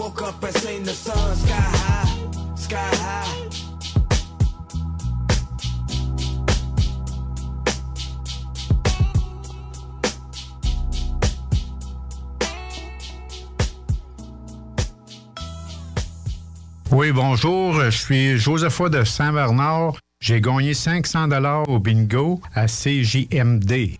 Woke up and seen the sun sky high, sky high. Oui, bonjour. Je suis Josepha de Saint-Bernard. J'ai gagné 500 dollars au bingo à CJMD.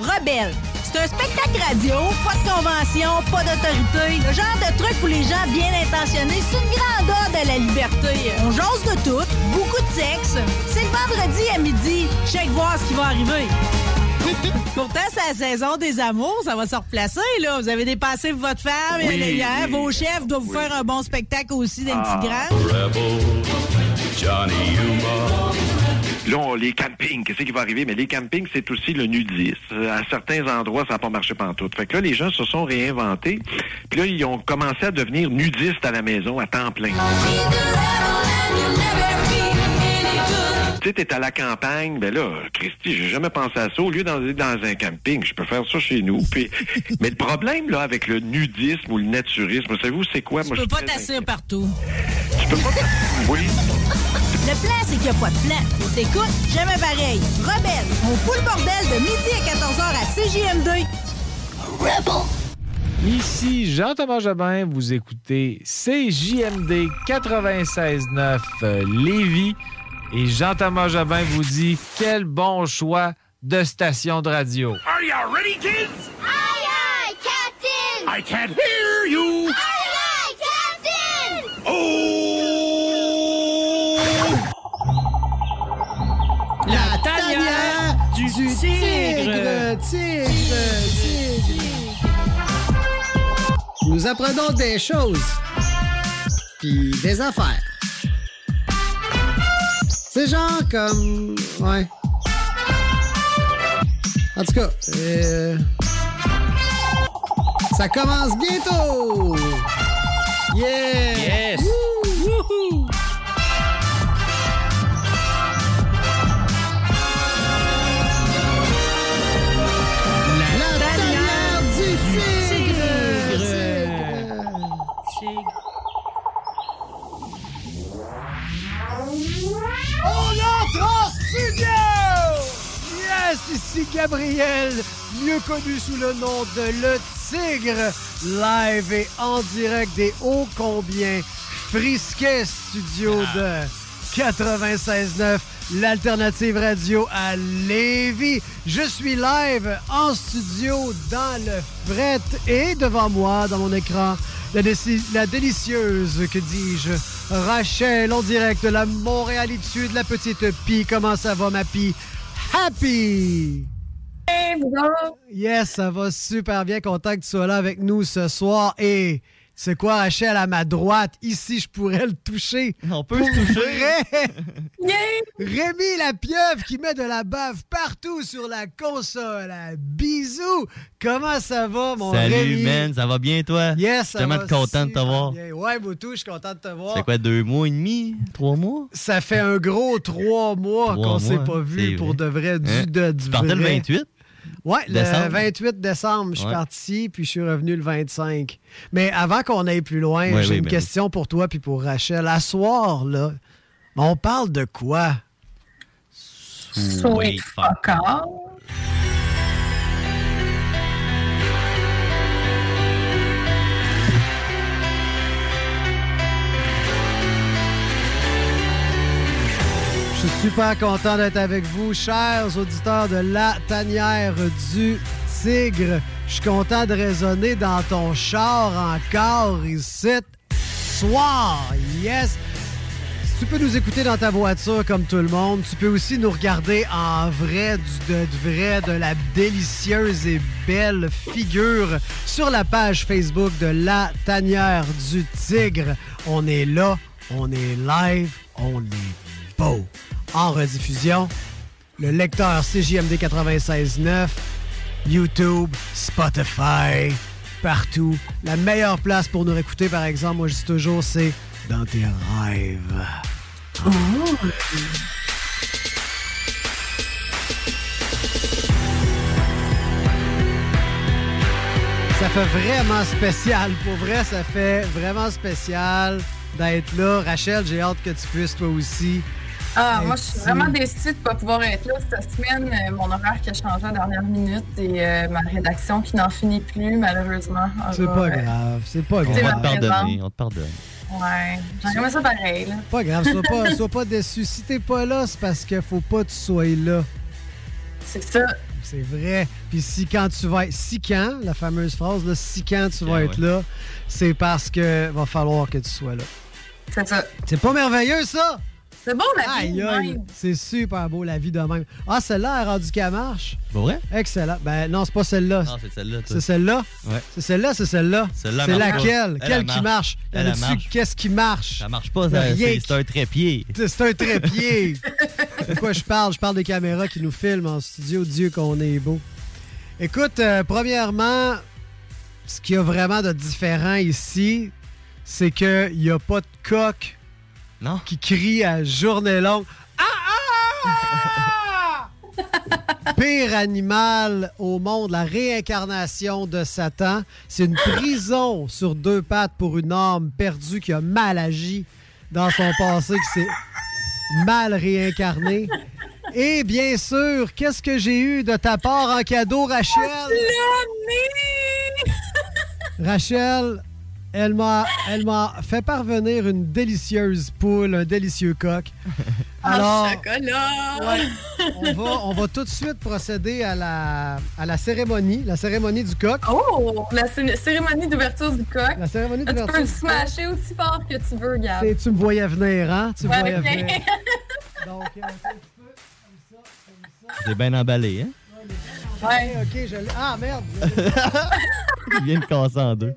Rebelle, c'est un spectacle radio, pas de convention, pas d'autorité. Le genre de truc pour les gens bien intentionnés, c'est une grande ode à la liberté. On jase de tout, beaucoup de sexe. C'est le vendredi à midi. Check voir ce qui va arriver. Pourtant, c'est la saison des amours, ça va se replacer, là. Vous avez dépassé votre femme, Oui, hier, oui. vos chefs doivent vous faire un bon spectacle aussi d'un petit grand. Rebel, Johnny Humor. Là, on- les campings, qu'est-ce qui va arriver? Mais les campings, c'est aussi le nudisme. À certains endroits, ça n'a pas marché pantoute. Fait que là, les gens se sont réinventés. Puis là, ils ont commencé à devenir nudistes à la maison à temps plein. Tu sais, t'es à la campagne, ben là, Christy, j'ai jamais pensé à ça. Au lieu d'aller dans un camping, je peux faire ça chez nous. Puis, mais le problème, là, avec le nudisme ou le naturisme, savez-vous, c'est quoi? Tu Moi, je peux suis pas t'asseoir partout. Tu peux pas... Oui. Le plan, c'est qu'il n'y a pas de plan. Faut t'écoute, jamais pareil. Rebelle, on fout le bordel de midi à 14h à CJM2. Rebel. Ici Jean-Thomas Jobin, vous écoutez CJMD 96.9 euh, Lévis. Et Jean-Thomas Jobin vous dit quel bon choix de station de radio. Are you ready, kids? Aye, aye, Captain! I can't hear you! Aye, aye, Captain! Oh! La tanière du, tigre. tigre, tigre. Nous apprenons des choses, puis des affaires. C'est genre comme... Ouais. En tout cas, euh, ça commence bientôt! Yeah! Yes! Ici Gabriel, mieux connu sous le nom de Le Tigre, live et en direct des ô combien frisquets studios de 96.9, l'alternative radio à Lévis. Je suis live en studio dans le fret et devant moi, dans mon écran, la, délicieuse, que dis-je, Rachel en direct de la Montréalitude, la petite Pi. Comment ça va, ma Pi? Happy! Yes, ça va super bien. Content que tu sois là avec nous ce soir. Et sais quoi, Rachel, à ma droite, ici, je pourrais le toucher. On peut Pour se toucher. vrai? Rémi la pieuvre qui met de la bave partout sur la console. Bisous! Comment ça va, mon Salut, Rémi? man, ça va bien, toi? Yes, Je suis ça tellement va content de te voir. bien. Ouais, Boutou, je suis content de te voir. C'est quoi, deux mois et demi? Trois mois? Ça fait un gros trois mois Trois qu'on s'est pas vu c'est pour de vrai. Du, Hein? de, du Tu partais le vrai. 28? Ouais, le Décembre? 28 décembre, je suis Ouais. parti, puis je suis revenu le 25. Mais avant qu'on aille plus loin, Ouais, j'ai oui, une ben question pour toi puis pour Rachel. À soir, là, on parle de quoi? Sweet fuck Je suis super content d'être avec vous, chers auditeurs de La Tanière du Tigre. Je suis content de résonner dans ton char encore ici. Soir, yes! Tu peux nous écouter dans ta voiture comme tout le monde. Tu peux aussi nous regarder en vrai, du, de, de vrai, de la délicieuse et belle figure sur la page Facebook de La Tanière du Tigre. On est là, on est live, on est beau. En rediffusion, le lecteur CJMD 96.9, YouTube, Spotify, partout. La meilleure place pour nous écouter, par exemple, moi je dis toujours, c'est dans tes rêves. Ça fait vraiment spécial. Pour vrai, ça fait vraiment spécial d'être là. Rachel, j'ai hâte que tu puisses toi aussi. Ah, moi, je suis vraiment déçue de ne pas pouvoir être là cette semaine. Euh, Mon horaire qui a changé à la dernière minute et euh, ma rédaction qui n'en finit plus, malheureusement. C'est aura, pas euh, grave, c'est pas On C'est va te pardonner, on te pardonne. Ouais, j'aimerais ça pareil. Là. Pas grave, sois pas, sois pas déçu. Si t'es pas là, c'est parce qu'il faut pas que tu sois là. C'est ça. C'est vrai. Puis si quand tu vas être... Si quand, la fameuse phrase, là, si quand tu vas Ouais, être ouais. là, c'est parce que va falloir que tu sois là. C'est ça. C'est pas merveilleux, ça? C'est bon, la vie. Aïe, aïe. même. C'est super beau, la vie de même. Ah, celle-là a rendu qu'elle marche. Pas vrai? Excellent. Ben non, c'est pas celle-là. Non, c'est celle-là, toi. C'est celle-là? Ouais. C'est celle-là, c'est celle-là? Celle-là C'est marche pas. laquelle? Elle, Quelle elle qui marche. marche? Elle, Elle elle dessus, marche. qu'est-ce qui marche? Ça marche pas, ça- rien c'est qui- c'est un trépied. C'est c'est un trépied. De quoi je parle? Je parle des caméras qui nous filment en studio. Dieu qu'on est beau. Écoute, euh, premièrement, ce qu'il y a vraiment de différent ici, c'est qu'il n'y a pas de coq Non? qui crie à journée longue. Ah, ah! Pire animal au monde, la réincarnation de Satan. C'est une prison sur deux pattes pour une âme perdue qui a mal agi dans son passé, qui s'est mal réincarné. Et bien sûr, qu'est-ce que j'ai eu de ta part en cadeau, Rachel? Rachel, elle m'a, elle m'a fait parvenir une délicieuse poule, un délicieux coq. Alors, Ah, chocolat! on va, on va tout de suite procéder à la, à la cérémonie, la cérémonie du coq. Oh, la cé- cérémonie d'ouverture du coq. La cérémonie Là, tu d'ouverture peux le smasher aussi fort que tu veux, Gab? C'est- Tu me voyais venir, hein? Tu me Ouais, voyais venir. Donc, un petit peu, comme ça, comme ça. J'ai bien emballé, hein? Ouais. Ok, je l'ai. Ah, merde! Il vient de casser en deux.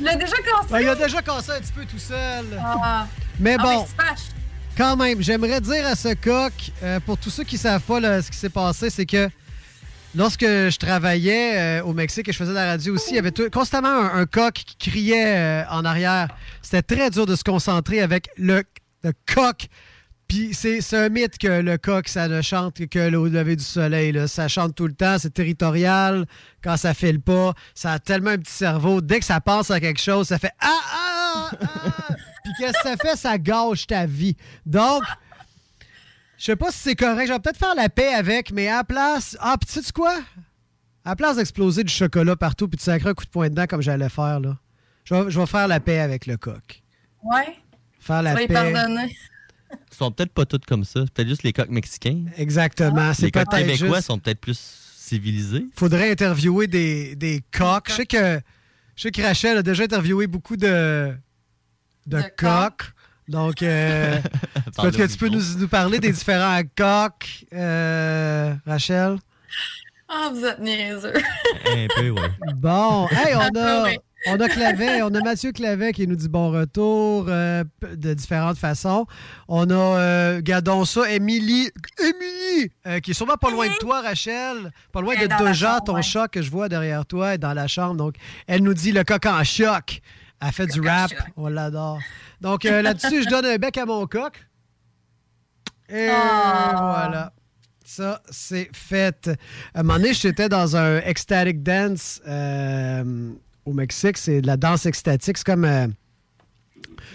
Il l'a déjà cassé. Ben, il a déjà cassé un petit peu tout seul. Ah, Mais Ah, bon. mais. Quand même, j'aimerais dire à ce coq, euh, pour tous ceux qui savent pas là, ce qui s'est passé, c'est que lorsque je travaillais euh, au Mexique et je faisais de la radio aussi, il y avait tout- constamment un, un coq qui criait euh, en arrière. C'était très dur de se concentrer avec le, le coq. Puis c'est un mythe que le coq, ça ne chante que le lever du soleil. là. Ça chante tout le temps, c'est territorial. Quand ça file pas, ça a tellement un petit cerveau. Dès que ça pense à quelque chose, ça fait Ah, ah, ah! Puis qu'est-ce que ça fait? Ça gâche ta vie. Donc, je sais pas si c'est correct. Je vais peut-être faire la paix avec, mais à la place. Ah, puis tu sais quoi? À la place d'exploser du chocolat partout puis de sacrer un coup de poing dedans comme j'allais faire, là, je vais, je vais faire la paix avec le coq. Ouais. Faire la paix. pardonner. Ils sont peut-être pas tous comme ça. C'est peut-être juste les coqs mexicains. Exactement. C'est Les coqs québécois juste- sont peut-être plus civilisés. faudrait interviewer des, des coqs. Je sais que je sais que Rachel a déjà interviewé beaucoup de, de, coqs. Donc, euh, peut-être que tu peux nous, nous parler des différents coqs, euh, Rachel? Ah, vous êtes niaiseux. Un peu, ouais. Bon, hey, on a. on a Clavet, on a Mathieu Clavet qui nous dit bon retour euh, de différentes façons. On a, euh, gardons ça, Émilie, Émilie, euh, qui est sûrement pas loin de toi, Rachel, pas loin Elle de chambre, ton ouais. chat que je vois derrière toi est dans la chambre. Donc, elle nous dit le coq en choc. Elle fait du rap, on l'adore. Donc, euh, là-dessus, je donne un bec à mon coq. Et Ah. voilà. Ça, c'est fait. À un moment donné, j'étais dans un ecstatic dance au Mexique. C'est de la danse extatique. C'est comme euh,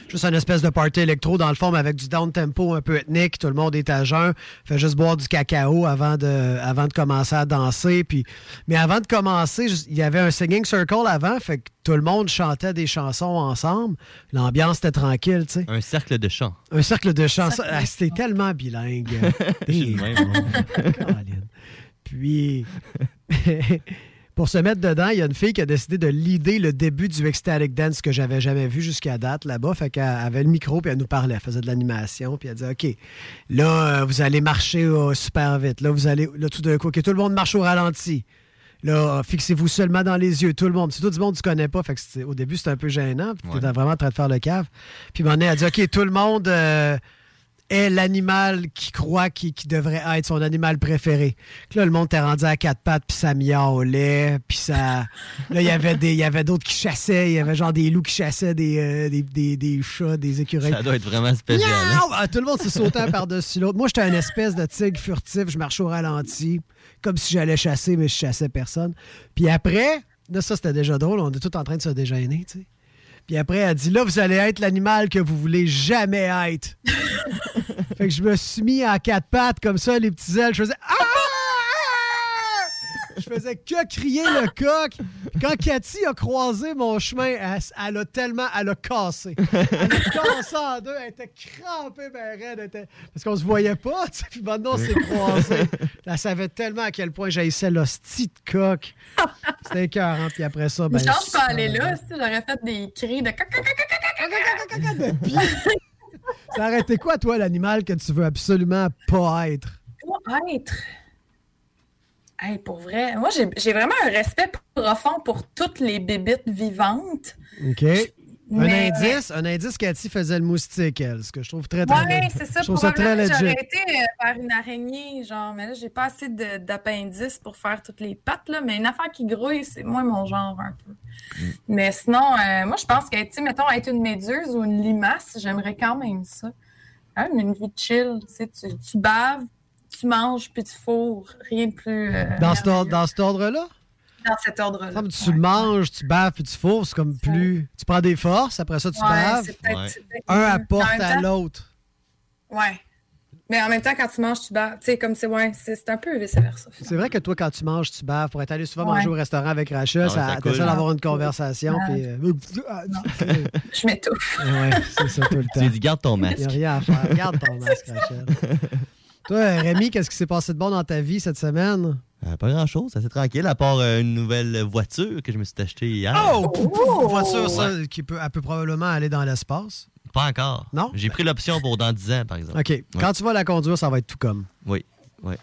juste une espèce de party électro, dans le fond, mais avec du down-tempo un peu ethnique. Tout le monde est à jeun. Fait juste boire du cacao avant de, avant de commencer à danser. Puis, mais avant de commencer, il y avait un singing circle avant. Fait que tout le monde chantait des chansons ensemble. L'ambiance était tranquille, tu sais. Un cercle de chant. Un cercle de de Ah, C'était tellement bilingue. Je suis le même, moi. Caroline. Puis, pour se mettre dedans, il y a une fille qui a décidé de leader le début du Ecstatic Dance que j'avais jamais vu jusqu'à date là-bas. Fait qu'elle avait le micro, puis elle nous parlait, elle faisait de l'animation, puis elle disait OK, là, euh, vous allez marcher euh, super vite. Là, vous allez, là, tout d'un coup, OK, tout le monde marche au ralenti. Là, fixez-vous seulement dans les yeux, tout le monde. C'est tout du monde que tu connais pas. Fait que au début, c'était un peu gênant. Puis Ouais. t'étais vraiment en train de faire le cave. Puis, donné, elle a dit OK, tout le monde. euh, est l'animal qui croit qui, qui devrait être son animal préféré. Là, le monde t'est rendu à quatre pattes, puis ça miaulait, puis ça... Là, il y avait des, il y avait d'autres qui chassaient, il y avait genre des loups qui chassaient des, euh, des, des- des chats, des écureuils. Ça doit être vraiment spécial. hein? Ah, tout le monde se sautait un par-dessus l'autre. Moi, j'étais une espèce de tigre furtif, je marchais au ralenti, comme si j'allais chasser, mais je chassais personne. Puis après, là, ça, c'était déjà drôle. On est tous en train de se déjeuner, tu sais. Puis après, elle dit Là, vous allez être l'animal que vous voulez jamais être. fait que je me suis mis en quatre pattes, comme ça, les petits ailes. Je faisais Ah! Je faisais que crier le coq. Quand Cathy a croisé mon chemin, elle, elle a tellement. Elle a cassé. Elle a cassé en deux. Elle était crampée, ben raide. était- Parce qu'on se voyait pas, tu sais. Puis maintenant, on s'est croisés. Elle savait tellement à quel point j'haïssais l'hostie de coq. C'était écœurant. Puis après ça, ben. je pense pas aller là, si j'aurais fait des cris de Puis, Ça aurait été quoi, toi, l'animal que tu veux absolument pas être? Pour être. Hey, pour vrai, moi j'ai j'ai vraiment un respect profond pour toutes les bébites vivantes. OK. Un Mais- indice, un indice, Cathy faisait le moustique, elle, ce que je trouve très, très legit. c'est ça. Je trouve ça très legit. J'aurais été euh, faire une araignée, genre, mais là, j'ai pas assez d'appendices pour faire toutes les pattes, là. Mais une affaire qui grouille, c'est moins mon genre, un peu. Mm. Mais sinon, euh, moi, je pense que, tu mettons, être une méduse ou une limace, j'aimerais quand même ça. Hein, une vie chill, tu sais, tu, tu baves, tu manges, puis tu fourres. Rien de plus. euh, Dans, cet or- dans cet ordre-là? dans cet ordre-là. Comme tu manges, tu baves puis tu fourres, c'est comme plus. Tu prends des forces, après ça, tu Ouais, baves. peut-être Un apporte à l'autre. Ouais. Mais en même temps, quand tu manges, tu baves. Tu sais, comme c'est ouais, c'est un peu vice-versa. C'est vrai que toi, quand tu manges, tu baves. Pour être allé souvent Ouais. manger au restaurant avec Rachel, Ah ouais, ça ça t'essaies coule. d'avoir une conversation. Ouais. Puis, euh, Je m'étouffe. ouais, c'est ça tout le temps. Tu dis, garde ton Il n'y masque. a rien à faire. Regarde ton masque, Rachel. Toi, Rémi, qu'est-ce qui s'est passé de bon dans ta vie cette semaine? Euh, pas grand-chose, assez tranquille, à part euh, une nouvelle voiture que je me suis achetée hier. Oh! Une voiture, ça, qui peut, elle peut probablement aller dans l'espace. Pas encore. Non? J'ai pris l'option pour dans 10 ans, par exemple. OK. Ouais. Quand tu vas la conduire, ça va être tout comme. Oui, oui.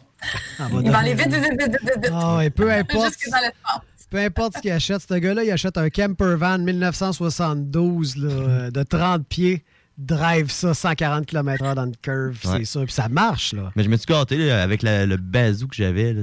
Elle Il va aller vite, vite, vite, vite, vite. Ah ouais, peu importe. Jusque dans l'espace. Peu importe ce qu'il achète, ce gars-là, il achète un camper van 1972 là, euh, de 30 pieds, drive ça 140 km/h dans une curve, Ouais. c'est ça. Puis ça marche, là. Mais je me suis gâté là, avec la- le bazou que j'avais.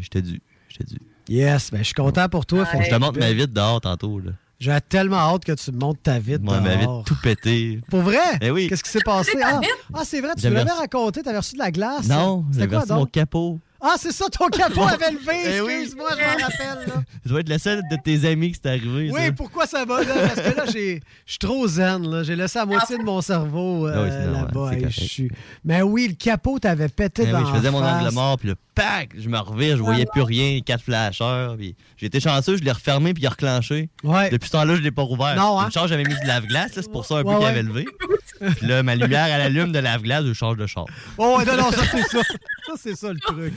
J'étais dû. J'étais dû. Yes, ben, je suis content pour toi. Que Je te montre ma vite dehors tantôt. là. J'ai tellement hâte que tu me montres ta vite. Moi, ma vite tout pété. Pour vrai? Eh oui. Qu'est-ce qui s'est passé? Ah, ah, c'est vrai, tu J'avais l'avais reçu- raconté, t'avais reçu de la glace. Non, c'était j'avais quoi reçu mon donc? capot. Ah, c'est ça, ton capot avait levé. Excuse-moi, je m'en rappelle. Là. Je dois être le seul de tes amis qui c'est arrivé. Oui, ça. pourquoi ça va là? Parce que là, j'ai- je suis trop zen. là. J'ai laissé la moitié de mon cerveau euh, Ah là-bas. suis- Mais oui, le capot t'avait pété Eh dans oui, je faisais mon face. angle mort, puis là, pac, je me revire, je voyais plus rien, quatre flasheurs. Puis j'ai été chanceux, je l'ai refermé, puis il a reclenché. Ouais. Depuis ce temps-là, je l'ai pas rouvert. Non, hein? Une chance, j'avais mis du lave-glace, c'est pour ça un peu Ouais, qu'il avait levé. Puis là, ma lumière, elle allume de lave-glace, je change de char. Oh, non, non, ça, c'est ça. Ça, c'est ça, le truc.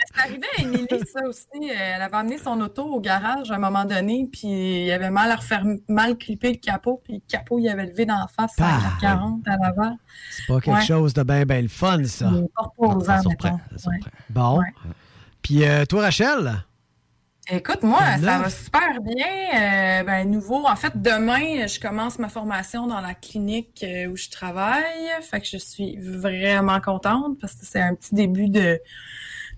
C'est arrivé à Émilie, ça aussi. Elle avait amené son auto au garage à un moment donné, puis il avait mal à refaire, mal clippé le capot, puis le capot, il avait levé d'en face à Ah. 40 à l'avant. C'est pas quelque Ouais. chose de bien, bien le fun, ça. Il est pas reposant, Ça surprend, mettons. ça Ouais. surprend. Bon. Puis euh, toi, Rachel? Écoute, moi, ça va super bien. Euh, ben, nouveau. En fait, demain, je commence ma formation dans la clinique euh, où je travaille. Fait que je suis vraiment contente parce que c'est un petit début de,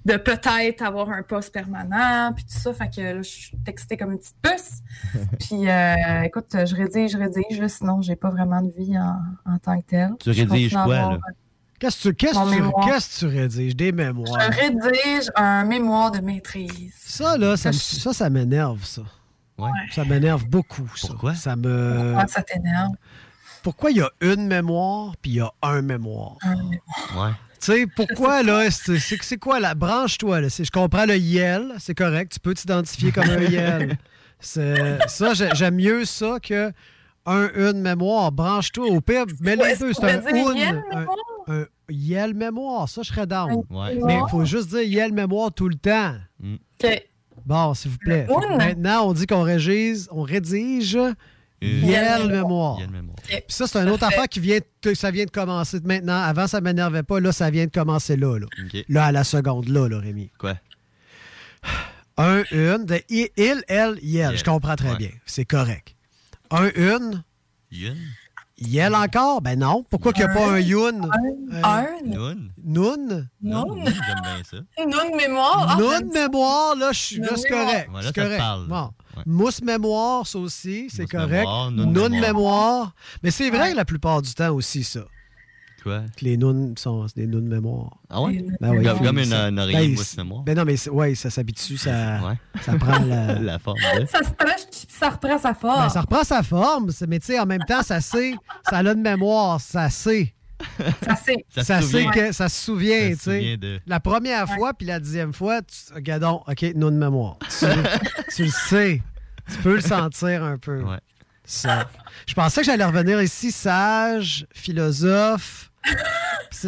de peut-être avoir un poste permanent, puis tout ça. Fait que là, je suis excitée comme une petite puce. puis, euh, écoute, je rédige, je rédige. sinon, j'ai pas vraiment de vie en, en tant que telle. Tu rédiges quoi, avoir- là? Qu'est-ce que tu, qu'est-ce Mon que tu, mémoire. qu'est-ce que tu rédiges? Des mémoires. Je rédige un mémoire de maîtrise. Ça, là, ça, Ça, je- ça, ça m'énerve, ça. Ouais. Ça m'énerve beaucoup, ça. Pourquoi? Ça me... Pourquoi ça t'énerve? Pourquoi il y a une mémoire puis il y a un mémoire? Un mémoire. Ouais. Tu sais, pourquoi, là, c'est, c'est, c'est quoi, là? Branche-toi, là. C'est- je comprends le YEL, c'est correct. Tu peux t'identifier comme un YEL. C'est, ça, j'ai- j'aime mieux ça que un, une mémoire. Branche-toi au pire. Mais les deux, c'est un une. Un, mémoire? un YEL mémoire. Ça, je serais down. Ouais. Mais il faut juste dire YEL mémoire tout le temps. OK. Bon, s'il vous plaît. Une. Maintenant, on dit qu'on rédige, on rédige YEL YEL mémoire. Mémoire. Puis ça, c'est une autre affaire qui vient de, ça vient de commencer maintenant. Avant, ça m'énervait pas. Là, ça vient de commencer là. Là, là à la seconde, là, là Rémi. Quoi? Un, une, de il, elle, yel. Je comprends très Ouais. bien. C'est correct. Un, une, Yun? Yel encore? Ben non. Pourquoi qu'il n'y a pas un yun? Euh, Un, Nun? Noun? non, Nun, J'aime bien ça. non de mémoire. Ah, Noun mémoire, là, je suis- là, Noun c'est correct. C'est correct. Bon. Ouais. Mousse mémoire, ça aussi, c'est correct. noun Noun mémoire. mémoire. Mais c'est vrai Ouais. la plupart du temps aussi, ça. Quoi? Que les nounes sont des nounes mémoire. Ah ouais? Ben oui, Comme- une- ça. une oreiller Ben, mousse c'est- mémoire. Ben non, mais ouais, ça s'habitue, ça, Ouais. ça prend la... La forme de. Ça, se prêche, ça reprend sa forme. Ben, ça reprend sa forme, mais tu sais, en même temps, ça sait, ça a une mémoire, ça sait. Ça sait. Ça sait souvient. que ça se souvient, tu sais. de- La première fois, puis la dixième fois, tu... regardons, OK, non de mémoire. Tu, tu le sais. Tu peux le sentir un peu. Ouais. Ça. Je pensais que j'allais revenir ici sage, philosophe.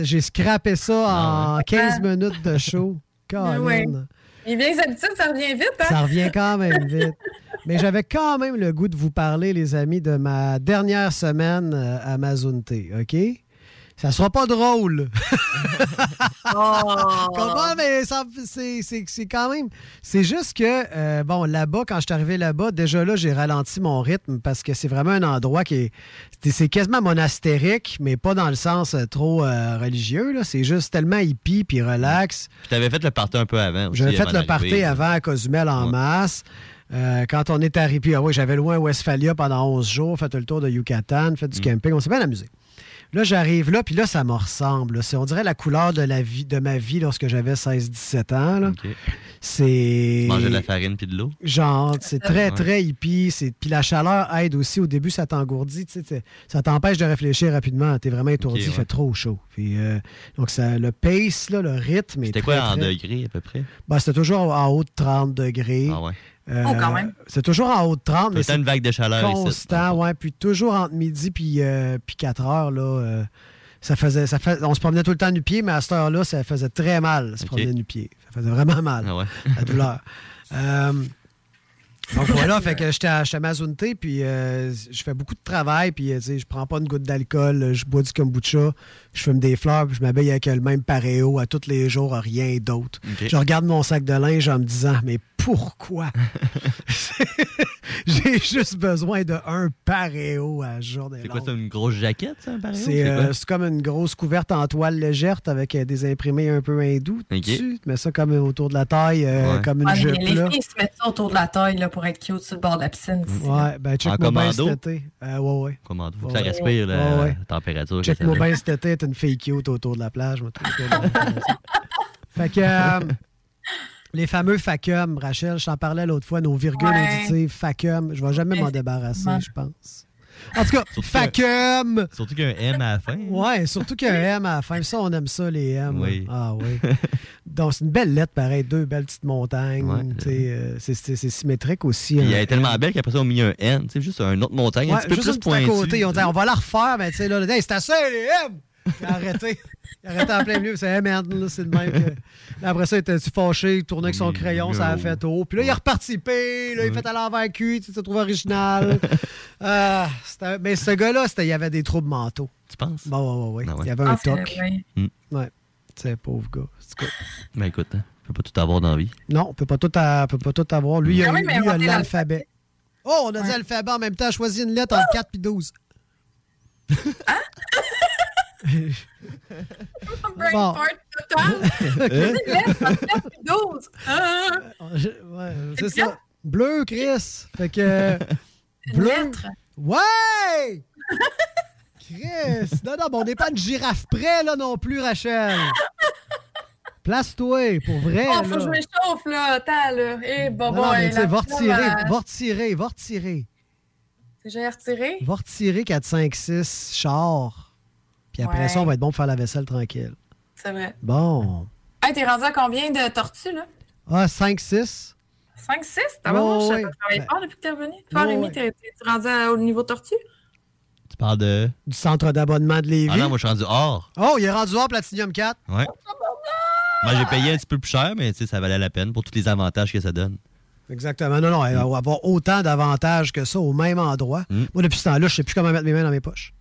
J'ai scrappé ça en 15 minutes de show. Ah. Colin. Les vieilles habitudes, ça revient vite, hein? Ça revient quand même vite. Mais j'avais quand même le goût de vous parler, les amis, de ma dernière semaine euh, à Mazunte, OK? Ça sera pas drôle. Oh. Comment, mais ça- c'est c'est- c'est quand même. C'est juste que, euh, bon, là-bas, quand je suis arrivé là-bas, déjà là, j'ai ralenti mon rythme parce que c'est vraiment un endroit qui est. c'est- quasiment monastérique, mais pas dans le sens euh, trop euh, religieux. là. C'est juste tellement hippie puis relax. Puis t'avais fait le party un peu avant aussi. J'avais fait avant le party avant à Cozumel en masse. Euh, quand on est arrivé, puis, ah oui, j'avais loué à Westphalia pendant 11 jours, fait le tour de Yucatan, fait du Mm. camping. On s'est bien amusé. Là, j'arrive là, puis là, ça me ressemble. C'est, on dirait la couleur de, la vie, de ma vie lorsque j'avais 16-17 ans. là. OK. C'est. Manger de la farine puis de l'eau? Genre, c'est très, Ouais. très hippie. C'est... Puis la chaleur aide aussi. Au début, ça t'engourdit. t'sais, Ça t'empêche de réfléchir rapidement. T'es vraiment étourdi. Il ouais. fait trop chaud. Puis, euh, donc, ça, le pace, là, le rythme. est C'était très, quoi en très- degrés à peu près? Ben, c'était toujours en haut de 30 degrés. Ah ouais. Euh, Oh, quand même. C'est toujours en haut de 30, Tout mais le temps c'est une vague de chaleur ici. constant. Ouais, puis toujours entre midi puis, euh, puis 4 heures. Là, euh, ça faisait, ça fait, on se promenait tout le temps du pied, mais à cette heure-là, ça faisait très mal, se promener du pied. Ça faisait vraiment mal, Ah ouais. la douleur. Euh, donc voilà, fait que j'étais à, Mazunte, puis euh, je fais beaucoup de travail, puis euh, tu sais, je prends pas une goutte d'alcool, je bois du kombucha, je fume des fleurs, puis je m'habille avec le même paréo à tous les jours, rien d'autre. Je regarde mon sac de linge en me disant, mais pourquoi? J'ai juste besoin de un paréo à journée C'est quoi, c'est une grosse jaquette, ça? C'est euh, c'est comme une grosse couverte en toile légère avec euh, des imprimés un peu hindous Ok. dessus. Tu mets ça comme autour de la taille, euh, Ouais. comme une Ah, jupe. les filles se mettent ça autour de la taille là, pour être cute sur le bord de la piscine. Ouais, ben check En moi bien commando? cet été. Euh, ouais, ouais. Comment Faut que ça respire la, température. que Check ça moi met. bien cet été, t'as une fille cute autour de la plage. moi, fait que euh, les fameux facum, Rachel, je t'en parlais l'autre fois, nos virgules Ouais. auditives, facum, je vais jamais m'en débarrasser, je pense. En tout cas, Surtout facum! Surtout qu'il y a un M à la fin. Ouais, surtout qu'il y a un M à la fin. Ça, on aime ça, les M. Oui. Ah oui. Donc, c'est une belle lettre, pareil. Deux belles petites montagnes. Ouais. euh, c'est- symétrique aussi. Un elle est tellement belle qu'après ça, on a mis un N. Tu sais, juste un autre montagne, un Ouais, petit peu juste plus une côté. On dit, on va la refaire, mais tu sais, là, là, hey, c'est assez, les M! Il a arrêté. Il a arrêté en plein milieu. C'est hey, merde, là, c'est le même que. Là, après ça, il était fâché, il tournait avec son crayon, ça a fait haut. Puis là, il est reparti, puis là, il Ouais. fait à l'envers cul, tu tu trouves original. Ah, c'était- mais ce gars-là, c'était- il y avait des troubles mentaux. Tu penses? Bon, ouais, ouais, ouais. Ah ouais. Il y avait Ah, un c'est- toc. ouais. Ouais. C'est pauvre gars. C'est quoi? Ben écoute, hein, on peut pas tout avoir dans la vie. Non, on peut pas tout, a- peut pas tout avoir. Lui, il a, Ah lui, mais il a l'alphabet. Oh, on a dit Ouais. alphabet en même temps. Choisis une lettre entre 4 et 12. Brain Bon. fart total. Une lettre entre 4 et 12. Ah, ouais, c'est C'est ça. Bleu, Chris. Fait que. Bleu. lettre. Ouais! Chris! Non, non, mais on n'est pas une girafe près, là, non plus, Rachel. Place-toi, pour vrai. Oh, faut là. que je m'échauffe, là. Attends, là. Eh, bon, non, bon, va retirer, euh, va retirer, va retirer. J'ai retiré? Va retirer 4, 5, 6 chars. Puis après Ouais. ça, on va être bon pour faire la vaisselle tranquille. C'est vrai. Bon. Hey, t'es rendu à combien de tortues, là? Ah, 5, 6. 5, 6? T'as Ouais, vraiment ouais. je travaillé Ben- fort depuis que t'es revenu? Toi, Ouais, Rémi, ouais. t'es t'es rendu à- au niveau tortue? Tu parles de? Du centre d'abonnement de Lévis. Ah non, moi je suis rendu hors. Oh, il est rendu hors Platinum 4. Ouais. Moi j'ai payé un petit peu plus cher, mais tu sais, ça valait la peine pour tous les avantages que ça donne. Exactement. Non, non, il va avoir autant d'avantages que ça au même endroit. Mm. Moi, depuis ce temps-là, je sais plus comment mettre mes mains dans mes poches.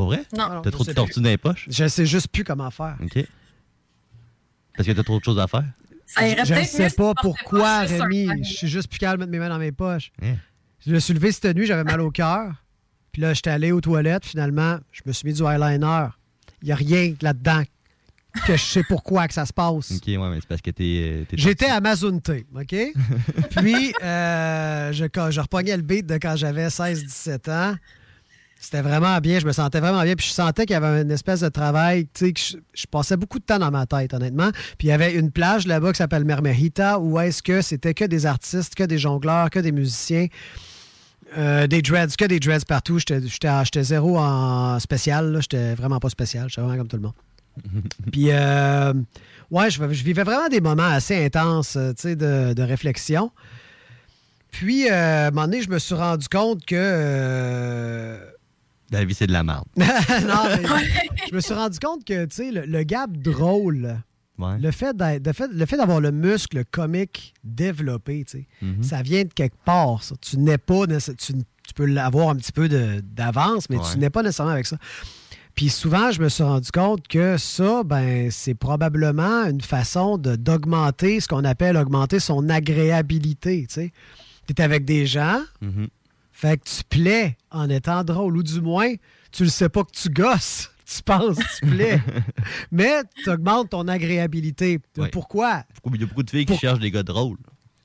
Pour vrai? Non. T'as trop de tortues dans les poches? Je sais juste plus comment faire. OK. Parce que t'as trop de choses à faire? Ça Je ne sais pas pourquoi, Rémi. Je suis juste plus calme de mettre mes mains dans mes poches. Je me suis levé cette nuit, j'avais mal au cœur. Puis là, j'étais allé aux toilettes. Finalement, je me suis mis du eyeliner. Il n'y a rien là-dedans que je sais pourquoi que ça se passe. OK, ouais, mais c'est parce que t'es. euh, J'étais à Mazunte, OK? Puis, euh, je, quand je repognais le beat de quand j'avais 16-17 ans. C'était vraiment bien, je me sentais vraiment bien. Puis je sentais qu'il y avait une espèce de travail, tu sais, que je, je passais beaucoup de temps dans ma tête, honnêtement. Puis il y avait une plage là-bas qui s'appelle Mermerita, où est-ce que c'était que des artistes, que des jongleurs, que des musiciens. euh, des dreads, que des dreads partout. J'étais zéro en spécial. là. J'étais vraiment pas spécial. J'étais vraiment comme tout le monde. Puis, euh, ouais, je, je vivais vraiment des moments assez intenses, euh, tu sais, de, de réflexion. Puis, euh, à un moment donné, je me suis rendu compte que. La vie, c'est de la merde. non, mais je me suis rendu compte que, tu sais, le, le gap drôle, Ouais. le fait d'être- de fait- le fait d'avoir le muscle comique développé, tu sais, Mhm. ça vient de quelque part, ça. Tu n'es pas tu, tu peux l'avoir un petit peu de- d'avance, mais Ouais. tu n'es pas nécessairement avec ça. Puis souvent, je me suis rendu compte que ça, ben, c'est probablement une façon de- d'augmenter ce qu'on appelle augmenter son agréabilité. Tu sais. es avec des gens, Mhm. Fait que tu plais en étant drôle, ou du moins, tu le sais pas que tu gosses. Tu penses tu plais. Mais tu augmentes ton agréabilité. Ouais. Pourquoi? Il y a beaucoup de filles qui cherchent des gars drôles.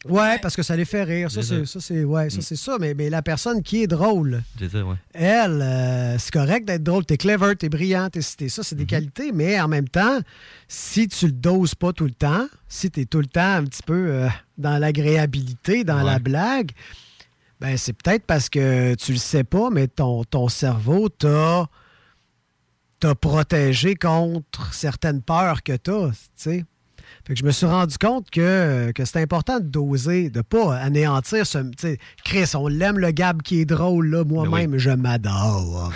Ouais, parce que ça les fait rire. Ça, C'est ça. ça, c'est ouais, ça, Mm. ça. Mais, mais la personne qui est drôle, C'est ça, ouais. elle, euh, c'est correct d'être drôle. T'es clever, t'es brillant, t'es t'es- ça, c'est des qualités. Mais en même temps, si tu le doses pas tout le temps, si t'es tout le temps un petit peu euh, dans l'agréabilité, dans la blague, ben c'est peut-être parce que tu le sais pas, mais ton, ton cerveau t'a t'a protégé contre certaines peurs que t'as, tu sais. Fait que je me suis rendu compte que, que c'est important de doser, de pas anéantir ce. Chris, on l'aime le Gab qui est drôle, là. Moi-même, je m'adore.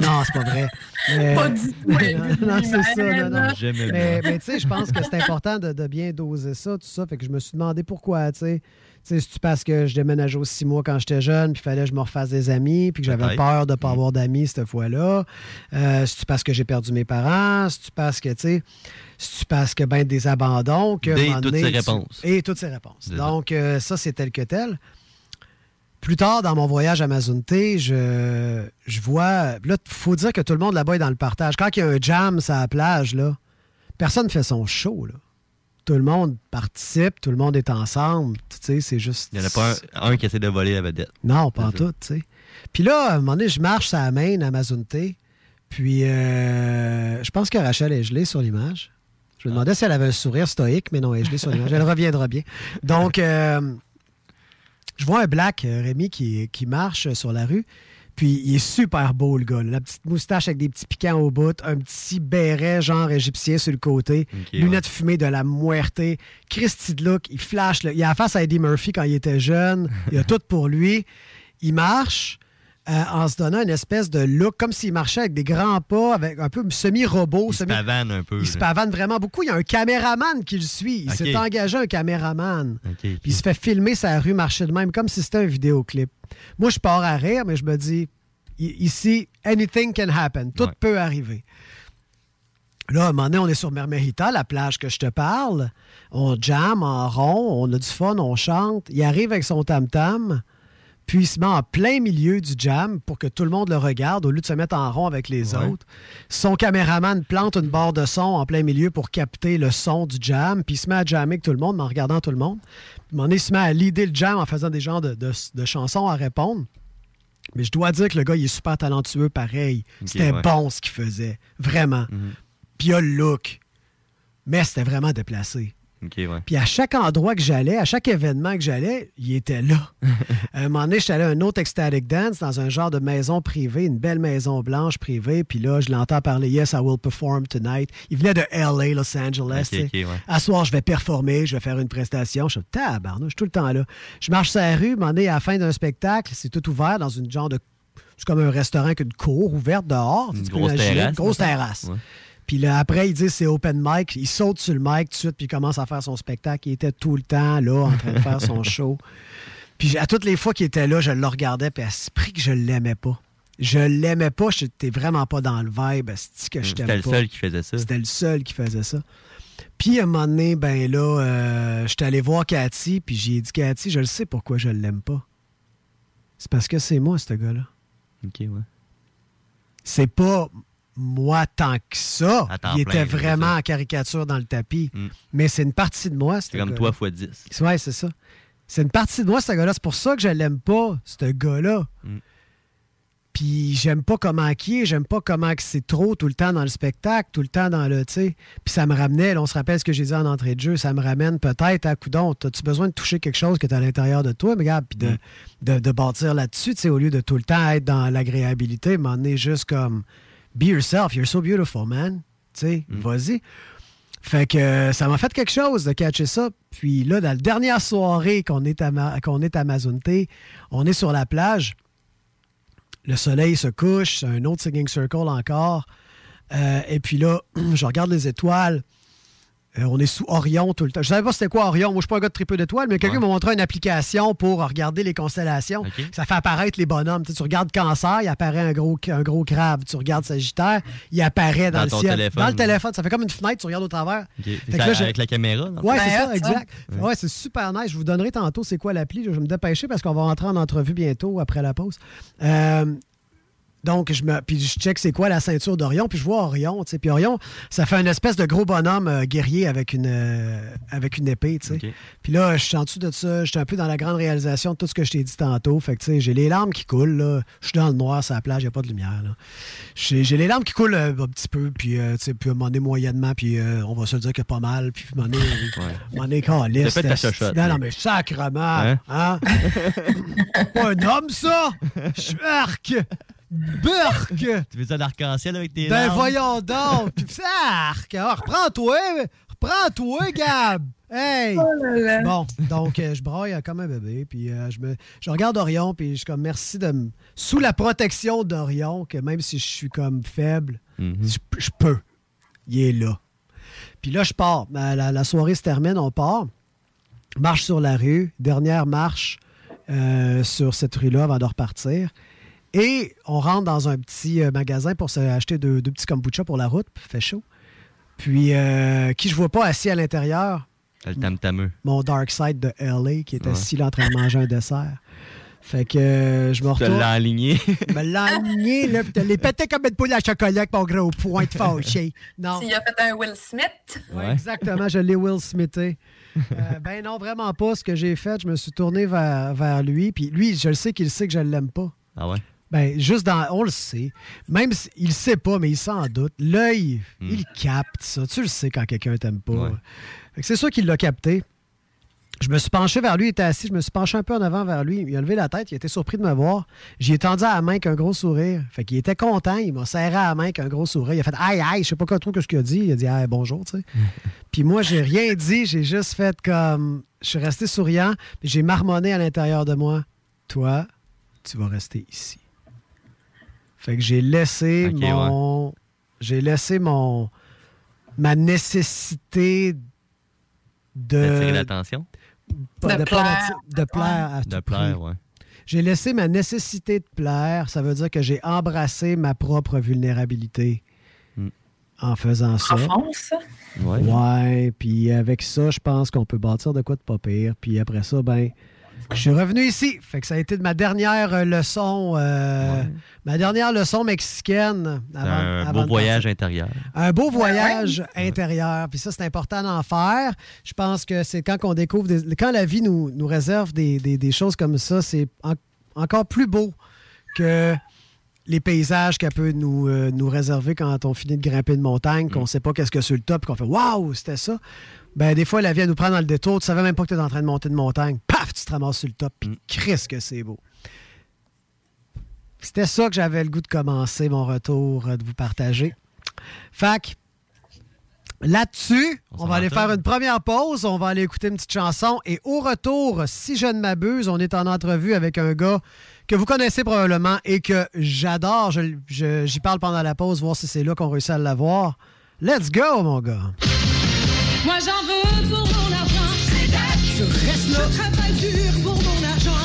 non, c'est pas vrai. Mais- Pas du tout, non, c'est ça. Non, non. Mais, bien. mais tu sais, je pense que c'est important de, de bien doser ça, tout ça. Fait que je me suis demandé pourquoi, tu sais. C'est-tu parce que je déménageais aux six mois quand j'étais jeune, puis il fallait que je me refasse des amis, puis que j'avais peur de ne pas Mm. avoir d'amis cette fois-là? Euh, c'est-tu parce que j'ai perdu mes parents? C'est-tu parce que, tu sais, c'est-tu parce que, ben, des abandons? Que, à moment toutes donné, ces tu- réponses. Et toutes ces réponses. Donc, euh, ça, c'est tel que tel. Plus tard, dans mon voyage à Mazunte, je, je vois. Là, il faut dire que tout le monde là-bas est dans le partage. Quand il y a un jam sur la plage, là, personne ne fait son show. Là. Tout le monde participe, tout le monde est ensemble. Tu sais, c'est juste. Il n'y en a pas un, un qui essaie de voler la vedette. Non, pas en tout, tu sais. Puis là, à un moment donné, je marche sur la main à Mazunte. Puis, euh, je pense que Rachel est gelée sur l'image. Je me demandais si elle avait un sourire stoïque, mais non, elle est gelée sur l'image. Elle reviendra bien. Donc, euh, je vois un black, euh, Rémi, qui, qui marche sur la rue. Puis, il est super beau, le gars. là. La petite moustache avec des petits piquants au bout, un petit béret genre égyptien sur le côté, lunettes fumées de la muerte, Christy de look, il flash. là. Il a la face à Eddie Murphy quand il était jeune. Il a tout pour lui. Il marche euh, en se donnant une espèce de look, comme s'il marchait avec des grands pas, avec un peu semi-robot. Il se semi- pavane un peu. il se pavane vraiment beaucoup. Il y a un caméraman qui le suit. Il s'est engagé un caméraman. Puis il se fait filmer sa rue marcher de même, comme si c'était un vidéoclip. Moi, je pars à rire, mais je me dis, ici, anything can happen. Tout Ouais. peut arriver. Là, à un moment donné, on est sur Mermerita, la plage que je te parle. On jam en rond, on a du fun, on chante. Il arrive avec son tam-tam, puis il se met en plein milieu du jam pour que tout le monde le regarde au lieu de se mettre en rond avec les Ouais. autres. Son caméraman plante une barre de son en plein milieu pour capter le son du jam, puis il se met à jammer avec tout le monde, mais en regardant tout le monde. Puis, il se met à leader le jam en faisant des genres de, de- de chansons à répondre. Mais je dois dire que le gars, il est super talentueux pareil. C'était ouais. bon ce qu'il faisait. Vraiment. Mhm. Puis il a le look. Mais c'était vraiment déplacé. Ouais. Puis à chaque endroit que j'allais, à chaque événement que j'allais, il était là. à un moment donné, j'étais allé à un autre Ecstatic Dance dans un genre de maison privée, une belle maison blanche privée. Puis là, je l'entends parler Yes, I will perform tonight. Il venait de LA, Los Angeles. Ok, tu sais. ok, ouais. À soir, je vais performer, je vais faire une prestation. Je suis tabarnouche, je suis tout le temps là. Je marche sur la rue, m'en est à la fin d'un spectacle, c'est tout ouvert dans une genre de. C'est comme un restaurant avec une cour ouverte dehors. Une grosse terrasse, Une grosse terrasse. Ouais. Puis là, après, il dit c'est open mic. Il saute sur le mic tout de suite, puis il commence à faire son spectacle. Il était tout le temps là, en train de faire son show. Puis à toutes les fois qu'il était là, je le regardais, puis à ce prix que je l'aimais pas. Je l'aimais pas, j'étais vraiment pas dans le vibe, c'est que je C'était le seul qui faisait ça. C'était le seul qui faisait ça. Puis à un moment donné, ben là, euh, j'étais allé voir Cathy, puis j'ai dit Cathy, je le sais pourquoi je l'aime pas. C'est parce que c'est moi, ce gars-là. Ok, ouais. C'est pas moi tant que ça. Il était vraiment en caricature dans le tapis. Mm. Mais c'est une partie de moi, ce C'est comme toi fois 10. Ouais, c'est ça. C'est une partie de moi, ce gars-là. C'est pour ça que je l'aime pas, ce gars-là. Mm. Puis j'aime pas comment qui est, j'aime pas comment que c'est trop tout le temps dans le spectacle, tout le temps dans le, tu sais. Puis ça me ramenait, là, on se rappelle ce que j'ai dit en entrée de jeu, ça me ramène peut-être à coudon. As-tu besoin de toucher quelque chose que tu à l'intérieur de toi, mais regarde, puis de, de, de bâtir là-dessus, tu sais, au lieu de tout le temps être dans l'agréabilité, m'en est juste comme be yourself, you're so beautiful, man. Tu sais, vas-y. Fait que euh, ça m'a fait quelque chose de catcher ça. Puis là, dans la dernière soirée qu'on est à, Ma- qu'on est à Mazunte, on est sur la plage. Le soleil se couche, c'est un autre singing circle encore. Euh, et puis là, je regarde les étoiles. Euh, on est sous Orion tout le temps. Je savais pas c'était quoi Orion. Moi, je suis pas un gars de très peu d'étoiles, mais quelqu'un m'a montré une application pour regarder les constellations. Ça fait apparaître les bonhommes. Tu, sais, tu regardes Cancer, il apparaît un gros, un gros crabe. Tu regardes Sagittaire, il apparaît dans, Dans le ton ciel. téléphone. Dans le téléphone. Ça fait comme une fenêtre, tu regardes au travers. Ok. Fait C'est que là, avec la caméra. non? Ouais, c'est ça. exact. Ouais, c'est super nice. Je vous donnerai tantôt c'est quoi l'appli. Je vais me dépêcher parce qu'on va rentrer en entrevue bientôt après la pause. Euh, donc, je me, puis je check c'est quoi la ceinture d'Orion, puis je vois Orion, tu sais. Puis Orion, ça fait une espèce de gros bonhomme euh, guerrier avec une, euh, avec une épée, tu sais. Puis là, je suis en dessous de ça, j'étais un peu dans la grande réalisation de tout ce que je t'ai dit tantôt. Fait que, tu sais, j'ai les larmes qui coulent, là. Je suis dans le noir, sur la plage, il n'y a pas de lumière, là. J'ai j'ai les larmes qui coulent euh, un petit peu, puis, tu sais, puis à un moment donné, moyennement, puis on va se dire a pas mal, puis à un moment donné, moment fait ta esti. chochotte, Non, mais sacrement, Hein? hein? pas un homme, ça! Schmark! Burk! Tu fais ça d'arc-en-ciel avec tes Ben larmes? voyons donc! Puis, Arc! Ah, Reprends-toi! Reprends-toi, Gab! Hey! Bon, donc euh, je braille comme un bébé, puis euh, je, me, je regarde Orion, puis je suis comme merci de me... Sous la protection d'Orion, que même si je suis comme faible, Mhm. je, je peux. Il est là. Puis là, je pars. Ben, La, la soirée se termine, on part. Marche sur la rue, dernière marche euh, sur cette rue-là avant de repartir. Et on rentre dans un petit euh, magasin pour s'acheter deux, deux petits kombucha pour la route, puis il fait chaud. Puis, euh, qui je vois pas assis à l'intérieur? Le tam-tameux. Mon Dark Side de LA qui est Ouais. assis là en train de manger un dessert. Fait que euh, je me Tu retourne. l'as aligné. me l'ai aligné, là, puis les pété comme une poule à chocolat avec mon gros point de fâché. Non. S'il a fait un Will Smith? Ouais, Exactement, je l'ai Will Smithé. Euh, ben non, vraiment pas. Ce que j'ai fait, je me suis tourné vers, vers lui. Puis lui, je le sais qu'il sait que je l'aime pas. Ah ouais? Ben, juste dans. On le sait. Même s'il le sait pas, mais il s'en doute. L'œil, il capte ça. Tu le sais quand quelqu'un t'aime pas. C'est sûr qu'il l'a capté. Je me suis penché vers lui, il était assis, je me suis penché un peu en avant vers lui. Il a levé la tête, il était surpris de me voir. J'y ai tendu à la main avec un gros sourire. Fait qu'il était content, il m'a serré à la main avec un gros sourire. Il a fait Aïe, aïe, je sais pas quoi trop que ce qu'il a dit. Il a dit Aïe, bonjour, tu sais. puis moi, j'ai rien dit, j'ai juste fait comme. Je suis resté souriant, j'ai marmonné à l'intérieur de moi. Toi, tu vas rester ici. Fait que j'ai laissé mon. J'ai laissé mon. Ma nécessité de. D'attirer l'attention? De plaire. de plaire à De plaire, prix. ouais. J'ai laissé ma nécessité de plaire. Ça veut dire que j'ai embrassé ma propre vulnérabilité Hmm. en faisant ça. Profond, ça? Ouais. Ouais, puis avec ça, je pense qu'on peut bâtir de quoi de pas pire. Puis après ça, ben, je suis revenu ici. Fait que ça a été de ma dernière euh, leçon, euh, ma dernière leçon mexicaine. C'est avant- un avant beau voyage intérieur. Un beau voyage intérieur. Puis ça, c'est important d'en faire. Je pense que c'est quand on découvre, des- quand la vie nous, nous réserve des, des- des choses comme ça, c'est en- encore plus beau que les paysages qu'elle peut nous, euh, nous réserver quand on finit de grimper une montagne, qu'on ne sait pas qu'est-ce que sur le top, qu'on fait Waouh, c'était ça. Ben, des fois, la vie, elle nous prend dans le détour. Tu savais même pas que tu es en train de monter une montagne. Paf, tu te ramasses sur le top. Puis, Christ, que c'est beau. C'était ça que j'avais le goût de commencer mon retour, euh, de vous partager. Fac, là-dessus, on, va aller faire une première pause. On va aller écouter une petite chanson. Et au retour, si je ne m'abuse, on est en entrevue avec un gars que vous connaissez probablement et que j'adore. Je- je- J'y parle pendant la pause, voir si c'est là qu'on réussit à l'avoir. Let's go, mon gars. Moi j'en veux pour mon argent. Tu restes là. Je travaille dur pour mon argent.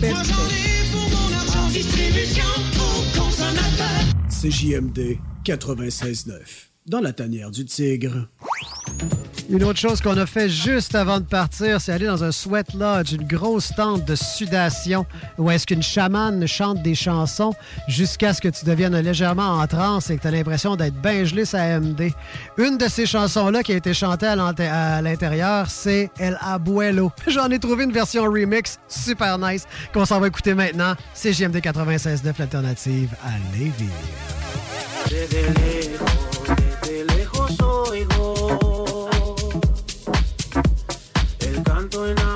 Moi j'en ai pour mon argent. Distribution aux consommateurs. CJMD 96.9, dans la tanière du tigre. Une autre chose qu'on a fait juste avant de partir, c'est aller dans un sweat lodge, une grosse tente de sudation, où est-ce qu'une chamane chante des chansons jusqu'à ce que tu deviennes légèrement en transe et que tu as l'impression d'être bien gelé sa MD. Une de ces chansons-là qui a été chantée à l'intérieur, c'est El Abuelo. J'en ai trouvé une version remix super nice qu'on s'en va écouter maintenant. C'est JMD 96.9, l'alternative à Lévis. El canto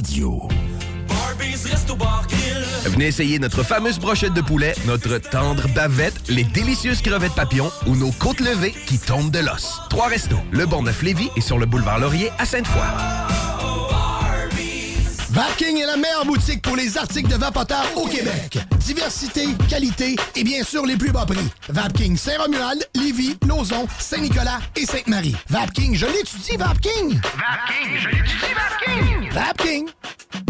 radio. Venez essayer notre fameuse brochette de poulet, notre tendre bavette, les délicieuses crevettes papillons ou nos côtes levées qui tombent de l'os. Trois restos, le Bon Neuf Lévis et sur le boulevard Laurier à Sainte-Foy. Vapking est la meilleure boutique pour les articles de vapoteurs au Québec. Diversité, qualité et bien sûr les plus bas prix. Vapking Saint-Romuald, Lévis, Lauson, Saint-Nicolas et Sainte-Marie. Vapking, je l'étudie, Vapking! Vapking, je l'étudie, Vapking! Vapking!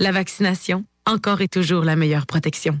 La vaccination, encore et toujours la meilleure protection.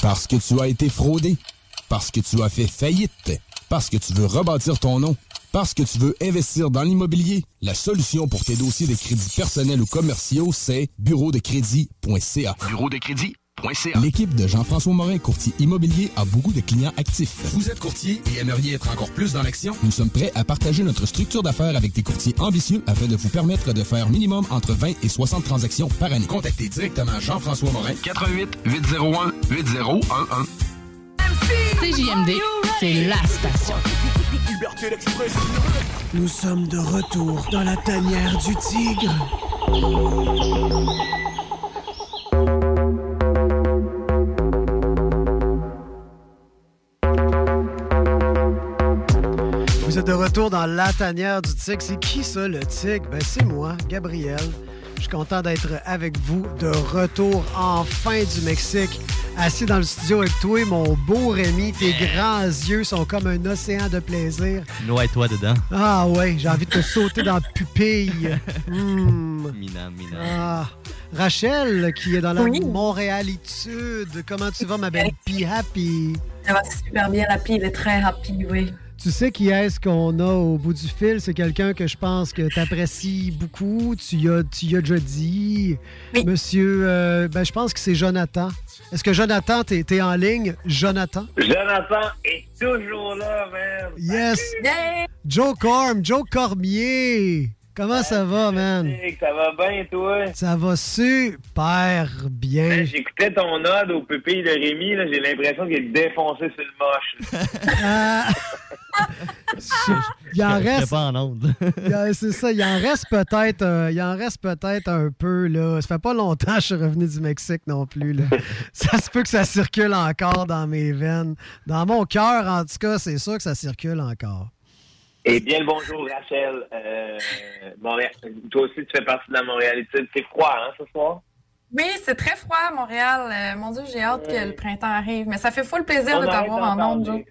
Parce que tu as été fraudé. Parce que tu as fait faillite. Parce que tu veux rebâtir ton nom. Parce que tu veux investir dans l'immobilier. La solution pour tes dossiers de crédits personnels ou commerciaux, c'est bureau de crédit.ca. Bureau de crédit. L'équipe de Jean-François Morin, courtier immobilier, a beaucoup de clients actifs. Vous êtes courtier et aimeriez être encore plus dans l'action? Nous sommes prêts à partager notre structure d'affaires avec des courtiers ambitieux afin de vous permettre de faire minimum entre 20 et 60 transactions par année. Contactez directement Jean-François Morin. 88 801 8011. CJMD, c'est la station. Nous sommes de retour dans la tanière du tigre. Vous êtes de retour dans la tanière du tigre. C'est qui ça, le tigre? Ben, c'est moi, Gabriel. Je suis content d'être avec vous de retour enfin du Mexique. Assis dans le studio avec toi, mon beau Rémi. Tes grands yeux sont comme un océan de plaisir. Noie-toi dedans. Ah ouais, j'ai envie de te sauter dans la pupille. Hmm. Mina, mina. Ah. Rachel, qui est dans la Oui. Montréalitude. Comment tu vas, ma belle Pie Happy? Ça va super bien, Happy. Il est très happy, oui. Tu sais qui est-ce qu'on a au bout du fil? C'est quelqu'un que je pense que tu apprécies beaucoup. Tu y as, tu y as déjà dit. Monsieur, euh, ben, je pense que c'est Jonathan. Est-ce que Jonathan, t'es es en ligne? Jonathan? Jonathan est toujours là, man. Yes! Joe Corm, Joe Cormier. Comment ça va, man? Ça va bien, toi? Ça va super bien. Man, J'écoutais ton nod au pupille de Rémi, là, j'ai l'impression qu'il est défoncé sur le moche. Ah. Il en reste. pas en onde. C'est ça, il en reste peut-être euh, il en reste peut-être un peu là. Ça fait pas longtemps que je suis revenu du Mexique non plus là. ça se peut que ça circule encore dans mes veines. Dans mon cœur en tout cas, c'est sûr que ça circule encore. Et bien le bonjour, Rachel. Euh, Montréal. Toi aussi, tu fais partie de la Montréalitude. C'est froid, hein, ce soir? Oui, c'est très froid à Montréal. Euh, mon Dieu, j'ai hâte que le printemps arrive. Mais ça fait full plaisir On de t'avoir en ondes.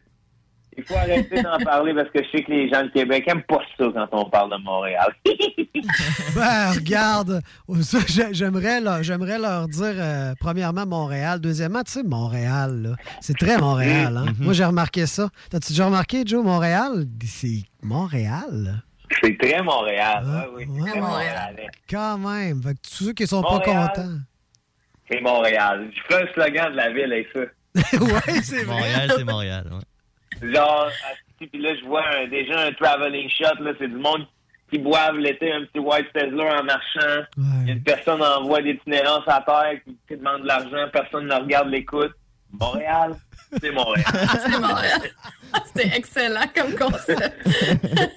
Il faut arrêter d'en parler parce que je sais que les gens de Québec aiment pas ça quand on parle de Montréal. Ben, regarde, j'aimerais leur, j'aimerais leur dire, euh, premièrement, Montréal. Deuxièmement, tu sais, Montréal, là, c'est très Montréal. Hein? Moi, j'ai remarqué ça. T'as-tu déjà remarqué, Joe, Montréal? C'est Montréal. C'est très Montréal. Ah, ouais, oui, ouais. c'est très montréalais. Quand même. Fait que tous ceux qui sont pas Montréal. contents. C'est Montréal. Je ferai un slogan de la ville avec ça. ouais, c'est Montréal, c'est Montréal. ouais. Genre, puis là, je vois un- déjà un traveling shot, là, c'est du monde qui boivent l'été un petit White Tesla en marchant. Une personne envoie des à terre qui, qui demande de l'argent, personne ne regarde l'écoute. Montréal, c'est Montréal. C'est Montréal. C'était excellent comme concept.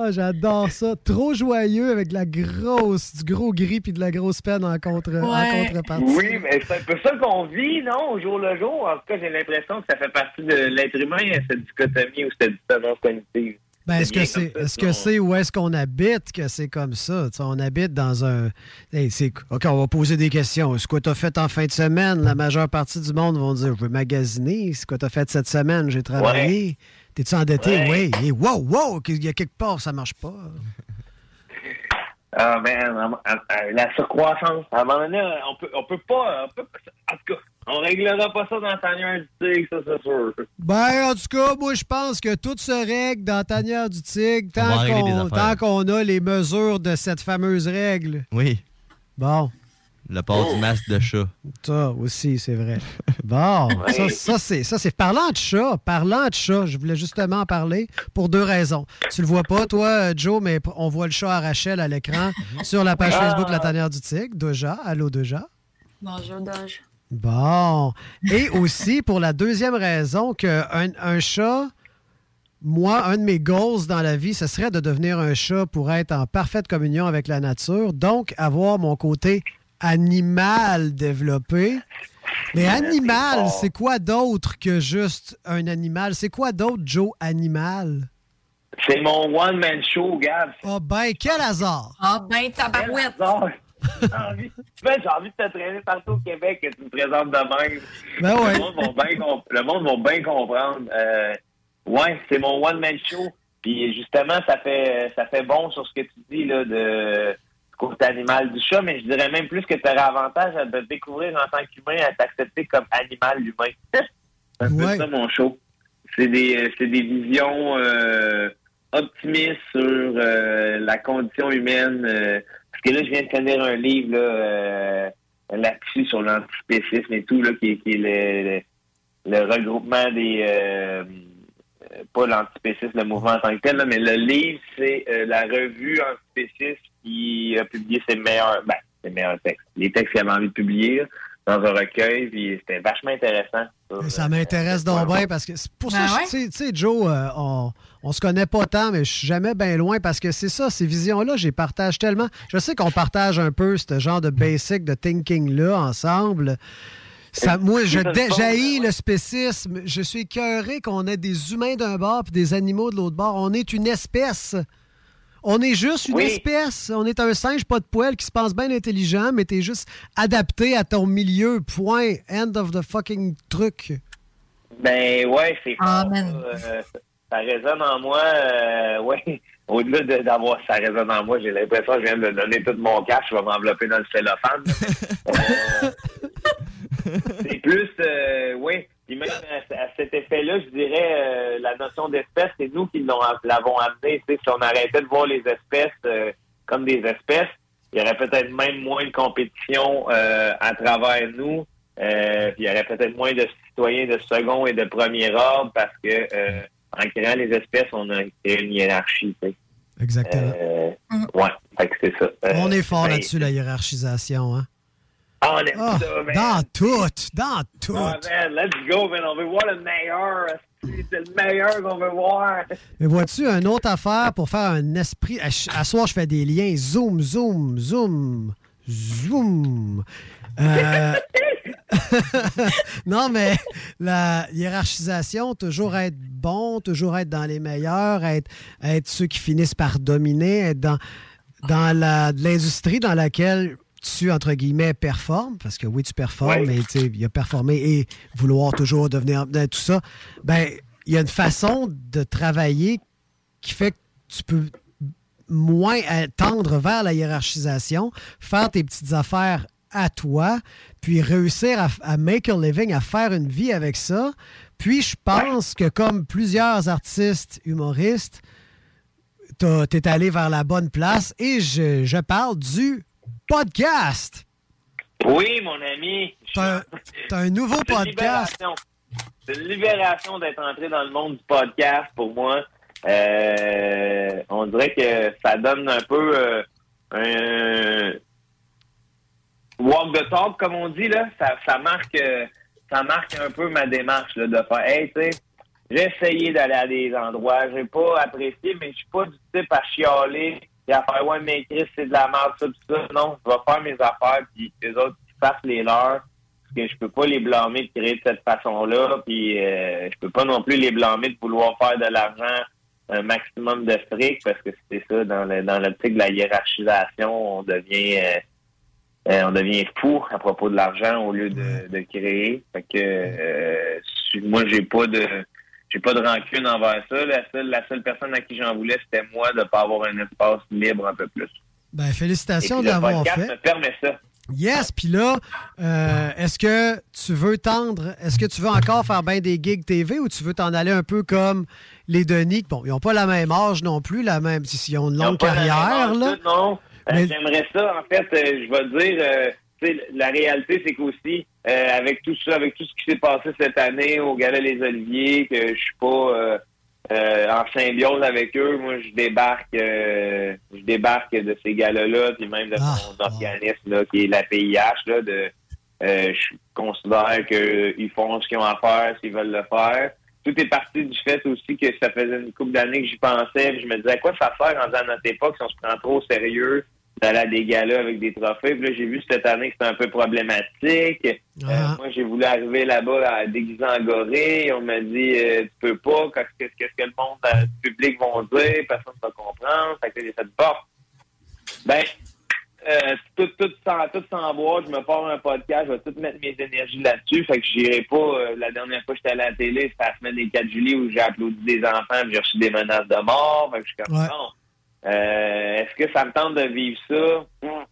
Ah, j'adore ça. Trop joyeux avec de la grosse, du gros gris puis de la grosse peine en, contre, en contrepartie. Oui, mais c'est un peu ça qu'on vit, non, au jour le jour. En tout cas, j'ai l'impression que ça fait partie de l'être humain, cette dichotomie ou cette dissonance cognitive. Ben, est-ce que c'est que où est-ce qu'on habite que c'est comme ça? On habite dans un. Hey, OK, on va poser des questions. Ce que tu as fait en fin de semaine, la majeure partie du monde vont dire Je veux magasiner. Ce que tu as fait cette semaine, j'ai travaillé. T'es-tu endetté? Ouais. Oui. Et wow, wow, il y a quelque part, ça marche pas. Ah, à- la surcroissance. À un moment donné, on peut, on peut pas. On peut, en tout cas, on réglera pas ça dans tanière du tigre, ça, c'est sûr. Ben, en tout cas, moi, je pense que tout se règle dans tanière du tigre tant qu'on affaires. tant qu'on a les mesures de cette fameuse règle. Oui. Bon. Le port du masque de chat. Ça aussi, c'est vrai. Bon, ça, ça, c'est ça, c'est parlant de chat. Parlant de chat, je voulais justement en parler pour deux raisons. Tu le vois pas, toi, Joe, mais on voit le chat à Rachel à l'écran sur la page Ah. Facebook La Tanière du Tigre. Déjà, allô, déjà. Bonjour, Doge. Bon. Et aussi, pour la deuxième raison, qu'un un chat, moi, un de mes goals dans la vie, ce serait de devenir un chat pour être en parfaite communion avec la nature, donc avoir mon côté animal développé. Mais animal, c'est quoi d'autre que juste un animal? C'est quoi d'autre, Joe, animal? C'est mon one-man show, Gab. Oh ben, quel hasard! Ah ben, tabarouette! J'ai envie, Ben, j'ai envie de te traîner partout au Québec que tu me présentes de même. Ben ouais. le, monde va bien comp- comprendre. Euh, ouais, c'est mon one-man show. Puis justement, ça fait ça fait bon sur ce que tu dis là, de côté animal du chat, mais je dirais même plus que tu aurais avantage à te découvrir en tant qu'humain, à t'accepter comme animal humain. c'est ça mon show. C'est des, c'est des visions euh, optimistes sur euh, la condition humaine. euh, parce que là, je viens de finir un livre là, euh, là-dessus sur l'antispécisme et tout, là, qui, est- qui est le, le, le regroupement des... euh, euh, pas l'antispécisme, le mouvement en tant que tel, là, mais le livre, c'est euh, la revue antispéciste qui a publié ses meilleurs, ben, ses meilleurs textes. Les textes qu'il avait envie de publier là, dans un recueil, puis c'était vachement intéressant. ça. Ça m'intéresse donc bien parce que c'est pour ça, Ben je- ouais. tu sais- Joe, euh, on, on se connaît pas tant, mais je suis jamais bien loin parce que c'est ça, ces visions-là, j'ai partage tellement. Je sais qu'on partage un peu ce genre de basic de thinking-là ensemble. Ça, moi, je C'est le spécisme. Je suis écœuré qu'on ait des humains d'un bord puis des animaux de l'autre bord. On est une espèce. On est juste une Oui. espèce. On est un singe pas de poil qui se pense bien intelligent, mais t'es juste adapté à ton milieu. Point. End of the fucking truc. Ben ouais, c'est ça. Euh, ça résonne en moi. euh, ouais. Au-delà de- d'avoir ça résonne en moi, j'ai l'impression que je viens de donner tout mon cash, je vais m'envelopper dans le cellophane. Euh, c'est plus, euh, oui. Puis même à, à cet effet-là, je dirais, euh, la notion d'espèce, c'est nous qui l'avons amené. Si on arrêtait de voir les espèces euh, comme des espèces, il y aurait peut-être même moins de compétition euh, à travers nous. Il y aurait peut-être moins de citoyens de second et de premier ordre parce que en créant les espèces, on a créé une hiérarchie. tu sais. Exactement. Euh, ouais, fait que c'est ça. Euh, On est fort ben, là-dessus, la hiérarchisation. Hein? Ah, on aime ça, man. dans tout, dans tout. Ah, man, let's go, man. On veut voir le meilleur. C'est le meilleur qu'on veut voir. Mais vois-tu, une autre affaire pour faire un esprit. À, à soir, je fais des liens. Zoom, zoom, zoom, zoom. Euh, non, mais la hiérarchisation, toujours être bon, toujours être dans les meilleurs, être, être ceux qui finissent par dominer, être dans, dans la- l'industrie dans laquelle tu, entre guillemets, performes, parce que oui, tu performes, mais il y a performer et vouloir toujours devenir de tout ça. Ben, il y a une façon de travailler qui fait que tu peux moins euh, tendre vers la hiérarchisation, faire tes petites affaires à toi, puis réussir à, à make a living, à faire une vie avec ça. Puis je pense que comme plusieurs artistes humoristes, t'es allé vers la bonne place et je, je parle du podcast. Oui, mon ami. T'as t'as un nouveau podcast. C'est une libération d'être entré dans le monde du podcast pour moi. Euh, on dirait que ça donne un peu euh, un walk the talk, comme on dit. là. Ça, ça marque euh, ça marque un peu ma démarche là, de faire, hey, tu sais, j'ai essayé d'aller à des endroits, j'ai pas apprécié, mais je suis pas du type à chialer et à faire, ouais, mais Chris, c'est de la merde, ça, pis ça. Non, je vais faire mes affaires, puis les autres, qui fassent les leurs. Parce que je peux pas les blâmer de créer de cette façon-là, puis euh, je peux pas non plus les blâmer de vouloir faire de l'argent un maximum de fric, parce que c'est ça, dans le, dans l'optique de la hiérarchisation, on devient euh, euh, on devient fou à propos de l'argent au lieu de, de créer. Fait que euh, moi j'ai pas de j'ai pas de rancune envers ça. La seule, la seule personne à qui j'en voulais, c'était moi de pas avoir un espace libre un peu plus. Ben, félicitations podcast fait. me permet ça. Yes, puis là, euh, est-ce que tu veux tendre, est-ce que tu veux encore faire bien des gigs TV ou tu veux t'en aller un peu comme les Denis? Bon, ils n'ont pas la même âge non plus, la même, ils ont une Ils ont longue pas la même carrière, âge, là? Non. Euh, Mais- J'aimerais ça, en fait, euh, je vais dire, euh, tu sais, la réalité, c'est qu'aussi, euh, avec tout ça, avec tout ce qui s'est passé cette année au Gala Les Oliviers, que je suis pas euh, euh, en symbiose avec eux, moi, je débarque je débarque de ces galas-là, puis même de mon organisme, là, qui est la PIH, là, de je considère qu'ils font ce qu'ils ont à faire s'ils veulent le faire. Tout est parti du fait aussi que ça faisait une couple d'années que j'y pensais. Puis je me disais, à quoi ça sert en à notre époque si on se prend trop au sérieux d'aller à des galas avec des trophées? Puis là, j'ai vu cette année que c'était un peu problématique. Euh, moi, j'ai voulu arriver là-bas à déguisé en gorille. On m'a dit, euh, tu peux pas. Qu'est-ce que, le monde euh, du public vont dire? Personne ne va comprendre. Fait que là, j'ai fait, bon, ben, euh, tout, tout, sans, tout sans boire, je me pars un podcast, je vais tout mettre mes énergies là-dessus. Fait que j'irai pas. euh, la dernière fois que j'étais à la télé, c'était la semaine des 4 juillet où j'ai applaudi des enfants j'ai reçu des menaces de mort. Fait que je suis comme Ouais. non. Euh, Est-ce que ça me tente de vivre ça? Hmm.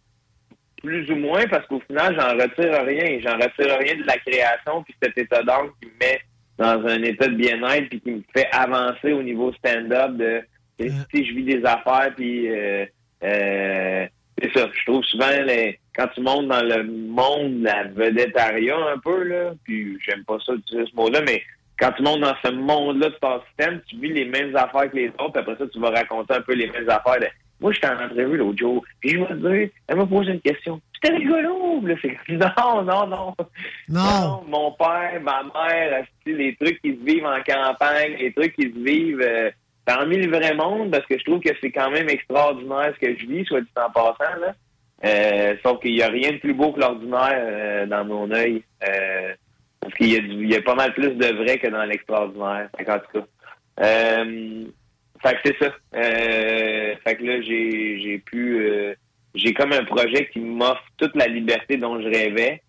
Plus ou moins, parce qu'au final, j'en retire rien. J'en retire rien de la création, puis cet état d'âme qui me met dans un état de bien-être, puis qui me fait avancer au niveau stand-up de si je vis des affaires, puis euh, euh, c'est ça. Je trouve souvent les- quand tu montes dans le monde de la vedettariat un peu, là, puis j'aime pas ça d'utiliser ce mot-là, mais quand tu montes dans ce monde-là de ton système, tu vis les mêmes affaires que les autres, puis après ça, tu vas raconter un peu les mêmes affaires. de- Moi, j'étais en entrevue l'autre jour, puis je vais te dire, elle m'a posé une question. C'était rigolo, là. C'est non, non, non. Non. Mon père, ma mère, les trucs qui se vivent en campagne, les trucs qui se vivent euh, dans le vrai monde, parce que je trouve que c'est quand même extraordinaire ce que je vis, soit dit en passant, là. Euh, sauf qu'il n'y a rien de plus beau que l'ordinaire euh, dans mon œil. Euh, parce qu'il y, a y a pas mal plus de vrai que dans l'extraordinaire. Qu'en tout cas. Euh, fait que c'est ça. Euh, fait que là, j'ai j'ai pu. euh, j'ai comme un projet qui m'offre toute la liberté dont je rêvais.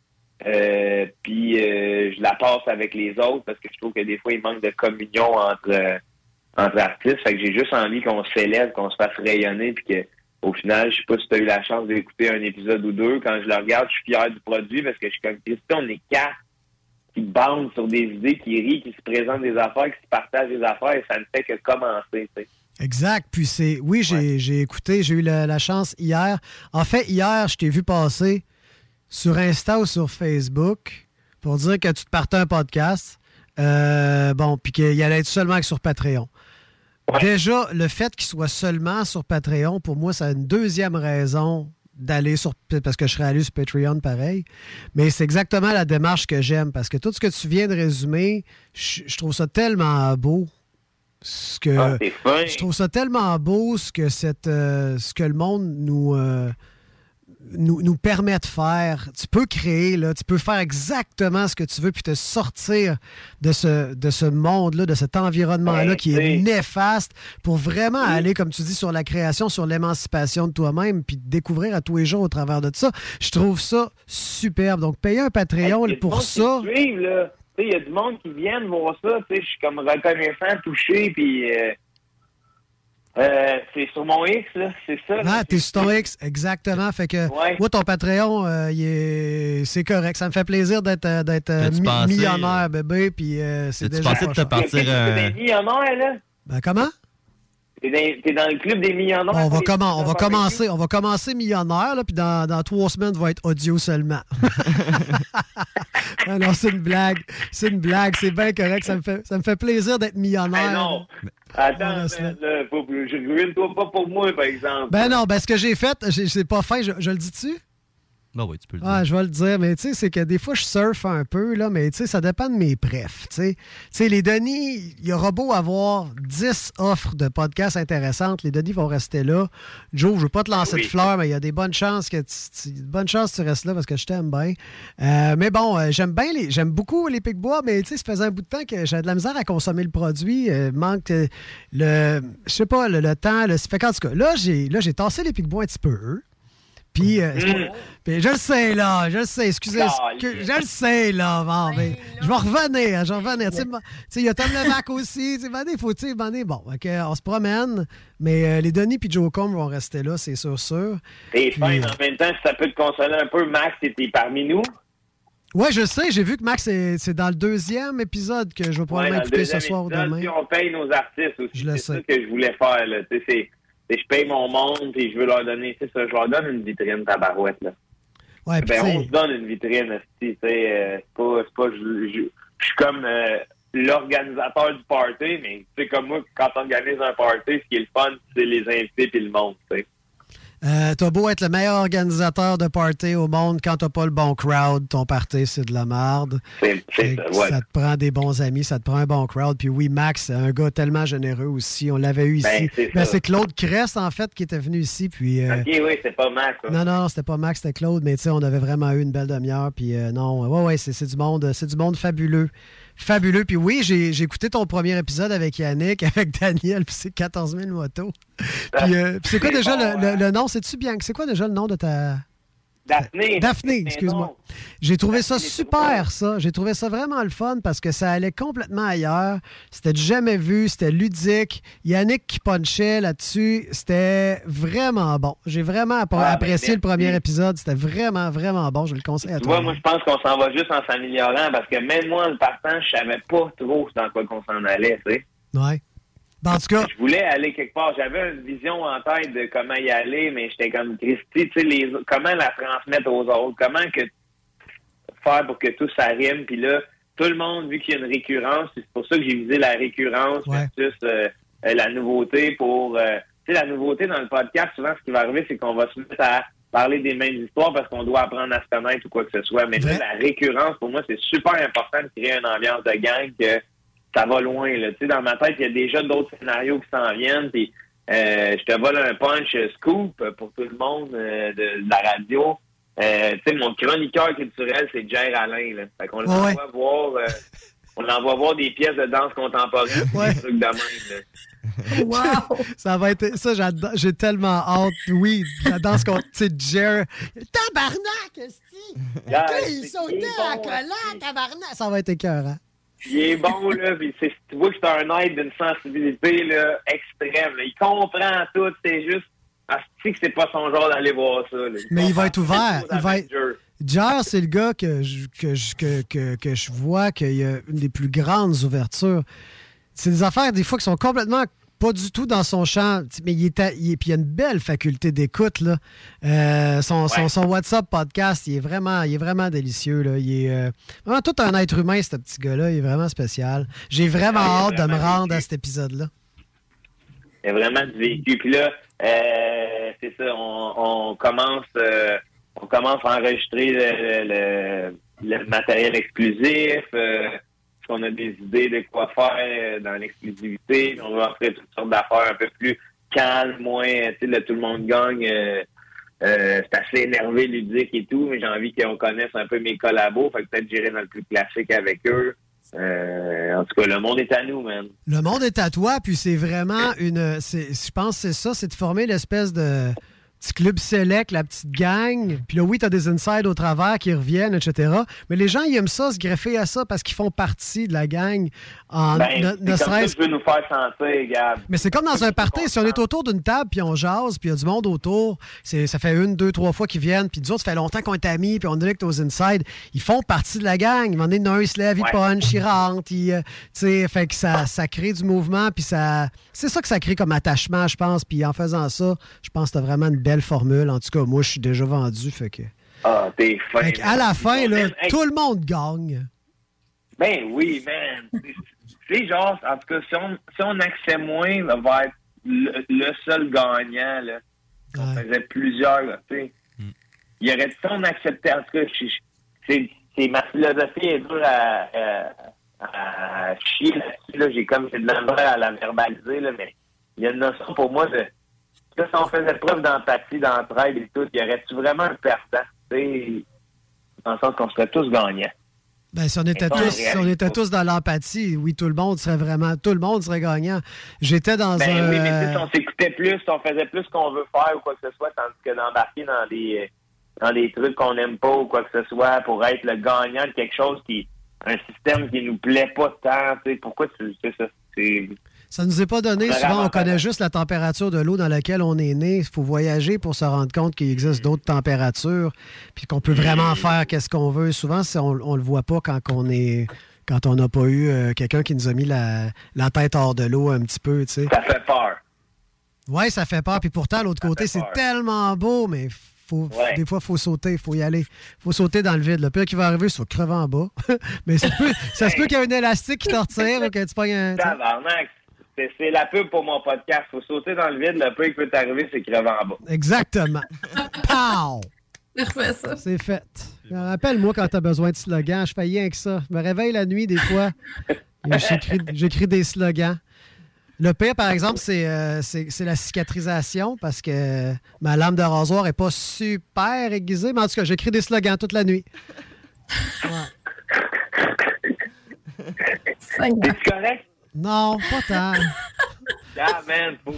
Puis je la passe avec les autres parce que je trouve que des fois, il manque de communion entre, artistes. Fait que j'ai juste envie qu'on s'élève, qu'on se fasse rayonner, puis que au final, je sais pas si tu as eu la chance d'écouter un épisode ou deux. Quand je le regarde, je suis fier du produit parce que je suis comme Christian, on est quatre qui bandent sur des idées, qui rient, qui se présentent des affaires, qui se partagent des affaires, et ça ne fait que commencer. Exact. Puis c'est. Oui, j'ai écouté, j'ai eu la, la chance hier. En fait, hier, je t'ai vu passer sur Insta ou sur Facebook pour dire que tu te partais un podcast. Euh, bon, puis qu'il allait être seulement que sur Patreon. Déjà, le fait qu'il soit seulement sur Patreon, pour moi, c'est une deuxième raison d'aller sur parce que je serais allé sur Patreon pareil. Mais c'est exactement la démarche que j'aime parce que tout ce que tu viens de résumer, je, je trouve ça tellement beau. Ce que, Ah, je trouve ça tellement beau ce que cette euh, ce que le monde nous, euh, nous nous permet de faire. Tu peux créer là, tu peux faire exactement ce que tu veux puis te sortir de ce de ce monde là, de cet environnement là Ouais, qui est néfaste pour vraiment aller comme tu dis sur la création, sur l'émancipation de toi-même puis de découvrir à tous les jours au travers de ça. Je trouve ça superbe. Donc payer un Patreon pour ça. Il y a du monde qui viennent voir ça. Je suis comme reconnaissant, touché, puis euh, euh, c'est sur mon X, là. C'est ça. Ah, t'es sur ton X, exactement. Fait que moi, ton Patreon, euh, il est- c'est correct. Ça me fait plaisir d'être euh, d'être euh, mi- pensé- millionnaire, bébé. Puis euh, c'est déjà. pensé de te partir, euh, des millionnaires, là? Ben, comment? T'es dans, dans le club des millionnaires. On va, comment, on va commencer, on va commencer millionnaire, là, puis dans, dans trois semaines, va être audio seulement. Ah non, c'est une blague. C'est une blague. C'est bien correct. Ça me fait, ça me fait plaisir d'être millionnaire. Ben non. Attends, là, faut- je ruine toi pas pour moi, par exemple. Ben non, ben ce que j'ai fait, j'ai- c'est pas fin, je, je le dis-tu? Ben oui, tu peux le Ah, je vais le dire, mais tu sais, c'est que des fois, je surfe un peu, là, mais tu sais, ça dépend de mes prefs, tu sais. Les Denis, il y aura beau avoir 10 offres de podcasts intéressantes, les Denis vont rester là. Joe, je veux pas te lancer Oui. de fleurs, mais il y a des bonnes chances que tu, tu- bonnes chances que tu restes là parce que je t'aime bien. Euh, mais bon, euh, j'aime bien les, j'aime beaucoup les Pic-Bois, mais tu sais, ça faisait un bout de temps que j'avais de la misère à consommer le produit. euh, manque euh, le, je sais pas, le, le temps. Le, fait qu'en tout cas, là, j'ai, là, j'ai tassé les Pic-Bois un petit peu. Puis, euh, pas- puis je le sais, là, je le sais, excusez, que- je le sais, là, bon, mais je vais revenir, je vais revenir. Tu sais, il y a Tom Levac aussi, tu sais, ben, il faut, tu sais, ben, bon, ok, on se promène, mais euh, les Denis puis Joe Combe vont rester là, c'est sûr, sûr. T'es fin, en même temps, si ça peut te consoler un peu, Max, t'étais parmi nous. Ouais, je sais, j'ai vu que Max, c'est c'est dans le deuxième épisode que je vais Ouais, probablement dans le écouter ce soir ou demain. puis on paye nos artistes aussi. Je le C'est sais. ça que je voulais faire. Là. Je paye mon monde et je veux leur donner, c'est ça, je leur donne une vitrine tabarouette. Là. Ouais, ben, on se donne une vitrine, tu sais, euh, c'est pas, c'est pas, je, je- je suis comme euh, l'organisateur du party, mais tu sais, comme moi, quand on organise un party, ce qui est le fun, c'est les invités et le monde, tu sais. Euh, t'as beau être le meilleur organisateur de party au monde, quand t'as pas le bon crowd, ton party, c'est de la merde. C'est c'est Fait ça, que ouais. Ça te prend des bons amis, ça te prend un bon crowd. Puis oui, Max, c'est un gars tellement généreux aussi. On l'avait eu Ben, ici. c'est Ben, c'est Claude Crest, en fait, qui était venu ici. Puis, euh, Ok, oui, c'est pas Max. hein. non, non, c'était pas Max, c'était Claude, mais tu sais, on avait vraiment eu une belle demi-heure. Puis euh, non, ouais, ouais, c'est c'est du monde, c'est du monde fabuleux. Fabuleux. Puis oui, j'ai j'ai écouté ton premier épisode avec Yannick, avec Daniel, puis c'est 14 000 motos. Puis euh, puis c'est quoi déjà bon, le, le- le nom? C'est-tu bien? C'est quoi déjà le nom de ta. Daphné. Daphné, excuse-moi. J'ai trouvé ça super, ça. J'ai trouvé ça vraiment le fun parce que ça allait complètement ailleurs. C'était jamais vu, c'était ludique. Yannick qui punchait là-dessus, c'était vraiment bon. J'ai vraiment Ah, ben, apprécié le premier épisode. C'était vraiment, vraiment bon. Je le conseille à Tu toi. vois, moi, je pense qu'on s'en va juste en s'améliorant parce que même moi, en le partant, je savais pas trop dans quoi qu'on s'en allait, tu sais. Ouais. Ben, en tout cas, Je voulais aller quelque part. J'avais une vision en tête de comment y aller, mais j'étais comme Christy, tu sais, les, comment la transmettre aux autres, comment que faire pour que tout ça rime. Puis là, tout le monde, vu qu'il y a une récurrence, c'est pour ça que j'ai visé la récurrence versus euh, euh, la nouveauté pour... euh, tu sais, la nouveauté dans le podcast, souvent, ce qui va arriver, c'est qu'on va se mettre à parler des mêmes histoires parce qu'on doit apprendre à se connaître ou quoi que ce soit. Mais là, la récurrence, pour moi, c'est super important de créer une ambiance de gang que ça va loin. Là. Tu sais, dans ma tête, il y a déjà d'autres scénarios qui s'en viennent. Puis, euh, je te vole un punch euh, scoop euh, pour tout le monde euh, de, de la radio. Euh, tu sais, mon chroniqueur culturel, c'est Jer Alain. Là. Fait qu'on Ouais, l'envoie voir. euh, on l'envoie voir des pièces de danse contemporaine, Ouais. des trucs de même. là. ça va être. Ça, j'adore- j'ai tellement hâte. Oui, la danse contre. Tu sais, Jer. Tabarnak, esti! Yeah, il sautait est à bon, collant, tabarnak! Ça va être écœurant. Il est bon, là, puis c'est- tu vois que c'est un aide d'une sensibilité là, extrême. là. Il comprend tout, c'est juste. Ah, c'est que c'est pas son genre d'aller voir ça. là. Mais il va être ouvert. Il va être. C'est le gars que je, que, je- que, que, que je vois qu'il y a une des plus grandes ouvertures. C'est des affaires, des fois, qui sont complètement pas du tout dans son champ, mais il, est à- il, est- puis il a une belle faculté d'écoute. là. Euh, son, son, son WhatsApp podcast, il est vraiment, il est vraiment délicieux. Là. Il est euh, vraiment tout un être humain, ce petit gars-là. Il est vraiment spécial. J'ai vraiment hâte de me rendre à cet épisode-là. Il y a vraiment du vécu. Puis là, euh, c'est ça, on, on commence on commence à enregistrer le, le- le matériel exclusif. Euh, on a des idées de quoi faire dans l'exclusivité. On va offrir toutes sortes d'affaires un peu plus calmes, moins, tu sais, tout le monde gagne. euh, euh, c'est assez énervé, ludique et tout, mais j'ai envie qu'on connaisse un peu mes collabos. Fait que peut-être j'irai dans le plus classique avec eux. Euh, en tout cas, le monde est à nous, man. Le monde est à toi, puis c'est vraiment une. Je pense que c'est ça, c'est de former l'espèce de petit club select, la petite gang. Puis là, oui, tu as des insides au travers qui reviennent, etc. Mais les gens, ils aiment ça, se greffer à ça parce qu'ils font partie de la gang. En, Ben, ne- c'est ne comme ça que tu veux nous faire sentir, Gab. mais c'est comme dans un party, si on est autour d'une table, puis on jase, puis il y a du monde autour, c'est, ça fait une, deux, trois fois qu'ils viennent, puis nous autres, ça fait longtemps qu'on est amis, puis on est aux inside. Ils font partie de la gang. Il m'en est un, il se lève, il Ouais. punch, il rentre, il, euh, tu sais, fait que ça, ça crée du mouvement, puis ça, c'est ça que ça crée comme attachement, je pense. Puis en faisant ça, je pense que t'as vraiment une belle formule. En tout cas, moi, je suis déjà vendu, fait que. Ah, t'es fin. Fait à la fin, On là, hey, tout le monde gagne. Ben oui, man. C'est genre, en tout cas, si on, si on accède moins, on va être le, le seul gagnant, là. On faisait plusieurs, là, tu sais. il aurait dû s'en accepter. En tout cas, c'est, c'est ma philosophie est dure à, à, à chier là-dessus. Là. J'ai comme j'ai de la à la verbaliser, là, mais il y a une notion pour moi de si on faisait preuve d'empathie, d'entraide et tout, y aurait-tu vraiment un perdant? Dans le sens qu'on serait tous gagnants. Ben, si on était tous, si on était tous dans l'empathie, oui, tout le monde serait vraiment, tout le monde serait gagnant. J'étais dans Ben un. oui, mais si on s'écoutait plus, si on faisait plus ce qu'on veut faire ou quoi que ce soit, tandis que d'embarquer dans des dans des trucs qu'on n'aime pas ou quoi que ce soit pour être le gagnant de quelque chose qui un système qui nous plaît pas tant, tu sais, pourquoi tu sais ça? C'est Ça nous est pas donné. Vraiment Souvent, on connaît juste la température de l'eau dans laquelle on est né. Il faut voyager pour se rendre compte qu'il existe d'autres températures, puis qu'on peut vraiment faire qu'est-ce qu'on veut. Souvent, on, on le voit pas quand on est quand on n'a pas eu euh, quelqu'un qui nous a mis la, la tête hors de l'eau un petit peu, tu sais. ça fait peur. Ouais, ça fait peur. Puis pourtant, l'autre côté, c'est tellement beau, mais faut, Ouais. des fois, il faut sauter, il faut y aller. faut sauter dans le vide. Le pire qui va arriver, c'est crever en bas. mais ça, peut- ça se peut qu'il y ait un élastique qui te retire ou que tu pognes un... Tabarnak, c'est la pub pour mon podcast. Faut sauter dans le vide, le peu qui peut t'arriver, c'est crever en bas. Exactement. Pow! C'est fait. Rappelle-moi quand t'as besoin de slogans. Je fais rien que ça. Je me réveille la nuit des fois. J'écris des slogans. Le pire, par exemple, c'est euh, la cicatrisation parce que ma lame de rasoir est pas super aiguisée. Mais en tout cas, j'écris des slogans toute la nuit. C'est correct? Non, pas tant. Ah, man, faut.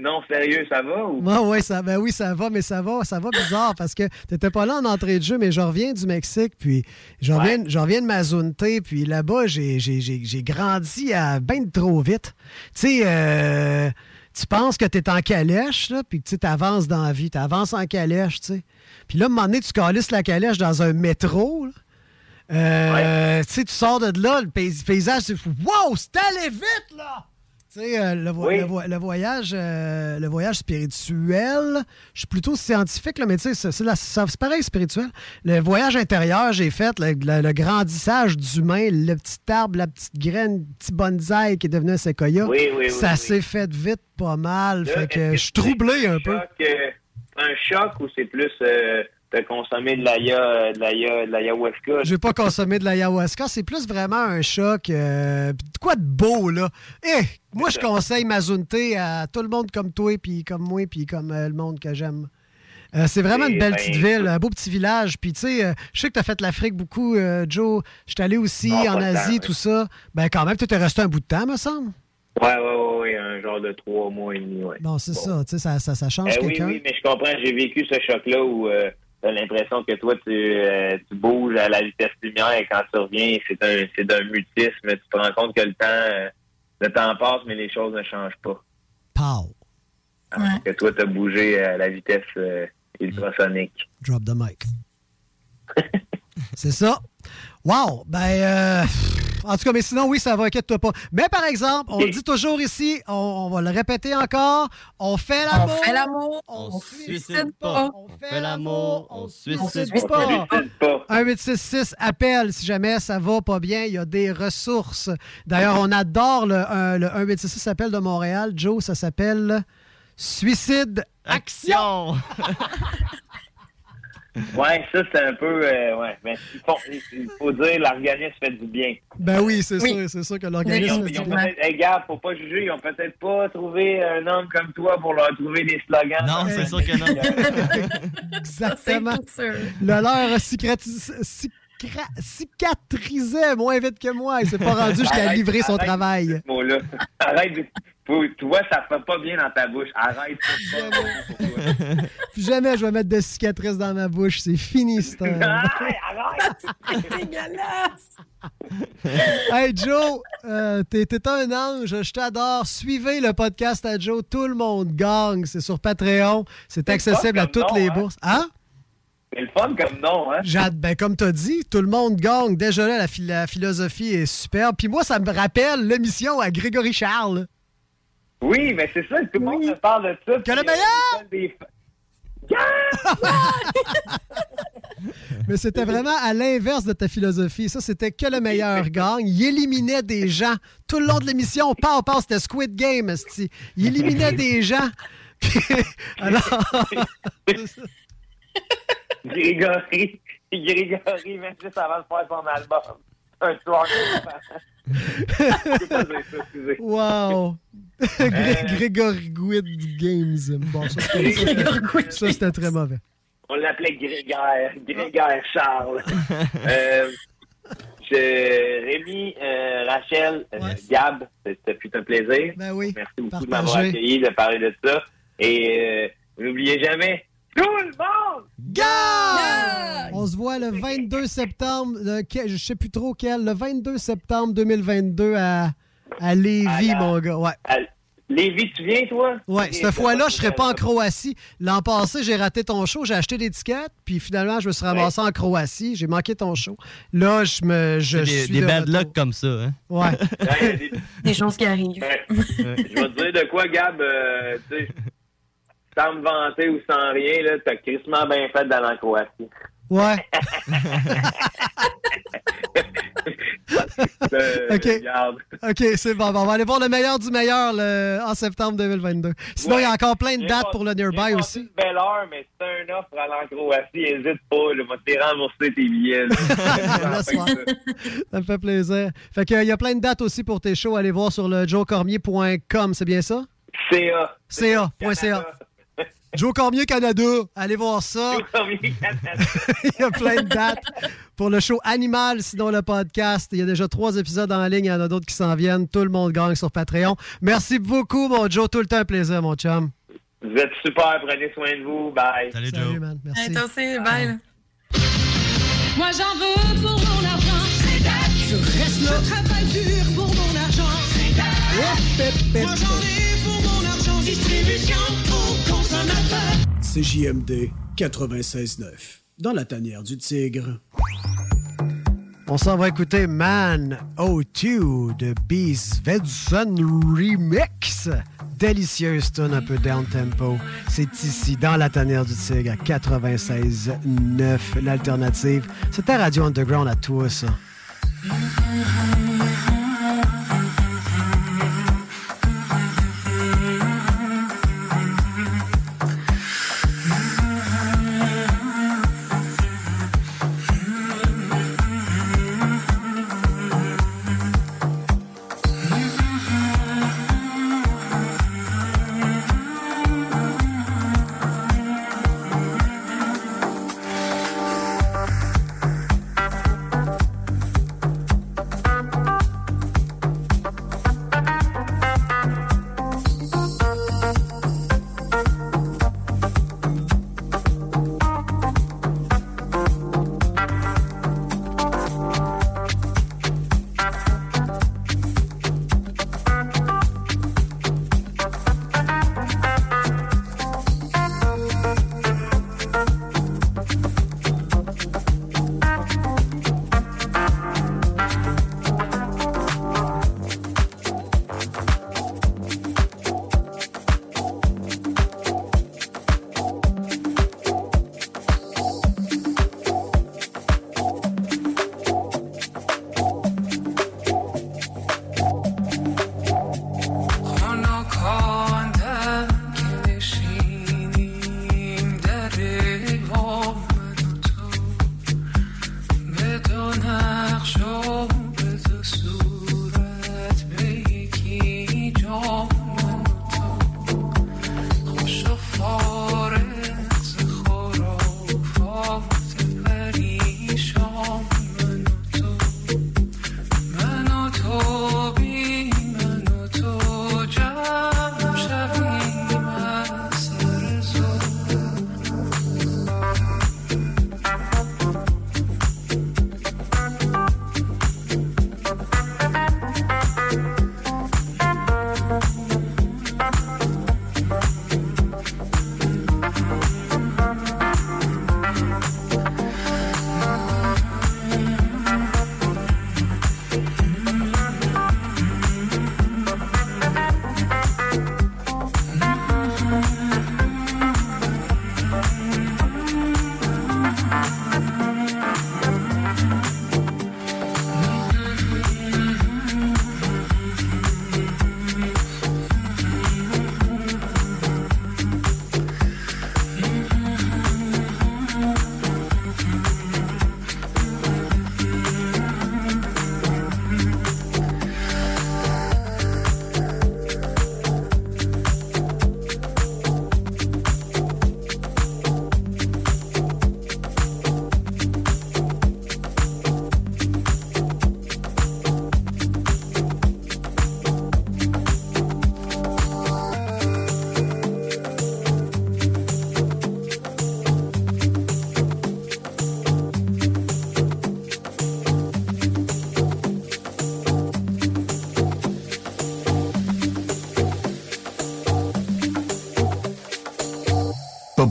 Non, sérieux, ça va ou? Ouais, ça, ben oui, ça va, mais ça va, ça va bizarre parce que t'étais pas là en entrée de jeu, mais je reviens du Mexique, puis je reviens, je reviens de Mazunte, puis là-bas, j'ai, grandi à ben trop vite. Tu sais, euh, tu penses que t'es en calèche, là, puis que tu avances dans la vie, t'avances en calèche, tu sais. Puis là, à un moment donné, tu calisses la calèche dans un métro, là. Euh, Tu sais, tu sors de là, le pay- paysage, c'est Wow, c'est allé vite, là! Tu sais, euh, le, vo- Oui. le vo- le voyage, euh, le voyage spirituel, je suis plutôt scientifique, là, mais tu sais, c'est- pareil spirituel. Le voyage intérieur, j'ai fait le, grandissage d'humain, le petit arbre, la petite graine, le petit bonsaï qui est devenu un séquoia. Oui, oui, oui, ça s'est fait vite pas mal. Là, fait que je suis troublé un peu. choc, un choc ou c'est plus de consommer de l'aya, de l'aya, de l'ayahuasca? Je vais pas consommer de l'ayahuasca. C'est plus vraiment un choc. euh, quoi de beau, là? Eh, moi, je conseille Mazunte à tout le monde comme toi, puis comme moi, puis comme euh, le monde que j'aime. Euh, c'est vraiment une Eh belle ben, petite ville, un beau petit village. Puis, tu sais, euh, je sais que tu as fait l'Afrique beaucoup, euh, Joe. Je suis allé aussi en temps, Asie, oui. tout ça. Ben, quand même, tu es resté un bout de temps, me semble. Ouais, ouais, ouais, ouais, un genre de trois mois et demi, ouais. Bon, c'est ça, tu sais, ça, ça, ça change Eh oui, quelqu'un. oui, mais je comprends. J'ai vécu ce choc-là où t'as l'impression que toi, tu, euh, tu bouges à la vitesse lumière et quand tu reviens, c'est un, c'est d'un mutisme. Tu te rends compte que le temps, euh, le temps passe, mais les choses ne changent pas. Pow! Alors Que toi, t'as bougé à la vitesse euh, ultrasonique. Drop the mic. c'est ça? Wow! Ben, euh, en tout cas, mais sinon, oui, ça va, inquiète-toi pas. Mais par exemple, on le dit toujours ici, on, on va le répéter encore, on fait l'amour. On fait l'amour, on, on suicide pas. On fait l'amour, on suicide pas. pas. 1866 appelle si jamais ça va pas bien, il y a des ressources. D'ailleurs, on adore le, un- le 1866 appel de Montréal. Joe, ça s'appelle Suicide Action. Ouais, ça, c'est un peu. euh, ouais. Mais il faut, il faut dire, l'organisme fait du bien. Ben oui, c'est sûr, c'est sûr que l'organisme fait ils ont du bien. peut-être, hey, gars, faut pas juger, ils ont peut-être pas trouvé un homme comme toi pour leur trouver des slogans. Non, c'est sûr que non. Exactement. Le leur a cicatris- cicra- cicatrisé moins vite que moi. Il s'est pas rendu jusqu'à livrer son arrête travail. ce. Arrête. de- vois, ça fait pas bien dans ta bouche. Arrête. toi. Plus jamais je vais mettre de cicatrices dans ma bouche. C'est fini, ce temps. Arrête, arrête. C'est dégueulasse! Hey Joe, euh, t'es t'es un ange, je t'adore. Suivez le podcast à Joe, tout le monde gagne. C'est sur Patreon, c'est accessible à toutes nom, les hein? bourses. Hein? C'est le fun comme nom, hein? Jade, ben comme t'as dit, tout le monde gagne. Déjà là, la, phil- la philosophie est superbe. Puis moi, ça me rappelle l'émission à Grégory Charles. Oui, mais c'est ça, tout le monde me parle de ça. Que le meilleur! euh, des- Mais c'était vraiment à l'inverse de ta philosophie. Ça, c'était que le meilleur gagne. Il éliminait des gens. Tout le long de l'émission, pas pas, c'était Squid Game. Il éliminait des gens. Alors... Grégory, Grégory, même juste avant de faire son album. Un soir. Wow! Gré- Grégory Gouid Games. Bon, ça, c'était- très mauvais. On l'appelait Grégaire, Grégaire Charles. euh, Rémi, euh, Rachel, euh, Gab, c'était fut un plaisir. Ben oui. Merci beaucoup partagez. de m'avoir accueilli, de parler de ça. Et euh, n'oubliez jamais, tout le monde! Gars! On se voit le 22 septembre, le, que- je sais plus trop quel, le 22 septembre 2022 à, à Lévis, À la- mon gars. Ouais. À Lévis, tu viens, toi? Ouais, cette fois-là, je serais pas en Croatie. L'an passé, j'ai raté ton show, j'ai acheté des tickets, puis finalement, je me suis ramassé en Croatie. J'ai manqué ton show. Là, je me. Je des, suis des de bad retour. luck comme ça. Hein? Ouais. Des choses qui arrivent. Je vais te dire de quoi, Gab, euh, tu sais, sans me vanter ou sans rien, là, t'as crissement bien fait d'aller en Croatie. Ouais. OK. OK, c'est bon. Bon, On va aller voir le meilleur du meilleur le- en septembre 2022. Sinon, il y a encore plein de dates pour le Nearby aussi. une belle heure, mais c'est un offre à aller en Croatie. Hésite pas, là, va te rembourser tes billets. là. Ça me fait plaisir. Fait que, euh, il y a plein de dates aussi pour tes shows. Allez voir sur le joecormier.com, c'est bien ça? CA. CA.ca. Joe Cormier Canada. Allez voir ça. Il y a plein de dates pour le show Animal, sinon le podcast. Il y a déjà trois épisodes en ligne. Il y en a d'autres qui s'en viennent. Tout le monde gagne sur Patreon. Merci beaucoup, mon Joe. Tout le temps un plaisir, mon chum. Vous êtes super, prenez soin de vous. Bye. Salut, Salut, man. Merci. Hey, toi aussi, bye. Moi j'en veux pour mon argent. Je reste là. Je travaille dur pour mon argent. Moi j'en ai pour mon argent. Distribution. CJMD 96.9. Dans la tanière du tigre. On s'en va écouter Man O2 de Beast Vedson Remix. Délicieuse tune un peu down tempo. C'est ici, dans la tanière du tigre, à 96.9, l'alternative. C'était Radio Underground à toi, ça.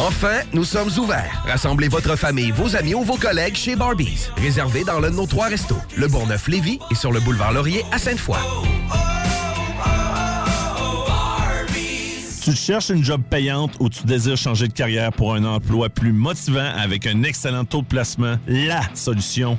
Enfin, nous sommes ouverts. Rassemblez votre famille, vos amis ou vos collègues chez Barbies. Réservé dans l'un de nos trois restos, le Bourgneuf-Lévis et sur le boulevard Laurier à Sainte-Foy. Tu cherches une job payante ou tu désires changer de carrière pour un emploi plus motivant avec un excellent taux de placement? La solution,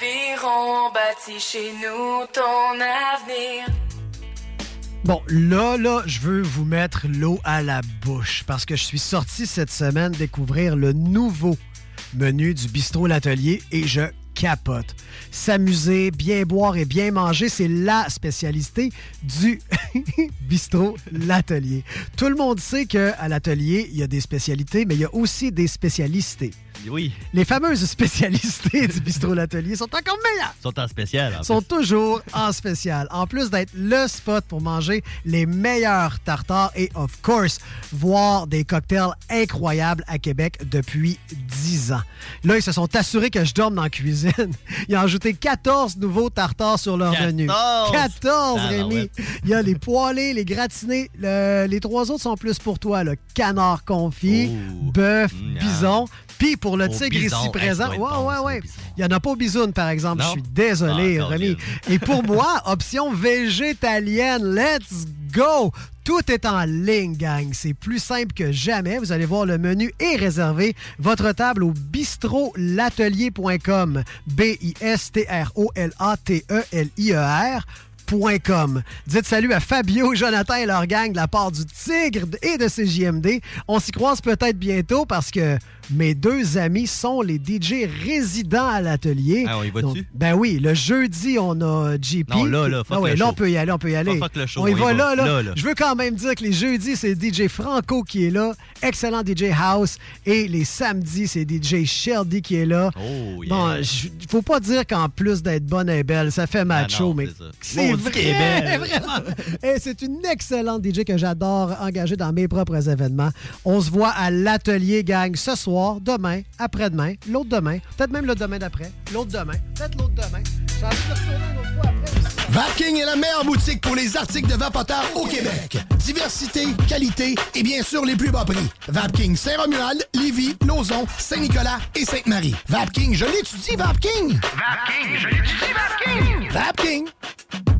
Aviron bâti chez nous ton avenir. Bon, là, là, je veux vous mettre l'eau à la bouche parce que je suis sorti cette semaine découvrir le nouveau menu du bistrot L'Atelier et je capote. S'amuser, bien boire et bien manger, c'est la spécialité du bistrot L'Atelier. Tout le monde sait qu'à l'Atelier, il y a des spécialités, mais il y a aussi des spécialistes. Oui. Les fameuses spécialités du bistrot L'Atelier sont encore meilleures Ils sont en spécial. en sont plus. toujours en spécial. En plus d'être le spot pour manger les meilleurs tartares et, of course, voir des cocktails incroyables à Québec depuis 10 ans. Là, ils se sont assurés que je dorme dans la cuisine. Ils ont ajouté 14 nouveaux tartares sur leur 14! menu. 14, Ah, Rémi! ouais. Il y a les poêlés, les gratinés. Le- les trois autres sont plus pour toi. Le canard confit, bœuf, bison. Puis pour le tigre bison, ici présent, ouais, bon, ouais, ouais. Il n'y en a pas au bisoun, par exemple. Je suis désolé, Ah, Rémi. Et pour moi, option végétalienne. Let's go! Tout est en ligne, gang. C'est plus simple que jamais. Vous allez voir le menu et réserver votre table au bistrolatelier.com. B-I-S-T-R-O-L-A-T-E-L-I-E-R. Dites salut à Fabio, Jonathan et leur gang de la part du Tigre et de CJMD. On s'y croise peut-être bientôt parce que mes deux amis sont les DJ résidents à l'atelier. Ah, on y va Donc, dessus? Ben oui, le jeudi, on a JP. Non, là, là, fuck Ah ouais, le là, show. on peut y aller, on peut y aller. Fuck le show, on y on y va va. là, là. Là, là. Je veux quand même dire que les jeudis, c'est DJ Franco qui est là, excellent DJ House, et les samedis, c'est DJ Sheldy qui est là. Oh, yeah. Bon, faut pas dire qu'en plus d'être bonne et belle, ça fait macho, Ah non, mais c'est vrai, belle. vraiment. Et c'est une excellente DJ que j'adore engager dans mes propres événements. On se voit à l'atelier gang ce soir, demain, après-demain, l'autre demain, peut-être même le demain d'après, l'autre demain, peut-être l'autre demain. J'ai envie de retourner une autre fois après. Vapking est la meilleure boutique pour les articles de vapoteurs au Québec. Diversité, qualité et bien sûr les plus bas prix. Vapking Saint-Romuald, Lévis, Lauson, Saint-Nicolas et Sainte-Marie. Vapking, je l'étudie, Vapking! Vapking, je l'étudie, Vapking! Vapking!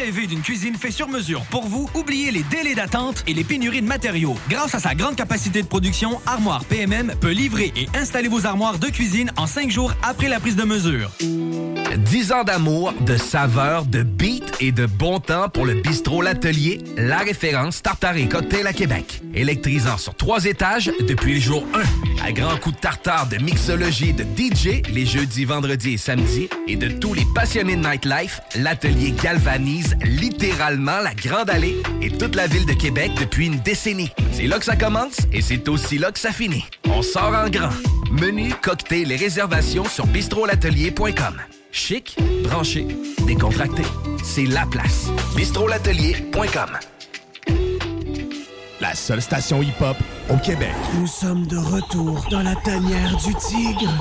rêvez d'une cuisine faite sur mesure pour vous? Oubliez les délais d'attente et les pénuries de matériaux. Grâce à sa grande capacité de production, Armoire PMM peut livrer et installer vos armoires de cuisine en cinq jours après la prise de mesure. 10 ans d'amour, de saveur, de beat et de bon temps pour le bistrot L'Atelier, la référence tartare et cocktail à Québec. Électrisant sur trois étages depuis le jour 1. À grands coups de tartare, de mixologie, de DJ, les jeudis, vendredis et samedis, et de tous les passionnés de nightlife, L'Atelier galvanise littéralement la Grande Allée et toute la ville de Québec depuis une décennie. C'est là que ça commence et c'est aussi là que ça finit. On sort en grand. Menu, cocktail et réservations sur bistrolatelier.com. Chic, branché, décontracté. C'est la place. bistrolatelier.com. La seule station hip-hop au Québec. Nous sommes de retour dans la tanière du tigre.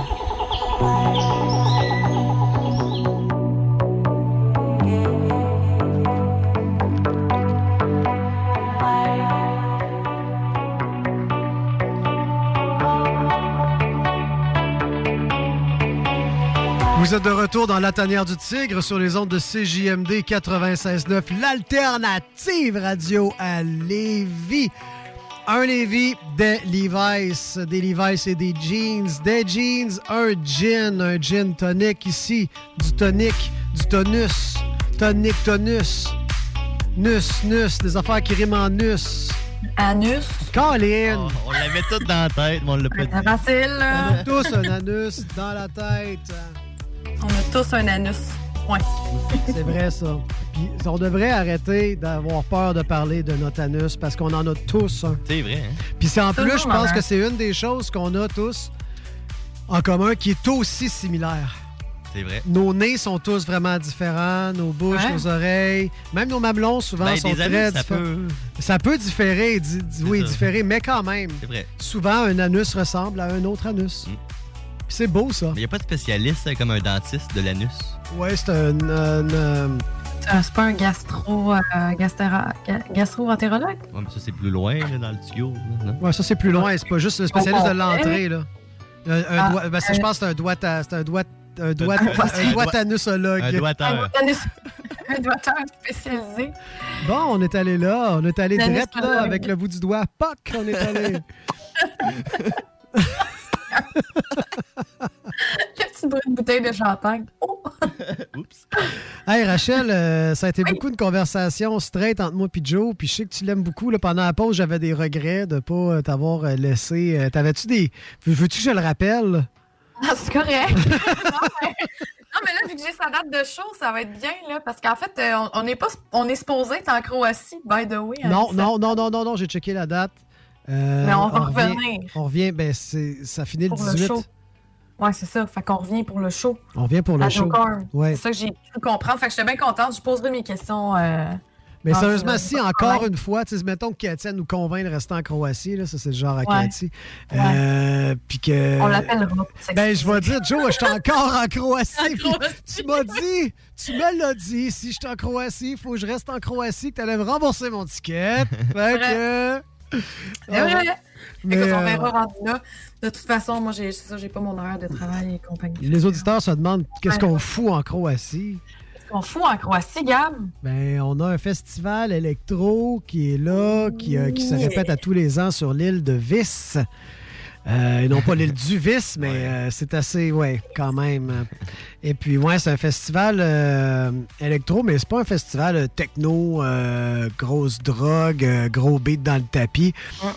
Vous êtes de retour dans la tanière du tigre sur les ondes de CJMD 96.9, l'alternative radio à Lévis. Un Lévis, des Levi's, des Levi's et des jeans, des jeans, un gin, un gin tonic ici, du tonic, du tonus, tonic, tonus, nus, nus, des affaires qui riment en nus. Anus. Colin! Oh, on l'avait tout dans la tête, mais on l'a pas dit. Facile, On a tous un anus dans la tête. On a tous un anus. Point. C'est vrai, ça. Puis on devrait arrêter d'avoir peur de parler de notre anus parce qu'on en a tous un. C'est vrai, hein? Puis c'est en plus, je pense a. que c'est une des choses qu'on a tous en commun qui est aussi similaire. C'est vrai. Nos nez sont tous vraiment différents, nos bouches, nos oreilles, même nos mamelons souvent Ben, sont des très anus, ça différents. peut- Ça peut différer, di- di- oui, ça. différer, mais quand même. C'est vrai. Souvent, un anus ressemble à un autre anus. Mm. C'est beau, ça. Mais il n'y a pas de spécialiste euh, comme un dentiste de l'anus? Ouais, c'est un, un, euh, Euh, C'est pas un gastro, euh, gastéra- ga- gastro-entérologue? Ouais, mais ça, c'est plus loin, là, dans le tuyau. là? Ouais, ça c'est plus loin. C'est pas juste le spécialiste de l'entrée, là. Un, un Ah, doigt- ben, c'est- je pense que c'est un doigt à- c'est un doigt un doigt, Un un doigt- anusologue. Un Un doigteur. anus- un doigteur spécialisé. Bon, on est allé là, on est allé direct là avec le bout du doigt. Poc, on est allé. Le petit bruit de bouteille de champagne. Oh! Oups. Hey Rachel, euh, ça a été beaucoup de conversations straight entre moi et Joe, puis je sais que tu l'aimes beaucoup. Là, pendant la pause, j'avais des regrets de pas euh, t'avoir euh, laissé. euh, T'avais-tu des. Veux- Veux-tu que je le rappelle? Ah, c'est correct. non, mais, non, mais là, vu que j'ai sa date de show, ça va être bien, là. Parce qu'en fait, euh, on, on est pas, on est supposé être en Croatie, by the way. hein, Non, non, non, non, non, non, j'ai checké la date. Euh, Mais on va revient- revenir. On revient, ben c'est, ça finit le Pour le 18. show. Ouais, c'est ça. Fait qu'on revient pour le show. On revient pour le à show. Ouais. C'est ça que j'ai pu comprendre. Fait que j'étais bien contente. Je poserai mes questions. euh, Mais sérieusement, si encore une fois, tu sais, mettons que Katia nous convainc de rester en Croatie, là, ça c'est le genre à Ouais. Cathy. Euh, Puis que. On l'appellera. Ben, je vais dire, Joe, je suis encore en Croatie. Tu m'as dit, tu me l'as dit, si je suis en Croatie, il faut que je reste en Croatie, que tu allais me rembourser mon ticket. fait que. C'est vrai. Mais, Écoute, on euh, verra rendu là. De toute façon, moi, j'ai c'est ça, j'ai pas mon horaire de travail et compagnie. Les auditeurs se demandent qu'est-ce qu'on fout en Croatie. Qu'est-ce qu'on fout en Croatie, Gab? Ben, on a un festival électro qui est là, qui, euh, qui se répète à tous les ans sur l'île de Vis. Euh, et non pas l'île du Vis, mais euh, c'est assez, ouais, quand même. Et puis, ouais, c'est un festival euh, électro, mais c'est pas un festival euh, techno, euh, grosse drogue, euh, gros beat dans le tapis.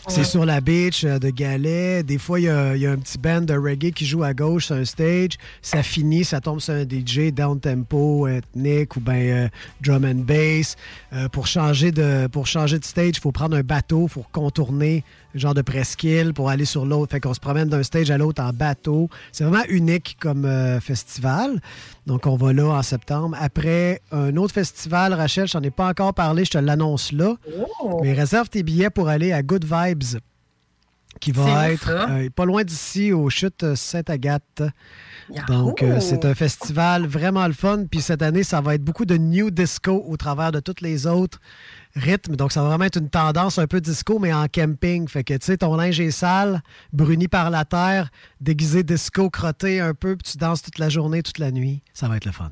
C'est sur la beach euh, de galets. Des fois, il y, a- il y a un petit band de reggae qui joue à gauche sur un stage. Ça finit, ça tombe sur un DJ down tempo, ethnique ou bien drum and bass. Euh, pour, changer de, pour changer de stage, il faut prendre un bateau, il faut contourner genre de presqu'île pour aller sur l'autre. Fait qu'on se promène d'un stage à l'autre en bateau. C'est vraiment unique comme euh, festival. Donc, on va là en septembre. Après, un autre festival, Rachel, je t'en ai pas encore parlé, je te l'annonce là. Mais réserve tes billets pour aller à Good Vibes, qui va être euh, pas loin d'ici, aux chutes Sainte-Agathe. Donc, euh, c'est un festival vraiment le fun. Puis cette année, ça va être beaucoup de new disco au travers de toutes les autres rythmes. Donc, ça va vraiment être une tendance un peu disco, mais en camping. Fait que, tu sais, ton linge est sale, bruni par la terre, déguisé disco, crotté un peu, puis tu danses toute la journée, toute la nuit. Ça va être le fun.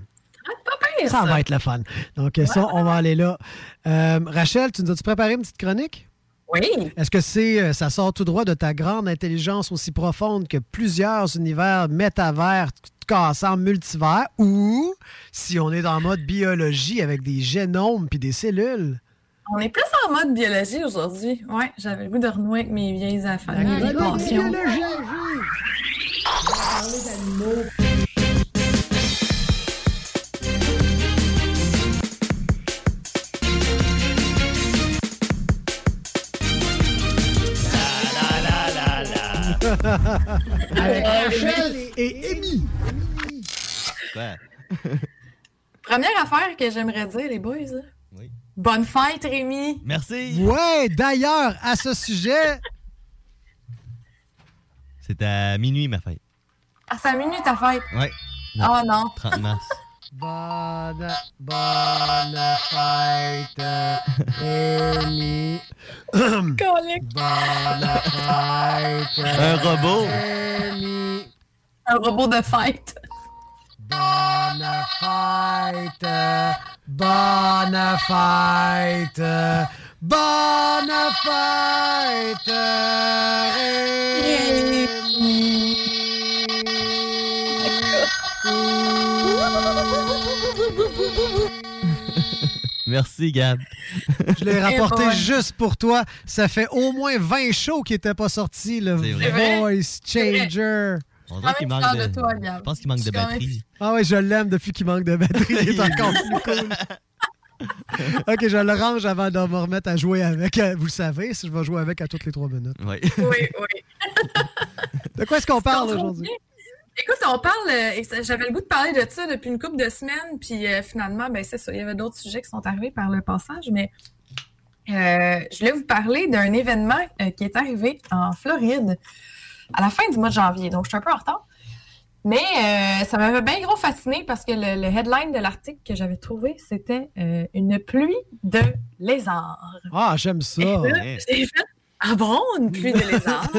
pire, Ça va être le fun. Donc, ça, on va aller là. Euh, Rachel, tu nous as-tu préparé une petite chronique? Oui. Est-ce que c'est, euh, ça sort tout droit de ta grande intelligence aussi profonde que plusieurs univers métavers cassés en multivers ou si on est en mode biologie avec des génomes puis des cellules? On est plus en mode biologie aujourd'hui. Ouais, j'avais le goût de renouer avec mes vieilles affaires. mes vieilles passions. avec Rachel et Amy. Première affaire que j'aimerais dire, les boys. Bonne fête, Rémi. Merci. Ouais, d'ailleurs, à ce sujet, C'est à minuit, ma fête. À 5 minutes ta fête. Ouais. Oh non. 30 mars. bonne, bonne fête. Colique. Bonne fête. Un robot. Amy. Un robot de fête. Bonne fête. Bonne fête. Bonne fête. Merci, Gab. Je l'ai rapporté bon. juste pour toi. Ça fait au moins 20 shows qui n'étaient pas sortis, le. Voice Changer. On dirait qu'il Quand même manque fière de... de toi, Gab. Je pense qu'il manque de batterie. Ah ouais, je l'aime depuis qu'il manque de batterie. Il est encore plus cool. ok, je le range avant de me remettre à jouer avec. Euh, Vous le savez, si je vais jouer avec à toutes les trois minutes. Oui. Oui, oui. De quoi est-ce qu'on parle aujourd'hui? Écoute, on parle, euh, j'avais le goût de parler de ça depuis une couple de semaines, puis euh, finalement, ben c'est ça, il y avait d'autres sujets qui sont arrivés par le passage, mais euh, je voulais vous parler d'un événement euh, qui est arrivé en Floride à la fin du mois de janvier, donc je suis un peu en retard. Mais euh, ça m'avait bien gros fasciné parce que le, le headline de l'article que j'avais trouvé, c'était euh, une pluie de lézards. Ah, j'aime ça. J'ai fait Ah bon, une pluie de lézards?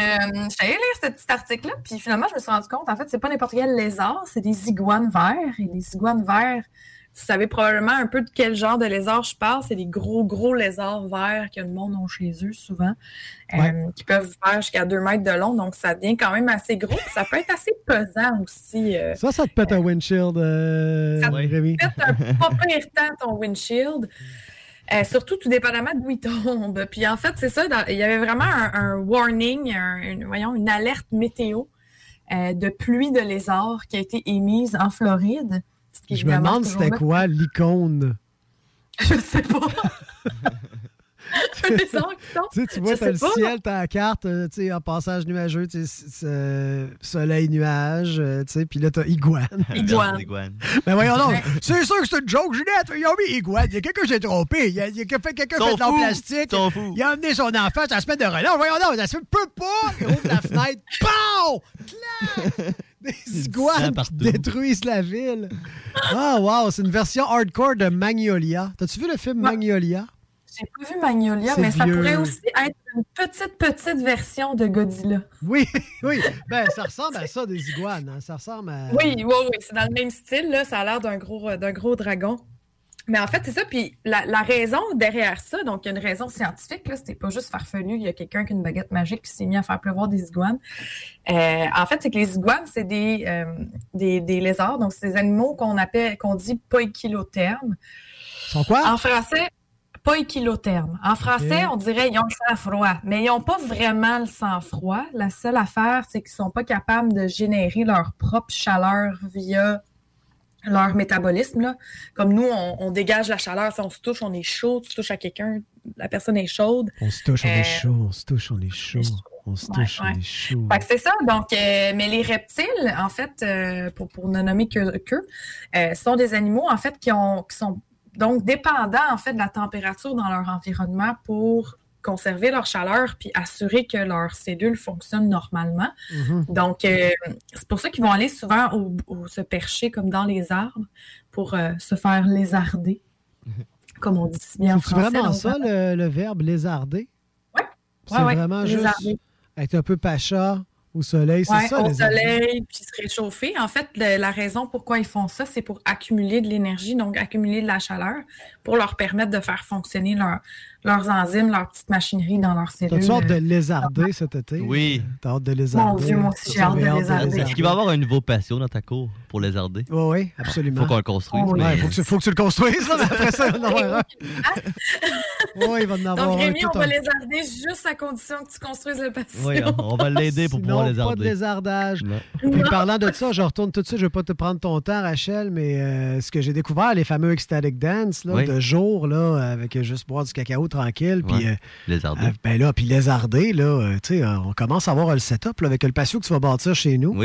Euh, allée lire ce petit article-là, puis finalement, je me suis rendu compte, en fait, c'est pas n'importe quel lézard, c'est des iguanes verts. Et les iguanes verts, vous savez probablement un peu de quel genre de lézard je parle. C'est des gros, gros lézards verts que le monde a chez eux souvent, euh, qui peuvent faire jusqu'à 2 mètres de long. Donc, ça devient quand même assez gros. Ça peut être assez pesant aussi. euh, Ça, ça te pète un windshield, euh, Ça te pète un pas pire temps ton windshield. Euh, surtout tout dépendamment d'où il tombe. Puis en fait, c'est ça, dans- il y avait vraiment un, un warning, un- une, voyons, une alerte météo euh, de pluie de lézards qui a été émise en Floride. Je me demande c'était quoi l'icône. Je sais pas. un. Tu sais, tu vois, t'as le pas. ciel, t'as la carte, euh, tu sais, en passage nuageux, tu sais, soleil, nuage, euh, tu sais, puis là, t'as iguane. Iguane. Iguane. Mais voyons donc, c'est sûr que c'est une joke, Juliette. Ils ont mis iguane. Il y a quelqu'un qui s'est trompé. Il y a, a quelqu'un qui Sont fait de plastique. Il a amené son enfant sur la semaine de relâche. Voyons donc, ça se peut pas. Il ouvre la fenêtre. POW! Clac! Des iguanes qui détruisent la ville. Ah, wow, c'est une version hardcore de Magnolia. T'as-tu vu le film Magnolia? J'ai pas vu Magnolia, mais ça pourrait aussi être une petite, petite version de Godzilla. Oui, oui. Ben, ça ressemble à ça, des iguanes. hein. Ça ressemble à. Oui, oui, oui, c'est dans le même style, là. Ça a l'air d'un gros, euh, d'un gros dragon. Mais en fait, c'est ça. Puis la, la raison derrière ça, donc il y a une raison scientifique, là. C'était pas juste farfelu. Il y a quelqu'un qui a une baguette magique qui s'est mis à faire pleuvoir des iguanes. Euh, en fait, c'est que les iguanes, c'est des, euh, des, des lézards. Donc, c'est des animaux qu'on appelle, qu'on dit poikilothermes. Sont quoi? En français, poikilothermes. En français, on dirait ils ont le sang-froid, mais ils n'ont pas vraiment le sang-froid. La seule affaire, c'est qu'ils sont pas capables de générer leur propre chaleur via leur métabolisme. Là. Comme nous, on, on dégage la chaleur. Si on se touche, on est chaud. Tu touches à quelqu'un, la personne est chaude. On se touche, on Euh, est chaud. On se touche, on est chaud. On se touche, ouais. on est chaud. Fait que c'est ça. Donc, euh, mais les reptiles, en fait, euh, pour, pour ne nommer que qu'eux, euh, sont des animaux, en fait, qui, ont, qui sont donc dépendants, en fait, de la température dans leur environnement pour conserver leur chaleur puis assurer que leurs cellules fonctionnent normalement. Mhm. Donc, euh, c'est pour ça qu'ils vont aller souvent au, au- se percher comme dans les arbres pour euh, se faire lézarder, comme on dit bien en C'est français. vraiment donc, ça, le, le verbe lézarder? Ouais. C'est Ouais, ouais, vraiment lézarder. juste être un peu pacha au soleil, c'est Ouais, ça, au soleil, puis se réchauffer. En fait, le- la raison pourquoi ils font ça, c'est pour accumuler de l'énergie, donc accumuler de la chaleur, pour leur permettre de faire fonctionner leur, leurs enzymes, leur petite machinerie dans leurs cellules. T'as-tu hâte de euh, lézarder cet été? Oui. T'as hâte de lézarder? Dieu, moi aussi, j'ai hâte de lézarder. Est-ce qu'il va y avoir un nouveau patio dans ta cour pour lézarder? Oui, oui, absolument. Faut qu'on le construise. Ouais, mais- faut, que tu, faut que tu le construises, là, mais après ça, il va en avoir un. Oui, il va en avoir Donc, un. Rémi, on va un. lézarder juste à condition que tu construises le patio. Oui, on va l'aider pour Sinon, pouvoir pas de lézarder. lézardage. Non. Puis parlant de ça, je retourne tout de suite, je ne vais pas te prendre ton temps, Rachel, mais euh, ce que j'ai découvert, les fameux ecstatic dance là, Oui. de jour, là, avec juste boire du cacao tranquille, puis Ouais. euh, Lézarder. euh, ben là, puis lézarder, là, euh, tu sais, euh, on commence à voir le setup là, avec le patio que tu vas bâtir chez nous,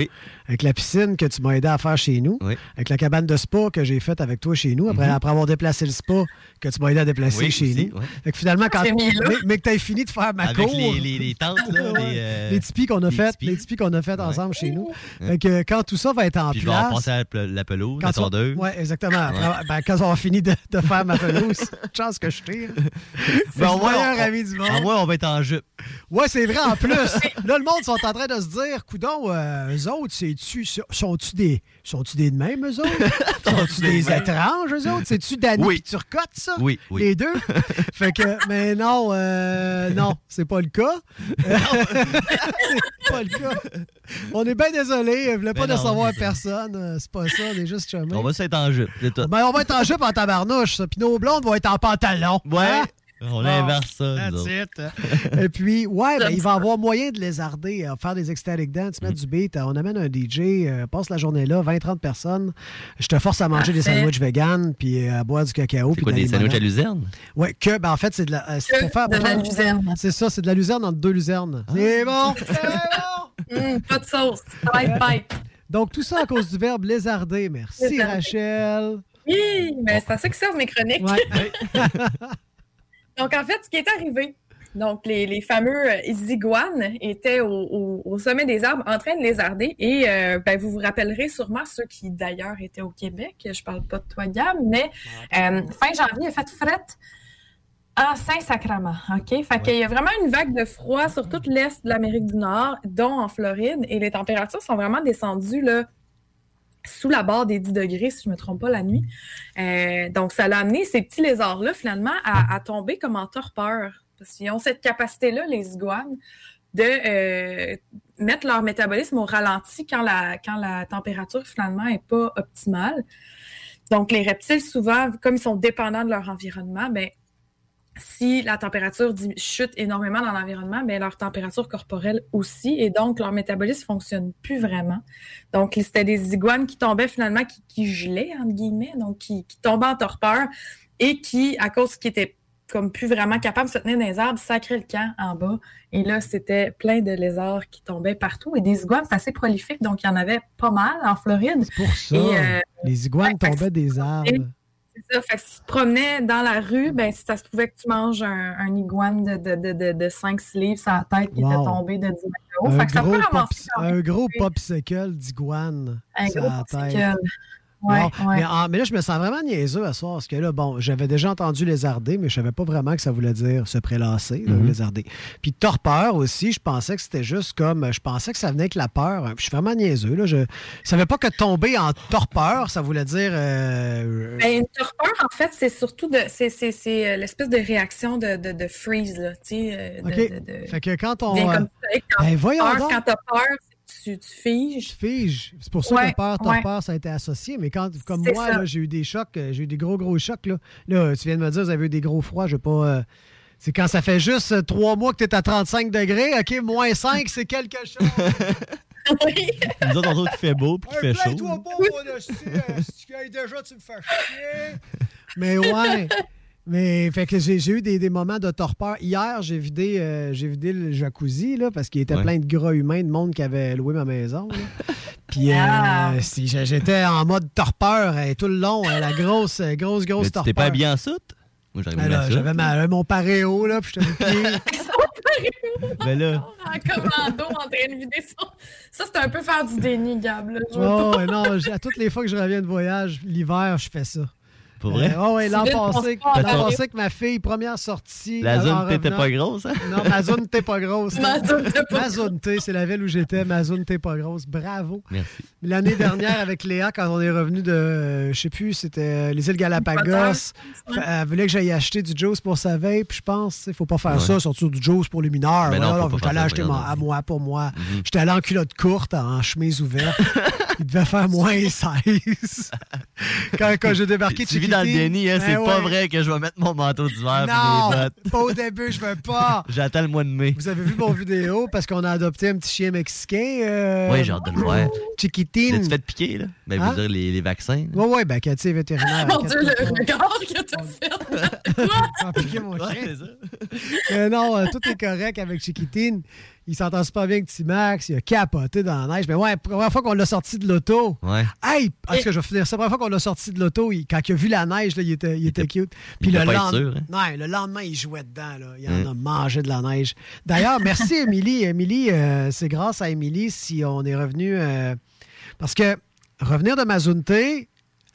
avec la piscine que tu m'as aidé à faire chez nous, avec la cabane de spa que j'ai faite avec toi chez nous, après, Mhm. après avoir déplacé le spa que tu m'as aidé à déplacer Oui, chez aussi, nous. ouais. Fait que finalement, quand mais, mais que tu as fini de faire ma Avec cour, les, les, les tentes, là, les, les tipis qu'on a les fait, tipis. les tipis qu'on a fait ensemble chez nous. Fait que quand tout ça va être en Puis je vais en place, passer à la, pe- la pelouse, la quand ça- tondeuse. Ouais, exactement. Ouais. Ben, quand on aura fini de, de faire ma pelouse, chance que je tire. C'est Ben, le au moins, meilleur on- ami du monde. Moins, on va être en jupe. Ouais, c'est vrai en plus. Là, le monde sont en train de se dire, coudon, euh, eux autres, c'est-tu, sont-tu des, sont-tu des de même, eux autres? sont-tu des étranges, eux autres? C'est-tu Danny Oui. Turcotte, ça? Oui, oui. Les deux? fait que, mais non, euh, non, c'est pas le cas. c'est pas le cas. On est bien désolé, je voulais pas Ben c'est ça. personne. euh, C'est pas ça, on est juste chemin. On va se être en jupe, c'est tout. Ben, on va être en jupe en tabarnouche, ça. Puis nos blondes vont être en pantalon. Ouais. Hein? On Bon, inverse ça, that's it. Et puis, ouais, ben, il va y avoir moyen de lézarder, euh, faire des ecstatic dance, mettre du beat. Euh, On amène un DJ, euh, passe la journée là, 20-30 personnes. Je te force à manger des sandwichs vegan, puis euh, à boire du cacao. C'est puis quoi, des sandwichs à luzerne? Ouais, que, ben, en fait, c'est de la. euh, c'est Que pour faire, de pour la faire- luzerne. C'est ça, c'est de la luzerne entre deux luzernes. C'est bon! Hum, pas de sauce. Bye, bye. Donc, tout ça à cause du verbe lézarder. Merci, Lézarder. Rachel. Oui, mais c'est à ça que servent mes chroniques. Ouais. Donc, en fait, ce qui est arrivé, donc les, les fameux euh, iguanes étaient au, au- au sommet des arbres en train de lézarder. Et euh, ben, vous vous rappellerez sûrement, ceux qui d'ailleurs étaient au Québec, je parle pas de toi, Gab, mais euh, fin janvier, il a fait fret en Saint-Sacrement. OK? Fait qu'il y a vraiment une vague de froid sur toute l'est de l'Amérique du Nord, dont en Floride, et les températures sont vraiment descendues là, sous la barre des 10 degrés, si je ne me trompe pas, la nuit. Euh, donc, ça l'a amené ces petits lézards-là, finalement, à, tomber comme en torpeur. Parce qu'ils ont cette capacité-là, les iguanes, de euh, mettre leur métabolisme au ralenti quand la, quand la température, finalement, n'est pas optimale. Donc, les reptiles, souvent, comme ils sont dépendants de leur environnement, ben, si la température chute énormément dans l'environnement, ben, leur température corporelle aussi, et donc leur métabolisme fonctionne plus vraiment. Donc, c'était des iguanes qui tombaient finalement, qui, qui gelaient, entre guillemets, donc qui, qui tombaient en torpeur et qui, à cause qu'ils étaient comme plus vraiment capables de se tenir dans les arbres, sacraient le camp en bas. Et là, c'était plein de lézards qui tombaient partout. Et des iguanes, c'est assez prolifique, donc il y en avait pas mal en Floride. Pour ça, Et, euh, les iguanes tombaient des arbres. Ça. Fait que si tu te promenais dans la rue, ben, si ça se pouvait que tu manges un, un iguane de, de, de, de, de 5-6 livres sur la tête qui Wow. était tombé de 10 mètres de haut. Un Fait que ça gros, peut ramasser un gros popsicle d'iguane. Un sur gros la tête. popsicle. Ouais, Wow. ouais. Mais, en- mais là, je me sens vraiment niaiseux à soir, parce que là, bon, j'avais déjà entendu lézarder, mais je savais pas vraiment que ça voulait dire se prélasser, Mhm. lézarder. Puis torpeur aussi, je pensais que c'était juste comme, je pensais que ça venait avec la peur. Je suis vraiment niaiseux, là. Je savais pas que tomber en torpeur, ça voulait dire... euh, Ben, une torpeur, en fait, c'est surtout de, c'est, c'est, c'est euh, l'espèce de réaction de, de, de freeze, là, tu sais. euh, de- OK. de- de- Fait que quand on... euh, comme ça, quand ben, t'as voyons peur, donc. quand t'as peur, tu, tu figes. Tu figes. C'est pour ça Ouais, que peur, ouais. torpeur, ça a été associé. Mais quand, comme moi, là, j'ai eu des chocs, euh, j'ai eu des gros, gros chocs. Là, là tu viens de me dire, vous avez eu des gros froids. Je vais pas. euh, c'est quand ça fait juste euh, trois mois que tu es à 35 degrés. OK, moins 5, c'est quelque chose. Nous autres, on trouve qu'il fait beau puis qu'il fait chaud. Plains-toi pas, mon hostie, euh, si tu gagnes déjà, tu me fais chier. Mais ouais. Mais fait que j'ai eu des, des moments de torpeur. Hier, j'ai vidé, euh, j'ai vidé le jacuzzi là, parce qu'il était Ouais. plein de gras humains, de monde qui avait loué ma maison. Puis euh, Ah. si j'étais en mode torpeur euh, tout le long, la grosse, grosse, grosse Mais torpeur. t'es pas habillé en soute? Moi, j'arrive à là, ça. J'avais ma- mon paréo, là, puis j'étais le pied. Ben là, En commando, en train de vider son. Ça, c'est un peu faire du déni, Gab. Là. Oh, non, à toutes les fois que je reviens de voyage, l'hiver, je fais ça. Pour vrai? Euh, ouais, ouais, l'an passé, que ma fille, première sortie. La zone revenant- pas grosse, hein? Non, ma zone n'était pas grosse. Ma zone T, c'est la ville où j'étais. Ma zone n'était pas grosse. Bravo. Merci. L'année dernière, avec Léa, quand on est revenu de, euh, je sais plus, c'était euh, les îles Galapagos, elle voulait que j'aille acheter du juice pour sa vape. Je pense, il faut pas faire Ouais. ça, sortir du juice pour les mineurs. Mais non, Voilà, faut pas j'étais allé acheter à moi pour moi. Mhm. J'étais allé en culotte courte, en chemise ouverte. Il devait faire moins 16. quand quand j'ai débarqué de Tu vis dans le déni, hein? ben C'est pas ouais. vrai que je vais mettre mon manteau d'hiver et Non, mes bottes. pas au début, je veux pas. J'attends le mois de mai. Vous avez vu mon vidéo parce qu'on a adopté un petit chien mexicain. euh, Oui, j'ai hâte de le voir. Chiquitine. L'as-tu fait piquer, là? Ben, Hein? vous dire les, les vaccins. là. Oui, oui, ben Cathy est vétérinaire. Mon inquiète-toi Dieu, le pas. regard que t'as fait. Piqué mon Ouais, chien. ça. Euh, non, euh, tout est correct avec Chiquitine. Il s'entend super bien avec T-Max. Il a capoté dans la neige. Mais ouais, première fois qu'on l'a sorti de l'auto. Ouais. Hey! Est-ce que je vais finir ça? La première fois qu'on l'a sorti de l'auto, quand il a vu la neige, là, il, était, il était cute. Puis il le, lendemain, sûr, hein? ouais, le lendemain, il jouait dedans. Là. Il en Mm. a mangé de la neige. D'ailleurs, merci, Émilie. Émilie, euh, c'est grâce à Émilie si on est revenu. euh, parce que revenir de Mazunte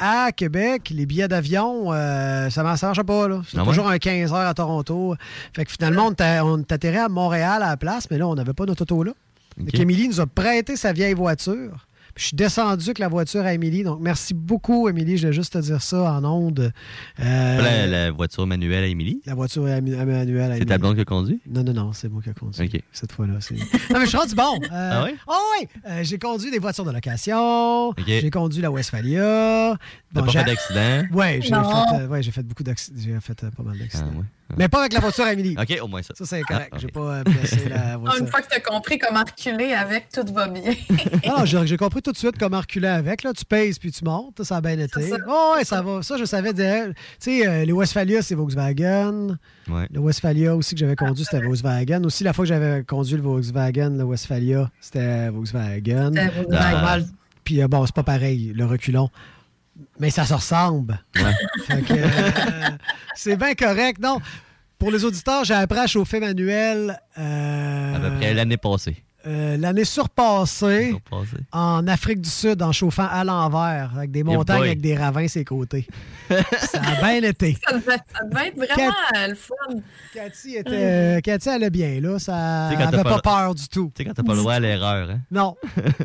à Québec, les billets d'avion, euh, ça ne marche pas. là. C'est Ah ouais? toujours un 15 heures à Toronto. Fait que finalement, on on est atterri à Montréal à la place, mais là, on n'avait pas notre auto là. Donc, Émilie nous a prêté sa vieille voiture. Puis je suis descendu avec la voiture à Émilie. Donc, merci beaucoup, Émilie. Je vais juste te dire ça en ondes. Euh, La, la voiture manuelle à Émilie? la voiture à à Emmanuel. à C'est ta blonde qui a conduit? Non, non, non, c'est moi qui ai conduit. OK. Cette fois-là. c'est- non, mais je suis rendu bon. Euh, Ah ouais? Oh, oui. Euh, j'ai conduit des voitures de location. OK. J'ai conduit la Westphalia. T'as pas j'ai- fait d'accident? Ouais, j'ai Non. fait, euh, ouais, j'ai fait beaucoup d'accidents. J'ai fait euh, pas mal Ah, d'accidents. ouais. Mais pas avec la voiture à Émilie. OK, au moins ça. Ça, c'est correct. Ah, ok. J'ai pas euh, blessé la Ah, voiture. Une fois que t'as compris comment reculer avec, tout va bien. Ah non, j'ai compris tout de suite comment reculer avec. Là. Tu pèses puis tu montes. Ça a bien été. ça. Oh, ouais, ça va. Ça, je savais. Tu sais, euh, les Westphalia, c'est Volkswagen. Ouais. Le Westphalia aussi que j'avais conduit, c'était Volkswagen. Aussi, la fois que j'avais conduit le Volkswagen, le Westphalia, c'était Volkswagen. Volkswagen. Mal. Puis euh, bon, c'est pas pareil, le reculon. Mais ça se ressemble. Ouais. Euh, c'est bien correct. Non, pour les auditeurs, j'ai appris à chauffer manuel euh, À peu près l'année passée. Euh, l'année surpassée Surpassée. en Afrique du Sud en chauffant à l'envers, avec des montagnes, boy. avec des ravins ses côtés. ça a bien été. Ça devait, ça devait être vraiment le fun. Cathy, était, euh, Cathy allait bien, là. Ça Tu sais, quand n'avait t'as pas, pas- peur du tout. Tu sais, quand t'as pas le droit à l'erreur, hein? Non,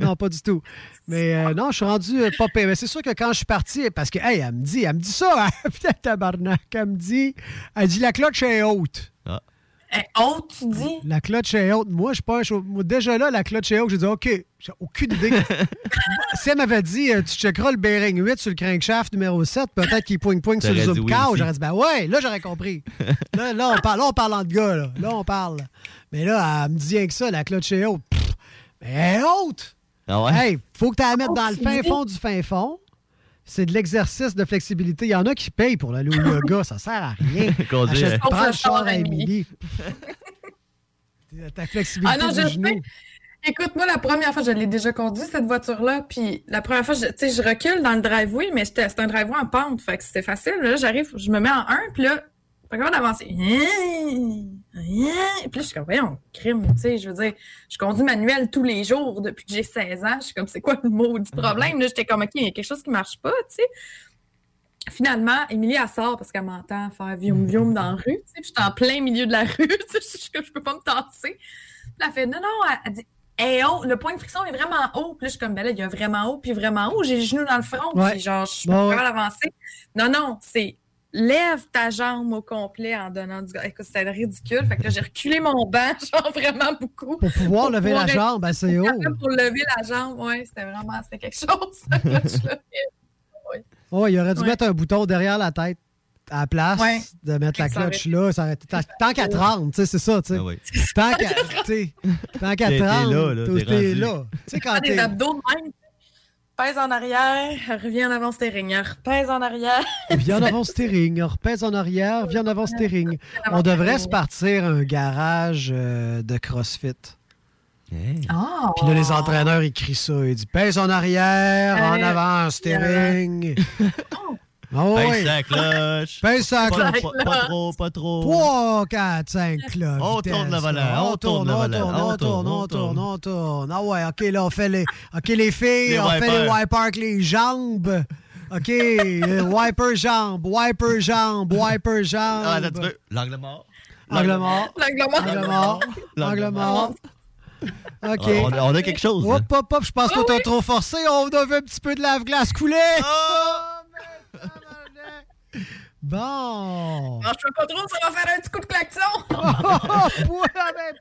non, pas du tout. Mais euh, non, je suis rendu euh, pas pire. Mais c'est sûr que quand je suis parti, parce que, hey, elle me dit, elle me dit ça, hein, putain, tabarnak. Elle me dit, elle dit la cloche est haute. Ah. Eh, haute, tu dis? La cloche est haute. Moi, je suis pas un chau- Moi, déjà là, la cloche est haute. J'ai dit, OK, j'ai aucune idée. si elle m'avait dit, euh, tu checkeras le bearing 8 sur le crankshaft numéro 7, peut-être qu'il poigne-poigne sur le zoom oui j'aurais dit, ben ouais, là, j'aurais compris. là, là, on parle, là, on parle en de gars, là. Là, on parle. Mais là, elle me dit rien que ça, la cloche est haute. Pff, mais elle est haute! Ah ouais? Hey, faut que tu la mettes dans le fin fond du fin fond. C'est de l'exercice de flexibilité. Il y en a qui payent pour aller au yoga. Ça sert à rien. Achète, prends le char à Émilie. Ta flexibilité Ah non, je genou. sais. Écoute, moi, la première fois, je l'ai déjà conduit, cette voiture-là. Puis la première fois, je- tu sais, je recule dans le driveway, mais c'était un driveway en pente. Fait que c'était facile. Là, j'arrive, je me mets en 1, puis là, pas capable d'avancer. Puis là, je suis comme, voyons, crime, tu sais, je veux dire, je conduis manuel tous les jours depuis que j'ai 16 ans. Je suis comme, c'est quoi le maudit problème? Là, j'étais comme, OK, il y a quelque chose qui marche pas, tu sais. Finalement, Émilie, elle sort parce qu'elle m'entend faire vium vium dans la rue. Tu sais, puis j'étais en plein milieu de la rue. tu sais, Je suis comme, je peux pas me tasser. Puis elle fait, non, non, elle, elle dit, hey, oh, le point de friction est vraiment haut. Puis là, je suis comme, ben là, il y a vraiment haut, puis vraiment haut. J'ai les genoux dans le front, Ouais. puis genre, je suis pas capable d'avancer. Non, non, c'est lève ta jambe au complet en donnant du. Écoute, c'était ridicule. Fait que là, j'ai reculé mon banc, genre vraiment beaucoup. Pour pouvoir lever la pouvoir être- jambe assez haut. Pour lever la jambe, ouais, c'était vraiment, c'était quelque chose. cette cloche-là. Oh, il aurait dû Ouais. mettre un bouton derrière la tête à la place Ouais. de mettre la cloche là. Ça aurait été- tant- qu'à 30, tu sais, c'est ça, tu sais. Ah oui. Tant qu'à tu sais, tant qu'à T'es- t'es 30, là, là, t'es rendu. là. Tu sais, quand Faire des t'es... abdos de même. Pèse en arrière, reviens en avant steering, repèse en arrière. Viens en avant steering, repèse en arrière, viens en avant steering. On devrait se partir un garage euh, de CrossFit. Hey. Ah! Puis là, les entraîneurs, ils crient ça. Ils disent pèse en arrière, en Euh, avant, steering. Ah ouais. Pèse sa cloche. Sa Pas, cloche. pas- pas trop, pas trop. 3, 4, 5 cloches. On vitesse, tourne le volant, là. on tourne le on volant, tourne, on tourne, on tourne, on tourne. Ah ouais, OK, là, on fait les... OK, les filles, Les on fait les wipers. avec les jambes. OK, euh, wiper jambe, wiper jambe, wiper jambe. Ah, un petit peu. L'angle mort. Angle mort. L'angle mort. Angle mort. L'angle Angle mort. OK. Ah, on a- on a quelque chose, là. Hop, hop, hop. Je pense que t'as trop forcé. On a vu un petit peu de lave-glace couler. Oh! Bon. Non, je peux pas trop, ça va faire un petit coup de klaxon. Oh, ah ben,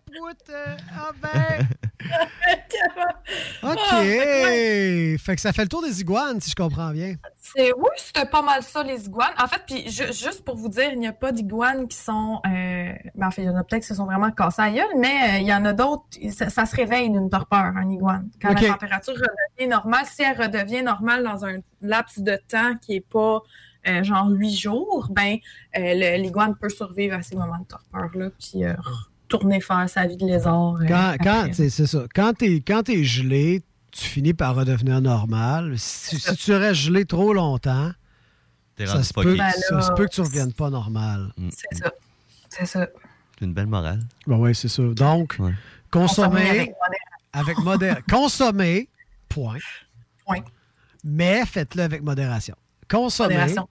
euh, ah ben. OK. Fait que ça fait le tour des iguanes, si je comprends bien. C'est oui, c'était pas mal ça les iguanes. En fait, puis ju- juste pour vous dire, il n'y a pas d'iguanes qui sont, euh, ben, en fait, il y en a peut-être qui se sont vraiment cassés à gueule, mais euh, il y en a d'autres. Ça, ça se réveille d'une torpeur, un iguane. Quand la température redevient normale, si elle redevient normale dans un laps de temps qui est pas euh, genre huit jours, ben euh, le- l'iguane peut survivre à ces moments de torpeur là, puis euh, retourner faire sa vie de lézard. euh, Quand, quand c'est ça. Quand t'es quand t'es gelé, tu finis par redevenir normal. Si, si tu restes gelé trop longtemps, T'es ça se, peut. Ben ça se peut que tu reviennes pas normal. C'est ça. C'est ça. C'est une belle morale. Ben oui, c'est ça. Donc, consommer Consommer avec, avec modération. consommer, point. Point. Mais faites-le avec modération. Consommer Modération,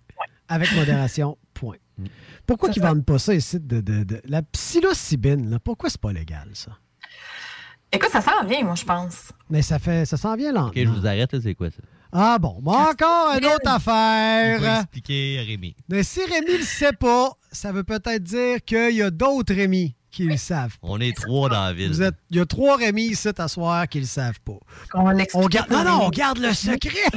avec modération, point. Pourquoi qu'ils vendent pas ça ici de, de- de- la psilocybine? là? Pourquoi c'est pas légal, ça? Écoute, ça s'en vient, moi, je pense. Mais ça fait ça s'en vient lentement. Ok, je vous arrête, là, c'est quoi ça? Ah bon, bon, encore une autre Je vais affaire. expliquer à Rémi. Mais si Rémi ne le sait pas, ça veut peut-être dire qu'il y a d'autres Rémi qui le savent. On est trois dans la ville. Vous êtes, il y a trois Rémi ici à soir qui le savent pas. On garde, non, non, on garde le secret.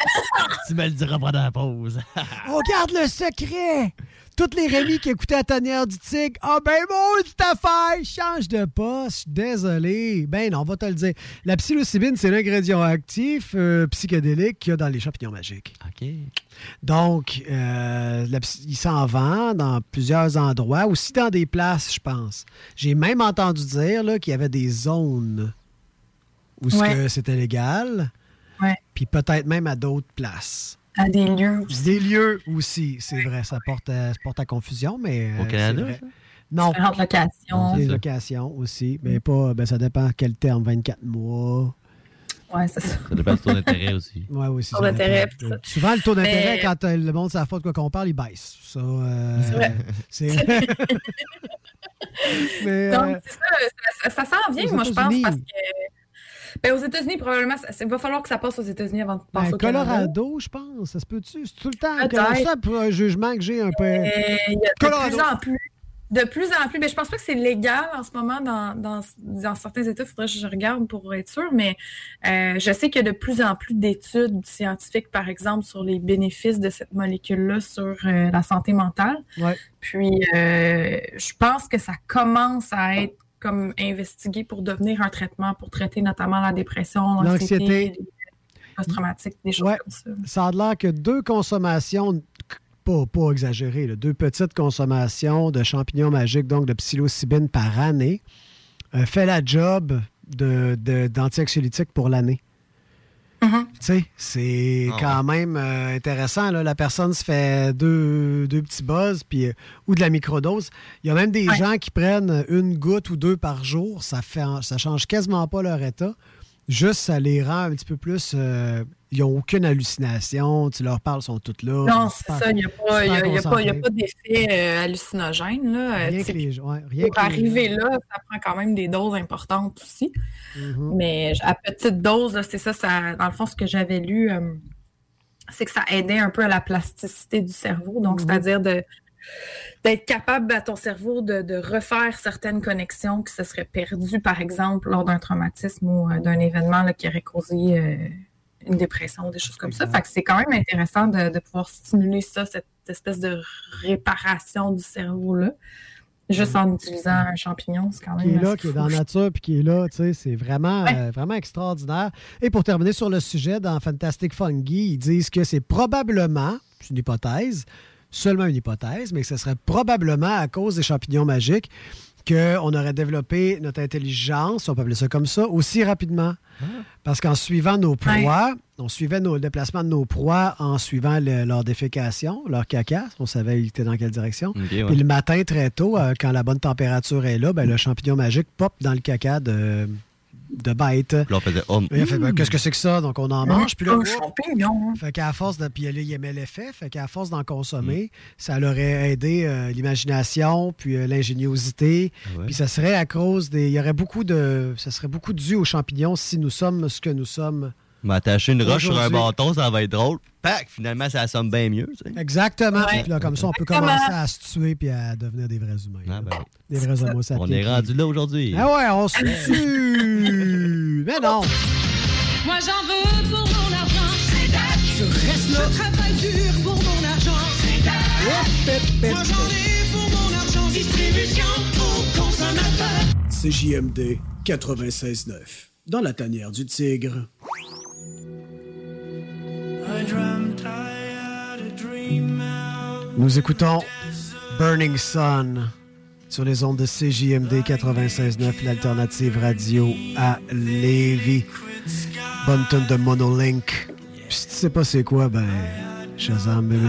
tu me le diras pas dans la pause. on garde le secret. Toutes les Rémi qui écoutaient la tanière du tigre, ah ben maudite affaire, change de poste, désolé. Ben non, on va te le dire. La psilocybine, c'est l'ingrédient actif euh, psychédélique qu'il y a dans les champignons magiques. OK. Donc, euh, la il s'en vend dans plusieurs endroits, aussi dans des places, je pense. J'ai même entendu dire là, qu'il y avait des zones où ce Ouais. que c'était légal, Ouais. puis peut-être même à d'autres places. À des lieux aussi. Des lieux aussi, c'est vrai, ça porte, à, ça porte à confusion, mais. Au euh, Canada, c'est vrai. ça? Non. Différentes locations. Des C'est locations aussi, mais pas. Ben, ça dépend quel terme, 24 mois. Ouais, c'est ça. Ça dépend du taux d'intérêt aussi. Ouais, aussi. Taux ça. Souvent, le taux d'intérêt, Mais- quand euh, le monde sait la faute de quoi qu'on parle, il baisse. Ça, euh, C'est vrai. c'est. Mais, Donc, euh, c'est ça, ça, ça s'en vient, moi, je pense, parce que. Ben, aux États-unis, probablement, il va falloir que ça passe aux États-Unis avant de passer ben, au Canada. Colorado, je pense, ça se peut-tu? C'est tout le temps. Ça, pour un jugement que j'ai un peu. Euh, y a de Colorado. plus en plus. De plus en plus, mais je pense pas que c'est légal en ce moment dans, dans, dans certains États. Il faudrait que je regarde pour être sûr, mais euh, je sais qu'il y a de plus en plus d'études scientifiques, par exemple, sur les bénéfices de cette molécule-là sur euh, la santé mentale. Ouais. Puis, euh, je pense que ça commence à être comme investigué pour devenir un traitement pour traiter notamment la dépression, l'anxiété, post-traumatiques, des choses Ouais. comme ça. Ça a l'air que deux consommations, pas, pas exagérées, là, deux petites consommations de champignons magiques, donc de psilocybine par année, euh, fait la job de, de- pour l'année. Tu sais, c'est Ah quand même euh, intéressant. Là. La personne se fait deux, deux petits buzz puis, euh, ou de la microdose. Il y a même des gens qui prennent une goutte ou deux par jour. Ça fait, ça change quasiment pas leur état. Juste, ça les rend un petit peu plus. Ils n'ont aucune hallucination. Tu leur parles, ils sont toutes là. Non, c'est ça. Il n'y a, pas- il y a- super il y a pas, d'effet euh, hallucinogène. Là. Rien que les- ouais, rien pour que les- arriver là, ça prend quand même des doses importantes aussi. Mhm. Mais à petite dose, c'est ça, ça. Dans le fond, ce que j'avais lu, euh, c'est que ça aidait un peu à la plasticité du cerveau. Donc, Mhm. c'est-à-dire de d'être capable à ton cerveau de, de refaire certaines connexions qui se seraient perdues, par exemple, lors d'un traumatisme ou euh, d'un événement là, qui aurait causé une dépression, des choses comme ça. Fait que c'est quand même intéressant de, de pouvoir stimuler ça, cette espèce de réparation du cerveau-là, juste en utilisant un champignon. C'est quand même qui est là, qui est dans la nature, puis qui est là, tu sais, c'est vraiment, Ouais. euh, vraiment extraordinaire. Et pour terminer sur le sujet, dans Fantastic Fungi, ils disent que c'est probablement, c'est une hypothèse, seulement une hypothèse, mais que ce serait probablement à cause des champignons magiques qu'on aurait développé notre intelligence, on peut appeler ça comme ça, aussi rapidement. Parce qu'en suivant nos proies, on suivait nos le déplacement de nos proies en suivant le- leur défécation, leur caca. On savait ils étaient dans quelle direction. ouais. Puis le matin, très tôt, euh, quand la bonne température est là, ben, le champignon magique pop dans le caca de, de bête. Puis là, on faisait oh, fait, ben, qu'est-ce que c'est que ça? Donc, on en mange. Puis là, champignon. fait qu'à force de. Puis là, il aimait l'effet. Fait qu'à force d'en consommer, ça l'aurait aidé euh, l'imagination, puis euh, l'ingéniosité. Ah ouais. Puis ça serait à cause des. Il y aurait beaucoup de. Ça serait beaucoup dû aux champignons si nous sommes ce que nous sommes. M'attacher une roche sur un bâton, ça va être drôle. Pac, finalement, ça sonne bien mieux. tu sais. Exactement. Ouais. Puis là, comme ça, on peut Exactement. commencer à se tuer puis à devenir des vrais humains. Ah, ben, Des vrais homo sapiens. on est rendu là aujourd'hui. Ah ouais, on se tue. Mais non. Moi j'en veux pour mon argent. Je reste là. Je travaille dur pour mon argent. Moi j'en ai pour mon argent. Distribution aux consommateurs. CJMD 96.9. Dans la tanière du tigre. Nous écoutons Burning Sun sur les ondes de CJMD 96.9, l'alternative radio à Lévis. Bonne tonne de Monolink. Puis si tu sais pas c'est quoi, ben, Shazam, bébé.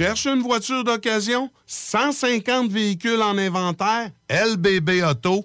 Cherches une voiture d'occasion? 150 véhicules en inventaire? lbbauto.com.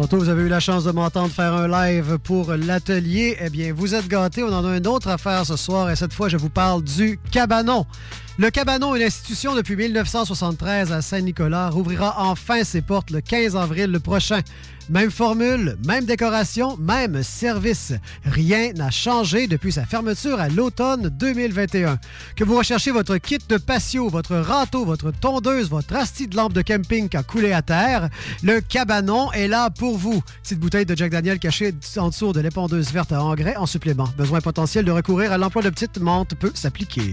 Tantôt, vous avez eu la chance de m'entendre faire un live pour l'atelier. Eh bien, vous êtes gâtés. On en a une autre à faire ce soir et cette fois, je vous parle du Cabanon. Le Cabanon, une institution depuis 1973 à Saint-Nicolas, rouvrira enfin ses portes le 15 avril le prochain. Même formule, même décoration, même service. Rien n'a changé depuis sa fermeture à l'automne 2021. Que vous recherchez votre kit de patio, votre râteau, votre tondeuse, votre asti de lampe de camping qui a coulé à terre, le Cabanon est là pour vous. Petite bouteille de Jack Daniel cachée en dessous de l'épondeuse verte à engrais en supplément. Besoin potentiel de recourir à l'emploi de petites menthes peut s'appliquer.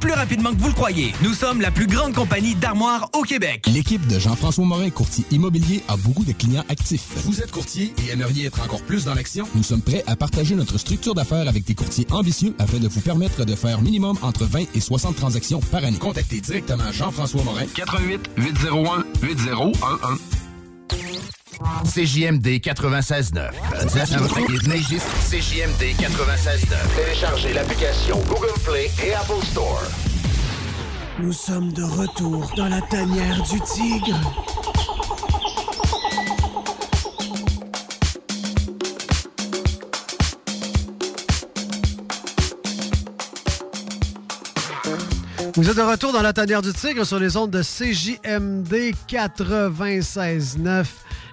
plus rapidement que vous le croyez. Nous sommes la plus grande compagnie d'armoires au Québec. L'équipe de Jean-François Morin, courtier immobilier, a beaucoup de clients actifs. Vous êtes courtier et aimeriez être encore plus dans l'action? Nous sommes prêts à partager notre structure d'affaires avec des courtiers ambitieux afin de vous permettre de faire minimum entre 20 et 60 transactions par année. Contactez directement Jean-François Morin. 88 801 8011. CJMD 96.9. CJMD 96.9. Téléchargez l'application Google Play et Apple Store. Nous sommes de retour dans la tanière du tigre. Vous êtes de retour dans la tanière du tigre sur les ondes de CJMD 96.9,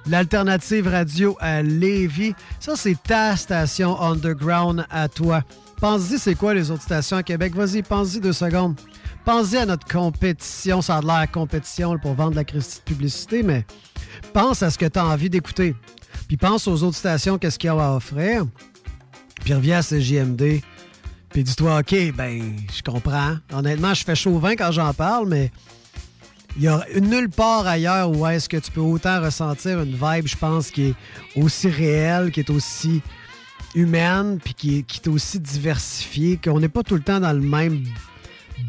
l'alternative radio à Lévis. Ça, c'est ta station underground à toi. Pense-y, c'est quoi les autres stations à Québec? Vas-y, pense-y deux secondes. Pense-y à notre compétition. Ça a l'air compétition pour vendre de la de publicité, mais pense à ce que tu as envie d'écouter. Puis pense aux autres stations, qu'est-ce qu'il y a à offrir. Puis reviens à CJMD. Puis dis-toi, OK, ben, je comprends. Honnêtement, je fais chauvin quand j'en parle, mais il y a nulle part ailleurs où est-ce que tu peux autant ressentir une vibe, je pense, qui est aussi réelle, qui est aussi humaine, puis qui est, qui est aussi diversifiée, qu'on n'est pas tout le temps dans le même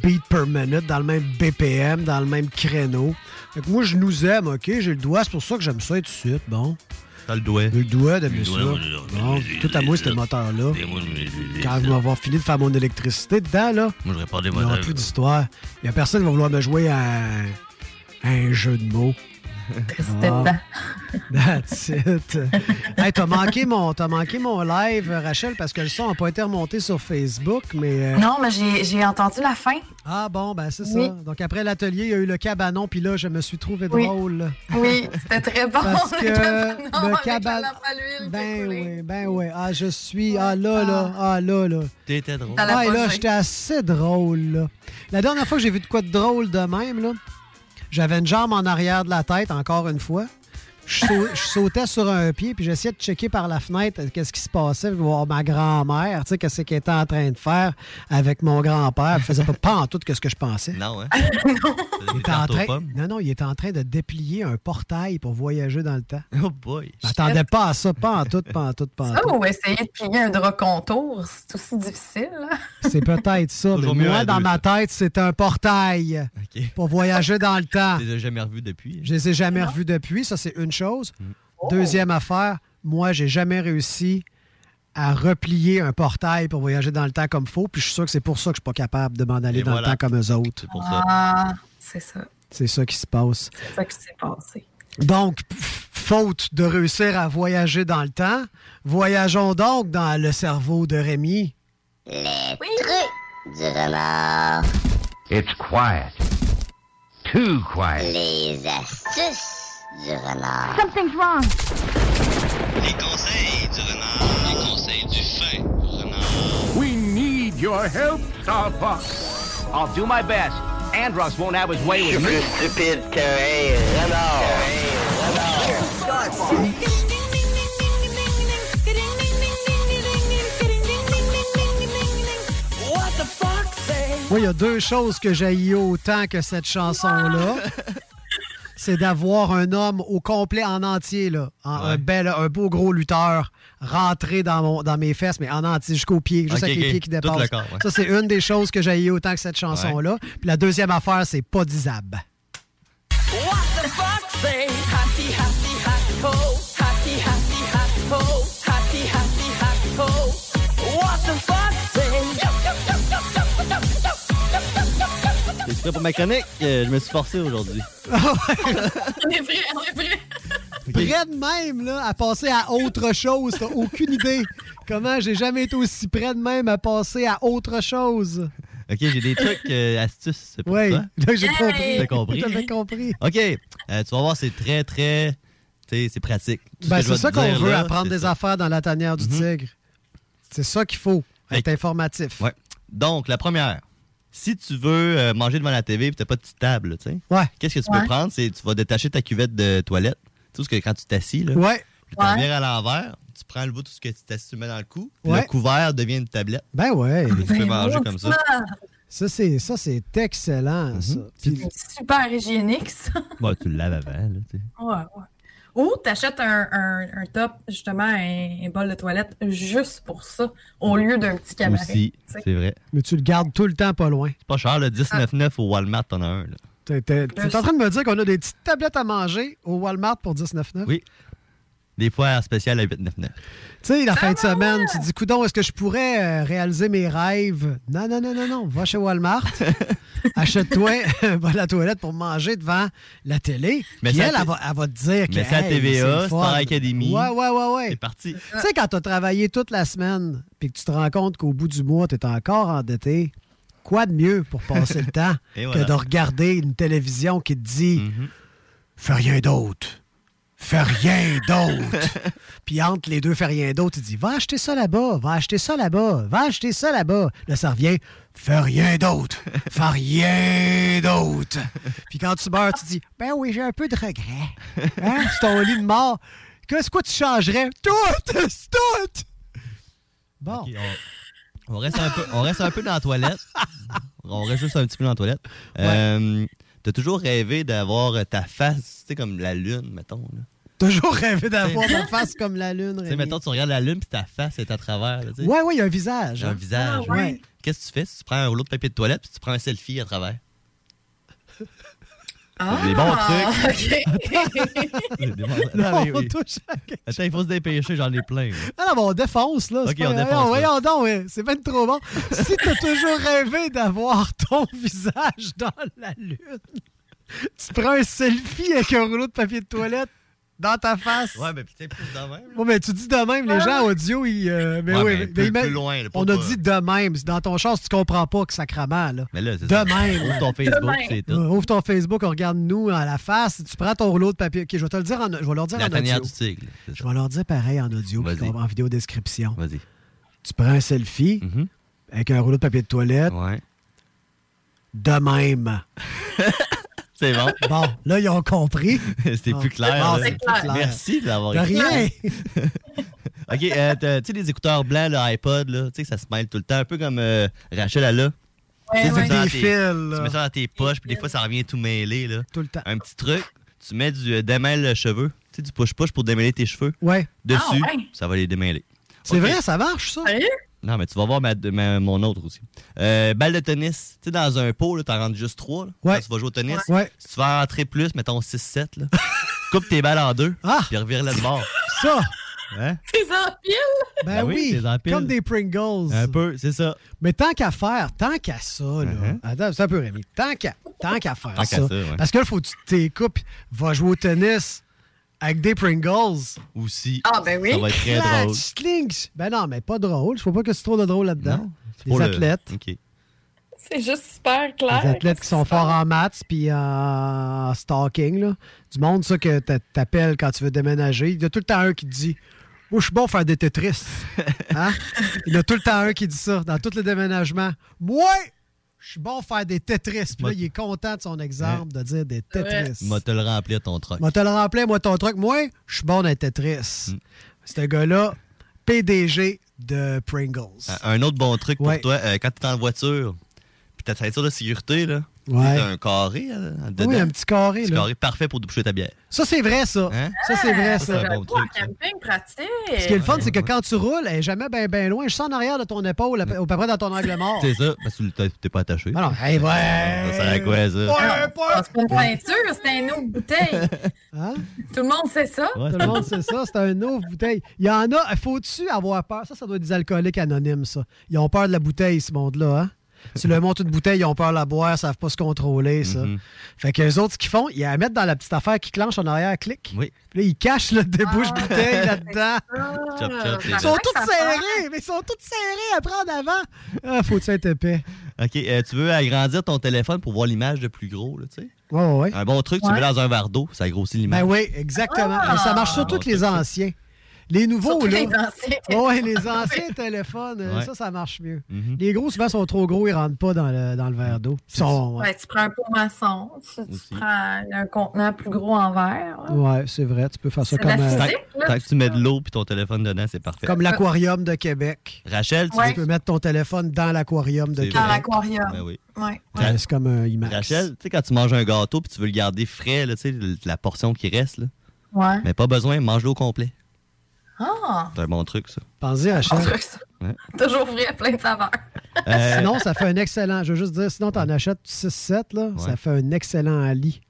beat per minute, dans le même BPM, dans le même créneau. Fait que moi, je nous aime, OK? J'ai le doigt, c'est pour ça que j'aime ça tout de suite, bon. T'as le doigt. Le doigt d'aimer ça. Bon, tout à moi, c'était le moteur-là. Quand je vais avoir fini de faire mon électricité dedans, là, Moi, je répondais il n'y aura plus d'histoire. Il n'y a personne qui va vouloir me jouer à un, jeu de mots. C'était Ah. dedans. That's it. hey, t'as manqué, mon, t'as manqué mon live, Rachel, parce que le son n'a pas été remonté sur Facebook, mais... euh, Non, mais j'ai j'ai entendu la fin. Ah bon, ben c'est Oui. ça. Donc après l'atelier, il y a eu le cabanon, puis là, je me suis trouvé Oui. drôle. Oui, c'était très bon. Parce que le cabanon Ben oui, ben oui. Ah, je suis... Ah là, là, ah là, là. T'étais drôle. Ah, et là, j'étais assez drôle, là. La dernière fois que j'ai vu de quoi de drôle de même, là, j'avais une jambe en arrière de la tête, encore une fois. Je, sau- je sautais sur un pied, puis j'essayais de checker par la fenêtre euh, qu'est-ce qui se passait, voir ma grand-mère, tu sais, qu'est-ce qu'elle était en train de faire avec mon grand-père. Elle faisait pas, pas en tout ce que je pensais. Non, hein? Il était en train, non, non, il était en train de déplier un portail pour voyager dans le temps. Oh boy. Je m'attendais pas à ça, pas en tout, pas en tout, pas en Ça tout. ou essayer de plier un drap contour, c'est aussi difficile. C'est peut-être ça, mais moi, dans deux, ma ça. tête, c'est un portail pour voyager dans le temps. Tu les as jamais revus depuis. Je les ai jamais revus depuis, ça c'est une chose. Mm. Deuxième affaire, moi j'ai jamais réussi à replier un portail pour voyager dans le temps comme faut, puis je suis sûr que c'est pour ça que je suis pas capable de m'en aller Et dans voilà. le temps comme eux autres. C'est pour ça. Ah, c'est ça. C'est ça qui se passe. C'est ça qui s'est passé. Donc, faute de réussir à voyager dans le temps, voyageons donc dans le cerveau de Rémi. Les trucs du renard. It's quiet. Too quiet. Les astuces du renard. Something's wrong. Les conseils du renard. Les conseils du fin renard. We need your help, Starfox. I'll do my best. Andros won't have his way Je suis with me. plus stupide qu'un renard. Moi, il y a deux choses que j'ai autant que cette chanson-là. C'est d'avoir un homme au complet en entier, là. En- un, bel, un beau gros lutteur rentré dans, mon, dans mes fesses, mais en entier jusqu'au pied, juste avec les pieds qui dépassent. corps, ouais. Ça, c'est une des choses que j'ai autant que cette chanson-là. Puis la deuxième affaire, c'est pas d'Isab. What the fuck? Prêt pour ma chronique? Euh, je me suis forcé aujourd'hui. On est vrai, on est vrai. Près de même, là, à passer à autre chose. T'as aucune idée comment j'ai jamais été aussi près de même à passer à autre chose. OK, j'ai des trucs, euh, astuces. c'est pour là, j'ai compris. T'as compris? Compris. OK, euh, tu vas voir, c'est très, très... Tu sais, c'est pratique. Tout Ben, c'est ça qu'on veut, là, apprendre des ça. affaires dans la tanière du Mhm. tigre. C'est ça qu'il faut, être informatif. Ouais. Donc, la première, si tu veux euh, manger devant la TV et tu n'as pas de petite table, tu sais, Ouais. qu'est-ce que tu Ouais. peux prendre? C'est tu vas détacher ta cuvette de toilette. Tu sais, parce que quand tu t'assis, là, Ouais. puis tu Ouais. viens à l'envers, tu prends le bout de tout ce que tu t'assis, tu mets dans le cou, le couvert devient une tablette. Ben ouais. Et tu peux manger comme ça. Ça, c'est, ça, c'est excellent, ça. Puis- C'est super hygiénique, ça. Bon, tu le laves avant, là, tu sais. Ouais, ouais. Ou t'achètes un, un, un top, justement, un, un bol de toilette juste pour ça, au lieu d'un petit cabaret. Aussi, c'est vrai. Mais tu le gardes tout le temps pas loin. C'est pas cher, le 19,9 au Walmart, t'en as un. Là. T'es, t'es- t'es en train de me dire qu'on a des petites tablettes à manger au Walmart pour 19,9? Oui. Des fois, en spécial à 8,99. Tu sais, la fin de semaine, tu te dis, coudon, est-ce que je pourrais euh, réaliser mes rêves? Non, non, non, non, non. Va chez Walmart. Achète-toi bol à toilette pour manger devant la télé. Mais elle, elle va, elle va te dire que. Mais c'est à hey, TVA, Star. Academy. Ouais, ouais, ouais, ouais. C'est parti. Tu sais, quand tu as travaillé toute la semaine puis que tu te rends compte qu'au bout du mois, tu es encore endetté, quoi de mieux pour passer le temps que de regarder une télévision qui te dit Fais rien d'autre. Fais rien d'autre. Puis entre les deux, fais rien d'autre, il dit Va acheter ça là-bas, va acheter ça là-bas, va acheter ça là-bas. Là, ça revient Fais rien d'autre. Fais rien d'autre. Puis quand tu meurs, tu dis Ben oui, j'ai un peu de regret. Hein? C'est ton lit de mort. Qu'est-ce que tu changerais? Tout tout Bon. On reste un peu, on reste un peu dans la toilette. On reste juste un petit peu dans la toilette. Euh, T'as toujours rêvé d'avoir ta face, tu sais, comme la lune, mettons. là. Toujours rêvé d'avoir ta face comme la lune. Tu sais, mettons, tu regardes la lune puis ta face est à travers. là. Ouais, ouais, il y a un visage. Un hein. visage. Ah, ouais. Qu'est-ce que tu fais si tu prends un rouleau de papier de toilette puis tu prends un selfie à travers? Ah, Des bons trucs. ok. Des bons- Là, Non, oui, on oui. touche à quelque Attends, il faut se dépêcher, j'en ai plein. Ah non, mais on défonce, là. Ok, pas- on défonce, Voyons, là. voyons donc, ouais. c'est même trop bon. si t'as toujours rêvé d'avoir ton visage dans la lune, tu prends un selfie avec un rouleau de papier de toilette dans ta face. Ouais, mais putain, plus de même. Bon, mais tu dis de même, les gens audio, ils. euh, mais Ouais, oui, mais mais plus- ils mettent- plus loin, là, pas on a dit de même. Dans ton char, si tu comprends pas que sacrament, là. Mais là, c'est De ça. même. Ouvre ton Facebook, c'est tout. Euh, Ouvre ton Facebook, on regarde nous à la face. Tu prends ton rouleau de papier. Ok, je vais te le dire en, je vais leur dire La en audio. du tigre. Je vais leur dire pareil en audio, puis en vidéo description. Vas-y. Tu prends un selfie avec un rouleau de papier de toilette. Ouais. De même. C'est bon. Bon, là, ils ont compris. C'était plus clair. Bon, clair. Merci d'avoir De rien. OK, euh, tu sais, les écouteurs blancs, l'iPod, là, tu sais, ça se mêle tout le temps, un peu comme euh, Rachel, elle a. Ouais, Tu ouais. mets Des tes- fils. Tu mets ça dans tes poches, puis des fois, ça revient tout mêlé, là. Tout le temps. Un petit truc, tu mets du euh, démêle cheveux, tu sais, du push-push pour démêler tes cheveux. Ouais. Dessus, Ah, ouais. ça va les démêler. C'est vrai, ça marche, ça? Non, mais tu vas voir ma- ma- mon autre aussi. Euh, balle de tennis. Tu sais, dans un pot, là, t'en rentres juste trois. là, Ouais. Quand tu vas jouer au tennis. Ouais. Si tu en rentrer plus, mettons 6-7, là, coupe tes balles en deux, Ah! puis revire-les de bord. Ça! Hein? T'es en pile? Ben, Ben oui, oui, c'est en pile. comme des Pringles. Un peu, c'est ça. Mais tant qu'à faire, tant qu'à ça, là. Uh-huh. Attends, c'est un peu Rémi. Tant qu'à tant qu'à faire Tant ça. qu'à ça, ouais. Parce que là, faut que tu t'écoupes, va jouer au tennis avec des Pringles. Aussi. Ah, ben oui. Ça va être très drôle. slings. Ben non, mais pas drôle. Je vois pas que c'est trop de drôle là-dedans. Les le- athlètes. OK. C'est juste super clair. Les athlètes qui sont forts en maths puis en stalking, là. Du monde, ça, que t'a- t'appelles quand tu veux déménager. Il y a tout le temps un qui te dit Moi, je suis bon pour faire des Tetris. Hein? Il y en a tout le temps un qui dit ça dans tous les déménages. Moi, je suis bon pour faire des Tetris. Puis là, il est content de son exemple de dire des Tetris. Moi, te le remplir ton truc. Moi, te le remplir, moi, ton truc. Moi, je suis bon dans les Tetris. C'est un gars-là, PDG de Pringles. Un- Un autre bon truc pour Ouais. toi, euh, quand tu es en voiture, puis ta ceinture de sécurité, là, Ouais. un carré euh, dedans. Oui, un petit carré. Un petit là. carré parfait pour boucher ta bière. Ça, c'est vrai, ça. Hein? Ça, c'est vrai, Ça, ça. c'est un bon truc. ça. camping pratique. Ce qui est le fun, c'est que quand tu roules, elle est jamais bien ben loin. Je suis en arrière de ton épaule, à- au peu près dans ton angle mort. C'est ça, parce que t'es- t'es pas attaché. Ah non, hey, ouais. Ça sert à quoi, ça? Ah, C'est pas une peinture, c'est une autre bouteille. Hein? Tout le monde sait ça. Ouais, Tout le monde sait ça, c'est un ouf bouteille. Il y en a, faut-tu avoir peur? Ça, ça doit être des alcooliques anonymes, ça. Ils ont peur de la bouteille, ce monde-là, hein? Si le monte une bouteille, ils ont peur de la boire, ils savent pas se contrôler, ça. Mhm. Fait que les autres, ce qu'ils font, ils la mettent dans la petite affaire qui clenche en arrière, clic. Oui. Puis là, ils cachent le débouche bouteille là-dedans. Chop, chop, les- Ils sont tous serrés, mais ils sont tous serrés après en avant. Ah, faut-tu être épais? OK, euh, tu veux agrandir ton téléphone pour voir l'image de plus gros, là, tu sais? Ouais, ouais, ouais. Un bon truc, tu Ouais. mets dans un verre d'eau, ça grossit l'image. Ben oui, exactement. Mais ça marche sur tous les anciens. Les nouveaux, Surtout là. les anciens. Ouais, les anciens téléphones, euh, Ouais. ça, ça marche mieux. Mhm. Les gros, souvent, sont trop gros, ils rentrent pas dans le, dans le verre d'eau. Sont- ouais, tu prends un pot maçon, tu, prends un contenant plus gros en verre. Ouais, c'est vrai, tu peux faire ça comme, euh, Tant, que tu mets de l'eau puis ton téléphone dedans, c'est parfait. comme l'aquarium de Québec. Rachel, tu Ouais. Tu peux mettre ton téléphone dans l'aquarium de Québec. Dans l'aquarium. Ben oui. Ouais. Ouais, c'est comme un IMAX. Rachel, tu sais, quand tu manges un gâteau puis tu veux le garder frais, là, tu sais, le- la portion qui reste, là, Ouais. mais pas besoin, mange-le au complet. Ah! C'est un bon truc, ça. Pensez, truc, ça. Ouais. Toujours vrai, plein de saveurs. Euh, Sinon, ça fait un excellent. Je veux juste dire, sinon, t'en achètes 6-7, là. Ça Ouais. fait un excellent lit.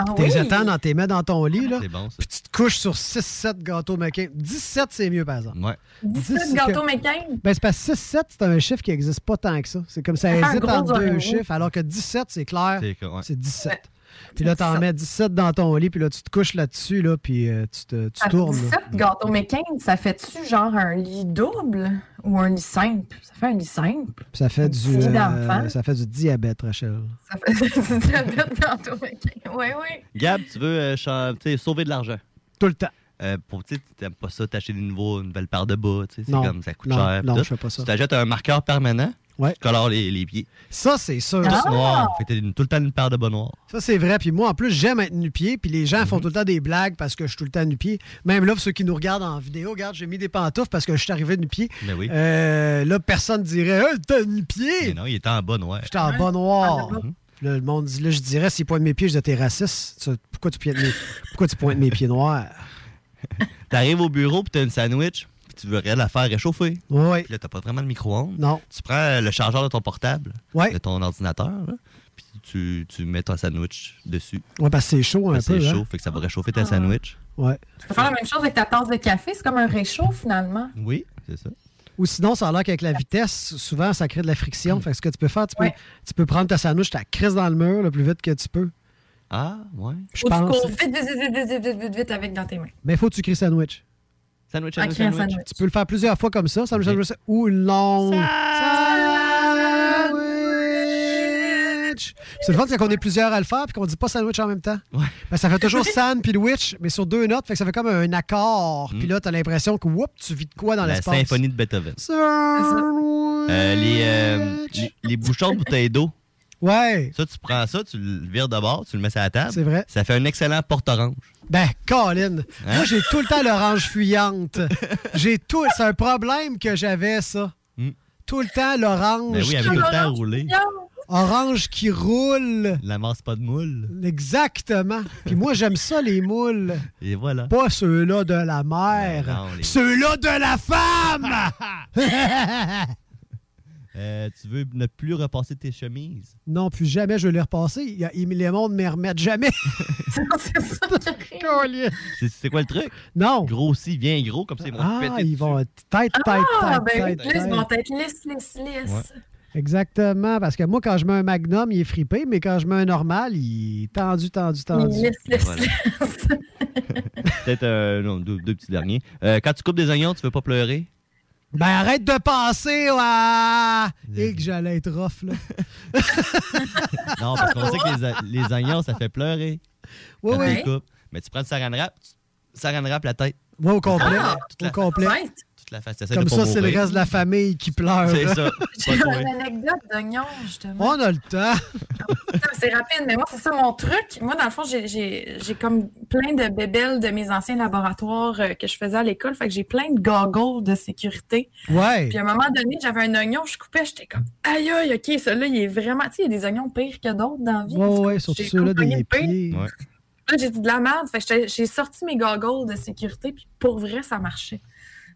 Ah T'es oui? attends, dans tes mets dans ton lit, là. c'est bon, ça. Puis tu te couches sur 6-7 gâteaux McCain. 17, c'est mieux, par exemple. Ouais. 17 c'est gâteaux que- mécaniques. Ben, c'est parce que 6-7, c'est un chiffre qui n'existe pas tant que ça. C'est comme ça hésite gros entre deux chiffres, alors que 17, c'est clair. C'est ouais. C'est 17. Puis là, t'en 17. mets 17 dans ton lit, puis là, tu te couches là-dessus, là, puis euh, tu, te, tu Ça tournes. là. 17 gâteaux mécaniques, ça fait-tu genre un lit double? Ou un lit simple? Ça fait un lit simple. Ça fait, du, euh, ça fait du diabète, Rachel. Ça fait du diabète tantôt. Oui, oui. Gab, tu veux euh, chan- tu sais, sauver de l'argent. Tout le temps. Euh, pour, tu sais, t'aimes pas ça, t'acheter des nouveaux, une nouvelle paire de bas, tu sais, c'est comme ça coûte Non, cher. non, je fais pas ça. Tu t'achètes un marqueur permanent, Ouais. tu colores les, les pieds. Ça, c'est sûr. Tout noir. Fait que t'as une- tout le temps une paire de bas noirs. Ça, c'est vrai. Puis moi, en plus, j'aime être nu-pied. Puis les gens Mhm. font tout le temps des blagues parce que je suis tout le temps nu-pied. Même là, pour ceux qui nous regardent en vidéo, regarde, j'ai mis des pantoufles parce que je suis arrivé nu-pied. Mais oui. Euh, là, personne dirait Hey, t'es nu-pied! Mais non, il était en bas noir. J'étais en bas noir. Puis Là, le monde dit, là, je dirais, s'il pointe mes pieds, je disais, t'es raciste. Pourquoi tu, pointes mes... Pourquoi tu pointes mes pieds noirs? T'arrives au bureau, puis t'as une sandwich, tu veux rien la faire réchauffer. Oui. Puis là, t'as pas vraiment de micro-ondes. Non. Tu prends euh, le chargeur de ton portable, Ouais. de ton ordinateur, là, puis tu, tu mets ton sandwich dessus. Ouais, parce que c'est chaud un peu. c'est hein? chaud, fait que ça va réchauffer ta sandwich. Ouais. Tu peux faire la même chose avec ta tasse de café. C'est comme un réchaud, finalement. Oui, c'est ça. Ou sinon, ça a l'air qu'avec la vitesse, souvent, ça crée de la friction. Fait que ce que tu peux faire, tu peux, Ouais. tu peux prendre ta sandwich, tu la crises dans le mur le plus vite que tu peux. Ah, ouais. Je Ou tu pense. cours vite, vite, vite, vite, vite, vite, vite, vite avec dans tes mains. Mais il faut que tu cries sandwich. Sandwich, sandwich. Tu peux le faire plusieurs fois comme ça, sandwich, sandwich, ou une longue. Sandwich. C'est le fun quand on est plusieurs à le faire puis qu'on dit pas sandwich en même temps. Ben, ça fait toujours sand puis le witch, mais sur deux notes, fait que ça fait comme un accord. Puis là, t'as l'impression que whoop, tu vis de quoi dans Mm. La l'espace? symphonie de Beethoven. Sandwich. Euh, les, euh, les, les bouchons de bouteilles d'eau. Ouais. Ça, tu prends ça, tu le vires de bord, tu le mets sur la table. C'est vrai. Ça fait un excellent porte-orange. Ben, Colin, Hein? moi j'ai tout le temps l'orange fuyante. j'ai tout, c'est un problème que j'avais ça. Hmm. Tout le temps l'orange. Ben oui, avec qui- le temps roulé. Orange qui roule. La masse pas de moule. Exactement. Puis moi j'aime ça les moules. Et voilà. Pas ceux-là de la mère. Ben les- Ceux-là de la femme. Euh, tu veux ne plus repasser tes chemises? non, plus jamais je vais les repasser. Il y a- il- les mondes ne me remettent jamais. C'est c'est quoi le truc? Non. Grossi, bien gros, comme c'est mon Ah, ils dessus. vont tête, tête, Ah, tête, ben oui, tête, puis là, ils vont tête. être lisses, lisses, lisses. Ouais. Exactement, parce que moi, quand je mets un Magnum, il est fripé, mais quand je mets un normal, il est tendu, tendu, tendu. Lisse, lisse, Voilà. Peut-être euh, non, deux, deux petits derniers. Euh, quand tu coupes des oignons, tu veux pas pleurer? Ben arrête de penser à... Et que j'allais être rough, là. Non, parce qu'on sait que les, les oignons, ça fait pleurer. Oui, oui. Mais tu prends le saran wrap, tu saran wrap la tête. Moi, au complet. Ah, au complet. Right. Toute la face. T'essaies Comme ça, c'est le reste de la famille qui pleure. C'est ça. J'ai une anecdote d'oignon, justement. On a le temps. C'est rapide, mais moi, c'est ça mon truc. Moi, dans le fond, j'ai- comme plein de bébelles de mes anciens laboratoires euh, que je faisais à l'école. Fait que j'ai plein de goggles de sécurité. Ouais. Puis à un moment donné, j'avais un oignon, je coupais, j'étais comme aïe aïe, ok, celui-là, il est vraiment. Tu sais, il y a des oignons pires que d'autres dans la vie. Ouais, ouais, surtout ceux-là des pieds. Ouais. Là, j'ai dit de la merde. J'ai sorti mes goggles de sécurité, puis pour vrai, ça marchait.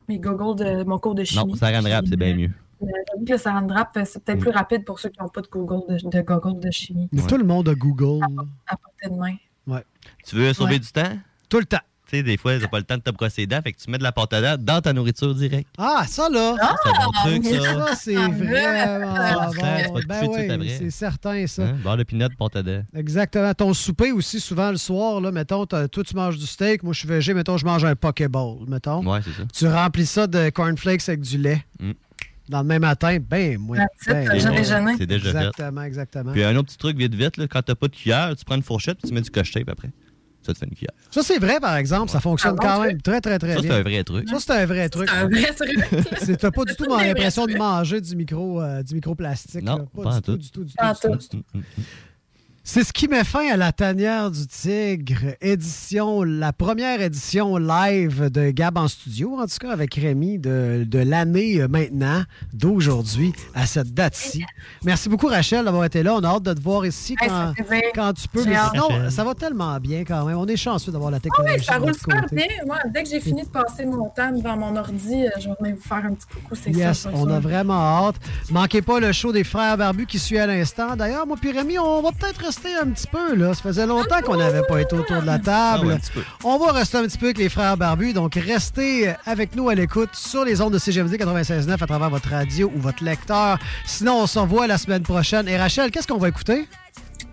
Mes goggles de mon cours de chimie. Non, saran wrap, c'est bien mieux. J'avoue que le saran wrap, c'est peut-être plus rapide pour ceux qui n'ont pas de goggles de, de goggles de chimie. Mais tout le monde a Google. À portée de main. Ouais. Tu veux sauver Ouais. du temps? Tout le temps. Tu sais, des fois, t'as pas le temps de te brosser les dents, fait que tu mets de la pâte à dents dans ta nourriture direct. Ah, ça, là. Ah, c'est un bon truc, mais ça. Ça, c'est Ah, vraiment bon. Ben oui, après. c'est certain, ça. Hein? Beurre de pinot, pâte à dents. Exactement. Ton souper aussi, souvent le soir, là, mettons, toi, tu manges du steak, moi, je suis végé, mettons, je mange un Pokéball, mettons. Ouais, c'est ça. Tu remplis ça de cornflakes avec du lait. Mm. Dans le même matin, ben, moi. Ben, déjà déjeuné. C'est déjà fait. Exactement, exactement. Puis un autre petit truc vite vite, là, quand t'as pas de cuillère, tu prends une fourchette puis tu mets du coche tape après. Ça te fait une cuillère. Ça, c'est vrai, par exemple. Ça fonctionne Ah, bon quand truc. même très, très, très Ça, bien. c'est un vrai truc. Ça, c'est un vrai truc. C'est un vrai truc. T'as pas du tout l'impression de manger du micro, euh, du microplastique. Non, là. pas du tout, tout. du tout, du tout. Pas du tout, C'est ce qui met fin à la tanière du tigre, édition, la première édition live de Gab en studio, en tout cas avec Rémi, de, de l'année euh, maintenant, d'aujourd'hui, à cette date-ci. Merci beaucoup Rachel d'avoir été là. On a hâte de te voir ici quand, tu peux. Mais sinon, ça va tellement bien quand même. On est chanceux d'avoir la technologie. oui, ça roule super bien. Moi, dès que j'ai fini de passer mon temps devant mon ordi, euh, je vais venir vous faire un petit coucou, c'est Yes, ça. on a vraiment hâte. Manquez pas le show des frères barbus qui suit à l'instant. D'ailleurs, moi puis Rémi, on va peut-être rester un petit peu là. Ça faisait longtemps qu'on n'avait pas été autour de la Ah table. ouais, un petit peu. On va rester un petit peu avec les frères barbus. Donc, restez avec nous à l'écoute sur les ondes de CGMD 96.9 à travers votre radio ou votre lecteur. Sinon, on se revoit la semaine prochaine. Et Rachel, qu'est-ce qu'on va écouter?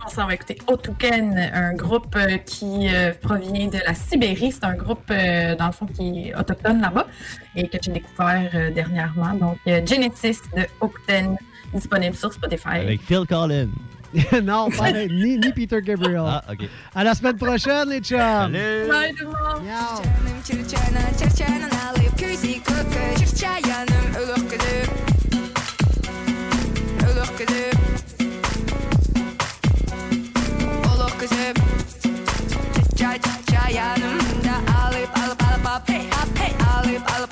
On s'en va écouter Otuken, un groupe euh, qui euh, provient de la Sibérie. C'est un groupe, euh, dans le fond, qui est autochtone là-bas et que j'ai découvert euh, dernièrement. Donc, euh, Genesis de Otuken, disponible sur Spotify. Avec Phil Collins. non, pas ni, ni Peter Gabriel. Ah, OK. À la semaine prochaine, les chums. Salut. Bye tout le monde. Kızım alıp alıp alıp